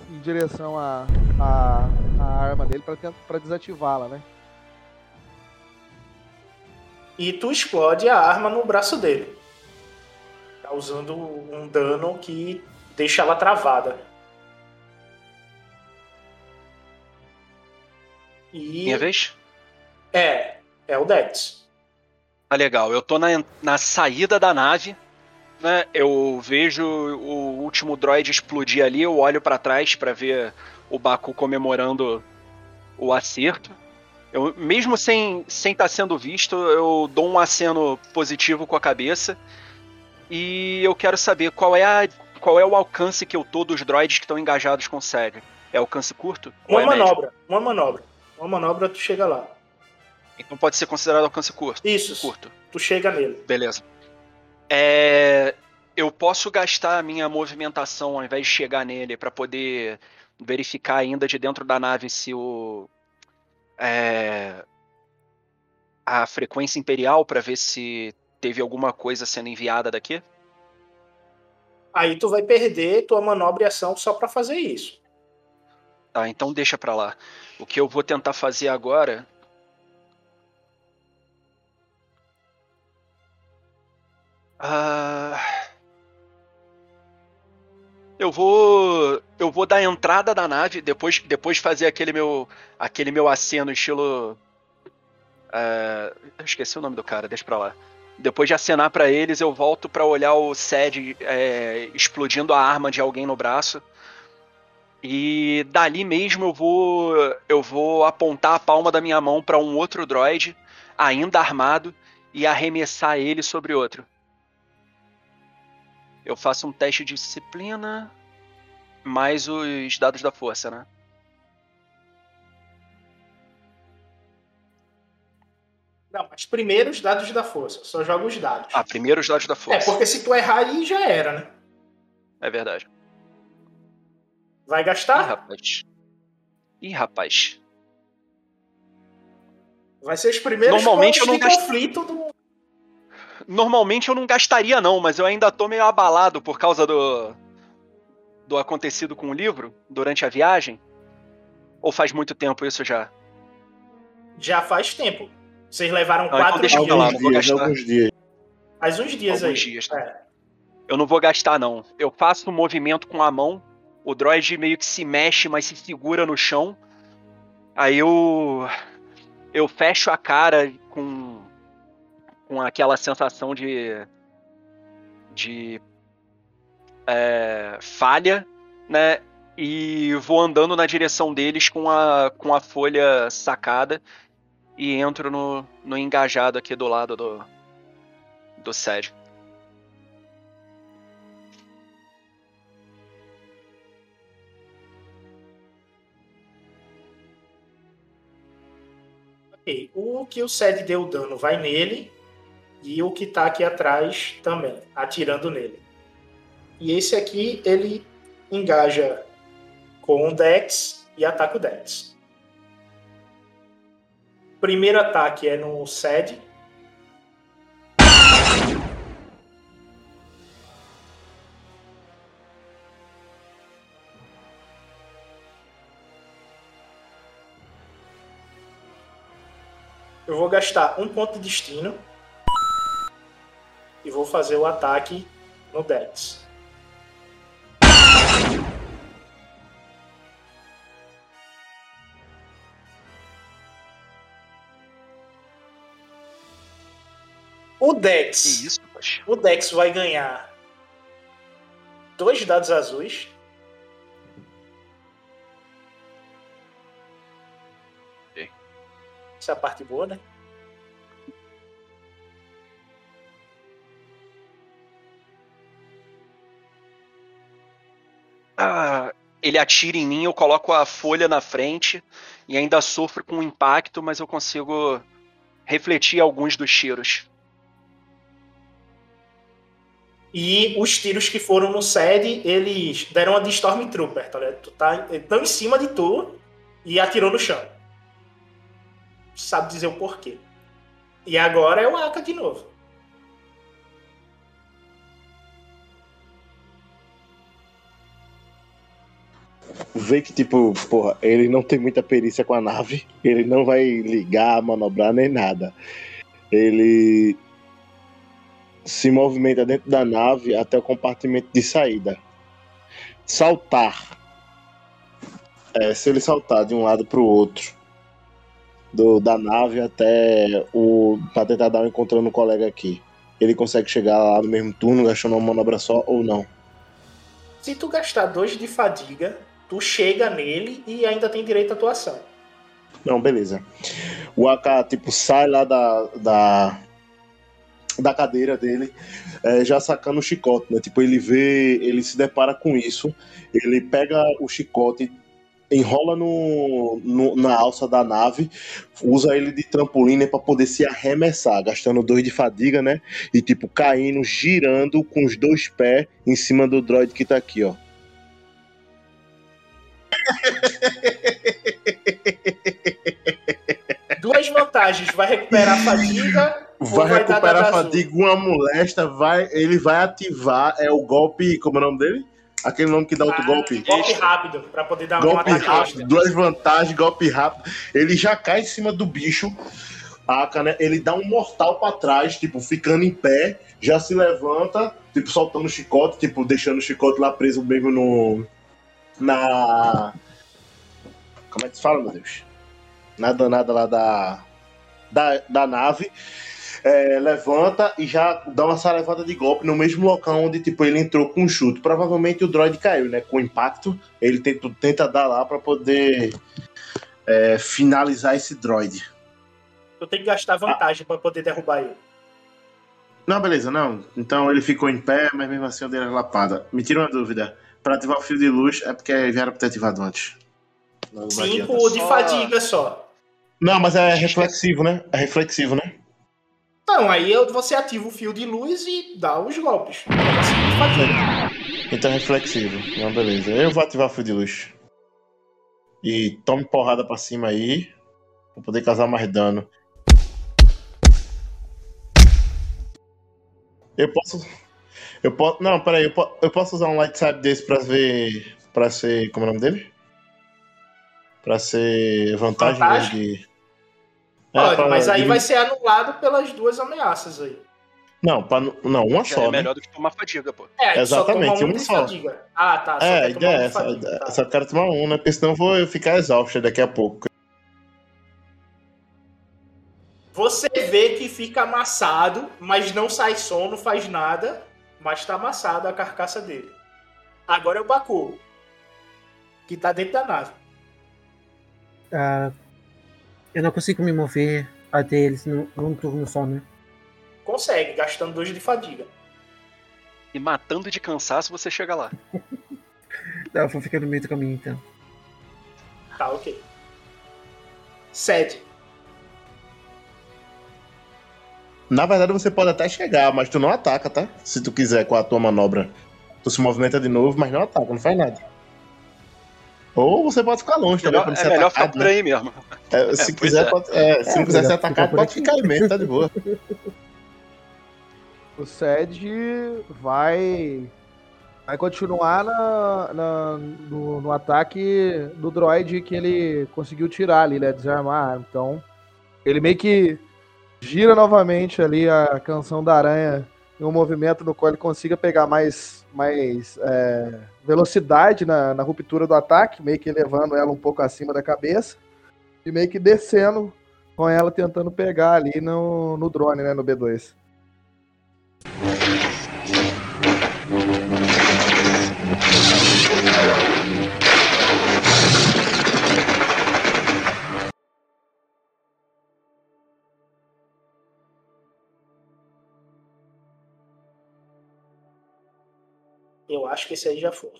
em direção à a, a, arma dele pra desativá-la, né? E tu explode a arma no braço dele. Causando um dano que deixa ela travada. E. Minha vez? É, é o Dex. Tá legal. Eu tô na, na saída da nave, né? Eu vejo o último droid explodir ali, eu olho pra trás pra ver o Baku comemorando o acerto. Eu, mesmo sem estar sem tá sendo visto, eu dou um aceno positivo com a cabeça. E eu quero saber qual é, a, qual é o alcance que eu tô dos droids que estão engajados com o SEG. É alcance curto? Uma é médio? manobra, uma manobra. Uma manobra, tu chega lá. Então pode ser considerado alcance curto. Isso. Curto. Tu chega nele. Beleza. É, eu posso gastar a minha movimentação ao invés de chegar nele pra poder verificar ainda de dentro da nave se o é, a frequência imperial pra ver se teve alguma coisa sendo enviada daqui. Aí tu vai perder tua manobra e ação só pra fazer isso. Tá, então deixa pra lá. O que eu vou tentar fazer agora Ah, Eu vou. Eu vou dar entrada da nave, depois, depois de fazer aquele meu. aquele meu aceno estilo. é, eu esqueci o nome do cara, deixa pra lá. Depois de acenar pra eles, eu volto pra olhar o Sed é, explodindo a arma de alguém no braço. E dali mesmo eu vou. Eu vou apontar a palma da minha mão pra um outro droid, ainda armado, e arremessar ele sobre outro. Eu faço um teste de disciplina mais os dados da força, né? Não, mas primeiro os dados da força. Só joga os dados. Ah, primeiro os dados da é, força. porque se tu errar aí já era, né? É verdade. Vai Ih, gastar? rapaz. Ih, rapaz. Vai ser os primeiros Normalmente eu não gasto- conflito do. Normalmente eu não gastaria, não, mas eu ainda tô meio abalado por causa do. do acontecido com o livro durante a viagem. Ou faz muito tempo isso já? Já faz tempo. Vocês levaram Ah, então quatro deixa eu dias. não vou dias, gastar. alguns dias. Faz uns dias Alguns aí. dias, né? É. Eu não vou gastar, não. Eu faço um movimento com a mão, o droid meio que se mexe, mas se segura no chão. Aí eu. Eu fecho a cara com. Com aquela sensação de. de. é, falha, né? E vou andando na direção deles com a, com a folha sacada e entro no, no engajado aqui do lado do. do Sérgio. Ok. O que o Sed deu dano vai nele. E o que tá aqui atrás também, atirando nele. E esse aqui, ele engaja com o Dex e ataca o Dex. Primeiro ataque é no Sed. Eu vou gastar um ponto de destino. E vou fazer o ataque no Dex. O Dex. Isso. O Dex vai ganhar dois dados azuis. Essa é a parte boa, né? Ah, ele atira em mim, eu coloco a folha na frente e ainda sofro com o impacto, mas eu consigo refletir alguns dos tiros. E os tiros que foram no SED, eles deram a de Stormtrooper, tá ligado? Tu tá tão em cima de tu e atirou no chão. Sabe dizer o porquê. E agora é o Aka de novo. Vê que, tipo, porra, ele não tem muita perícia com a nave. Ele não vai ligar, manobrar nem nada. Ele se movimenta dentro da nave até o compartimento de saída. Saltar. É, se ele saltar de um lado para o outro do, da nave até o. para tentar dar um encontrando no colega aqui. Ele consegue chegar lá no mesmo turno, gastando uma manobra só ou não? Se tu gastar dois de fadiga, tu chega nele e ainda tem direito à atuação. Não, beleza. O AK, tipo, sai lá da, da, da cadeira dele, é, já sacando o chicote, né? Tipo, ele vê, ele se depara com isso, ele pega o chicote, enrola no, no- na alça da nave, usa ele de trampolim né, para poder se arremessar, gastando dois de fadiga, né? E, tipo, caindo, girando com os dois pés em cima do droid que tá aqui, ó. Duas vantagens, vai recuperar a fadiga. Vai dar recuperar a azul? fadiga, uma molesta, vai, ele vai ativar, é o golpe, como é o nome dele? Aquele nome que dá outro Ah, golpe. Golpe rápido, pra poder dar Golpe ataque rápido, duas vantagens, golpe rápido. Ele já cai em cima do bicho, a Aka, né, ele dá um mortal pra trás, tipo, ficando em pé, já se levanta, tipo, soltando o chicote, tipo, deixando o chicote lá preso mesmo no. Na. Como é que se fala, meu Deus? Na danada lá da. Da, da nave. É, levanta e já dá uma sarevada de golpe no mesmo local onde tipo, ele entrou com um chute. Provavelmente o droid caiu, né? Com impacto. Ele tenta, tenta dar lá pra poder é, finalizar esse droid. Eu tenho que gastar vantagem pra poder derrubar ele. Não, beleza, não. Então ele ficou em pé, mas mesmo assim eu dei a lapada. Me tira uma dúvida. Pra ativar o fio de luz é porque já era pra ter ativado antes. Não. Cinco de fadiga só. Não, mas é reflexivo, né? É reflexivo, né? Não, aí você ativa o fio de luz e dá os golpes. Então é reflexivo. Não, beleza. Eu vou ativar o fio de luz. E tome porrada pra cima aí. Pra poder causar mais dano. Eu posso. Eu posso. Não, peraí. Eu, po- eu posso usar um lightsaber desse pra ver. Pra ser. Como é o nome dele? Pra ser vantagem, Vantagem? de. É, Pode, pra mas aí vai ser anulado pelas duas ameaças aí. Não, pra... não, uma Já só. é né? melhor do que tomar fadiga, pô. É, só Exatamente, um um de só. fadiga. Ah, tá. Só É, a quer tomar ideia é essa. fadiga. tá. Só quero tomar um, né? Porque senão eu vou ficar exausto daqui a pouco. Você vê que fica amassado, mas não sai som, não faz nada, mas tá amassado a carcaça dele. Agora é o Baku, que tá dentro da nave. Ah, eu não consigo me mover até eles num, num turno só, né? Consegue, gastando dois de fadiga. E matando de cansaço você chega lá. Não, eu vou ficar no meio do caminho então. Tá, ok. Sede. Na verdade, você pode até chegar, mas tu não ataca, tá? Se tu quiser com a tua manobra. Tu se movimenta de novo, mas não ataca, não faz nada. Ou você pode ficar longe também Melhor- não é ser melhor ficar por né? aí mesmo. É, se É, quiser, é. pode- é, se É, não quiser ser melhor atacado, pode aqui. ficar aí mesmo, tá de boa. O Sed vai. Vai continuar na, na- no, no ataque do droid que ele conseguiu tirar ali, né? Desarmar a arma. Então, ele meio que gira novamente ali a canção da aranha em um movimento no qual ele consiga pegar mais, mais é, velocidade na, na ruptura do ataque, meio que levando ela um pouco acima da cabeça e meio que descendo com ela tentando pegar ali no, no drone, né? No B2. Eu acho que esse aí já foi.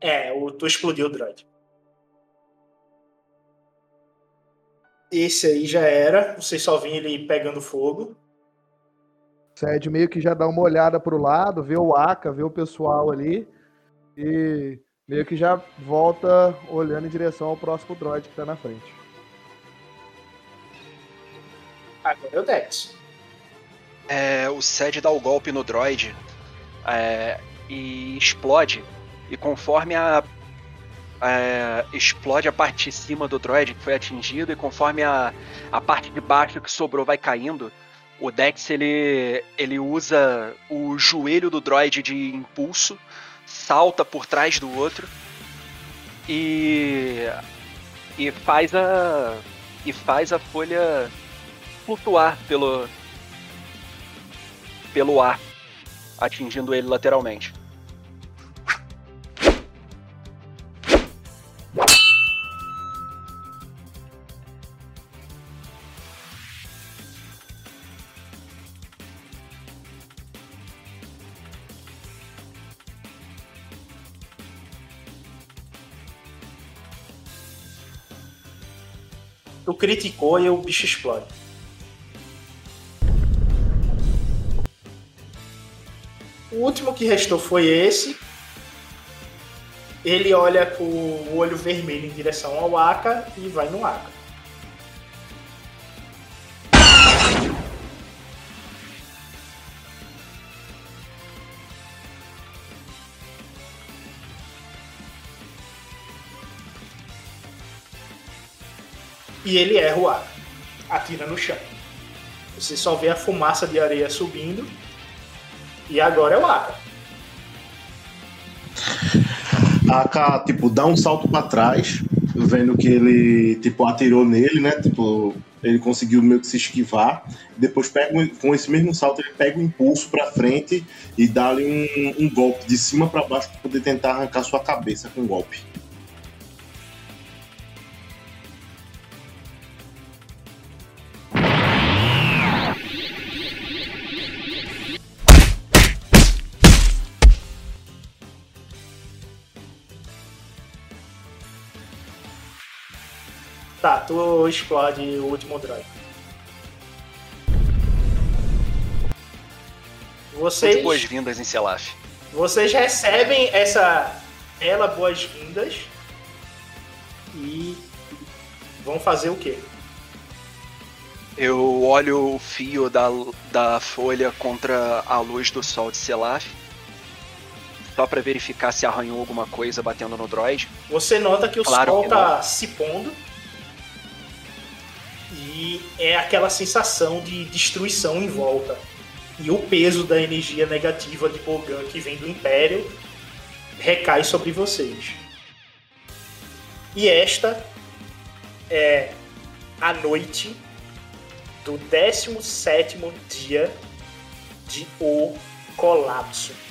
É, o, tu explodiu o droid. Esse aí já era. Vocês só viram ele pegando fogo. Sed meio que já dá uma olhada pro lado, vê o Aka, vê o pessoal ali e meio que já volta olhando em direção ao próximo droid que tá na frente. Agora é o Dex. É, o Sed dá o golpe no droid é, e explode. E conforme a. é, explode a parte de cima do droid que foi atingido, e conforme a, a parte de baixo que sobrou vai caindo, o Dex ele, ele usa o joelho do droid de impulso, salta por trás do outro e. e faz a. e faz a folha flutuar pelo, pelo ar, atingindo ele lateralmente. Tu criticou e o bicho explode. Último que restou foi esse. Ele olha com o olho vermelho em direção ao Aka e vai no Aka. E ele erra o ar. Atira no chão. Você só vê a fumaça de areia subindo. E agora é o Aka. Aka, tipo, dá um salto pra trás, vendo que ele, tipo, atirou nele, né? Tipo, ele conseguiu meio que se esquivar. Depois, pega um- com esse mesmo salto, ele pega o impulso pra frente e dá ali um, um golpe de cima pra baixo pra poder tentar arrancar sua cabeça com o golpe. Tu explode o último droid. Vocês, boas-vindas em Selaf. vocês recebem essa ela boas-vindas e vão fazer o quê? Eu olho o fio da, da folha contra a luz do sol de Selaf. Só pra verificar se arranhou alguma coisa batendo no droid. Você nota que o Claro sol que tá se pondo é aquela sensação de destruição em volta. E o peso da energia negativa de Bogan que vem do Império recai sobre vocês. E esta é a noite do 17º dia de O Colapso.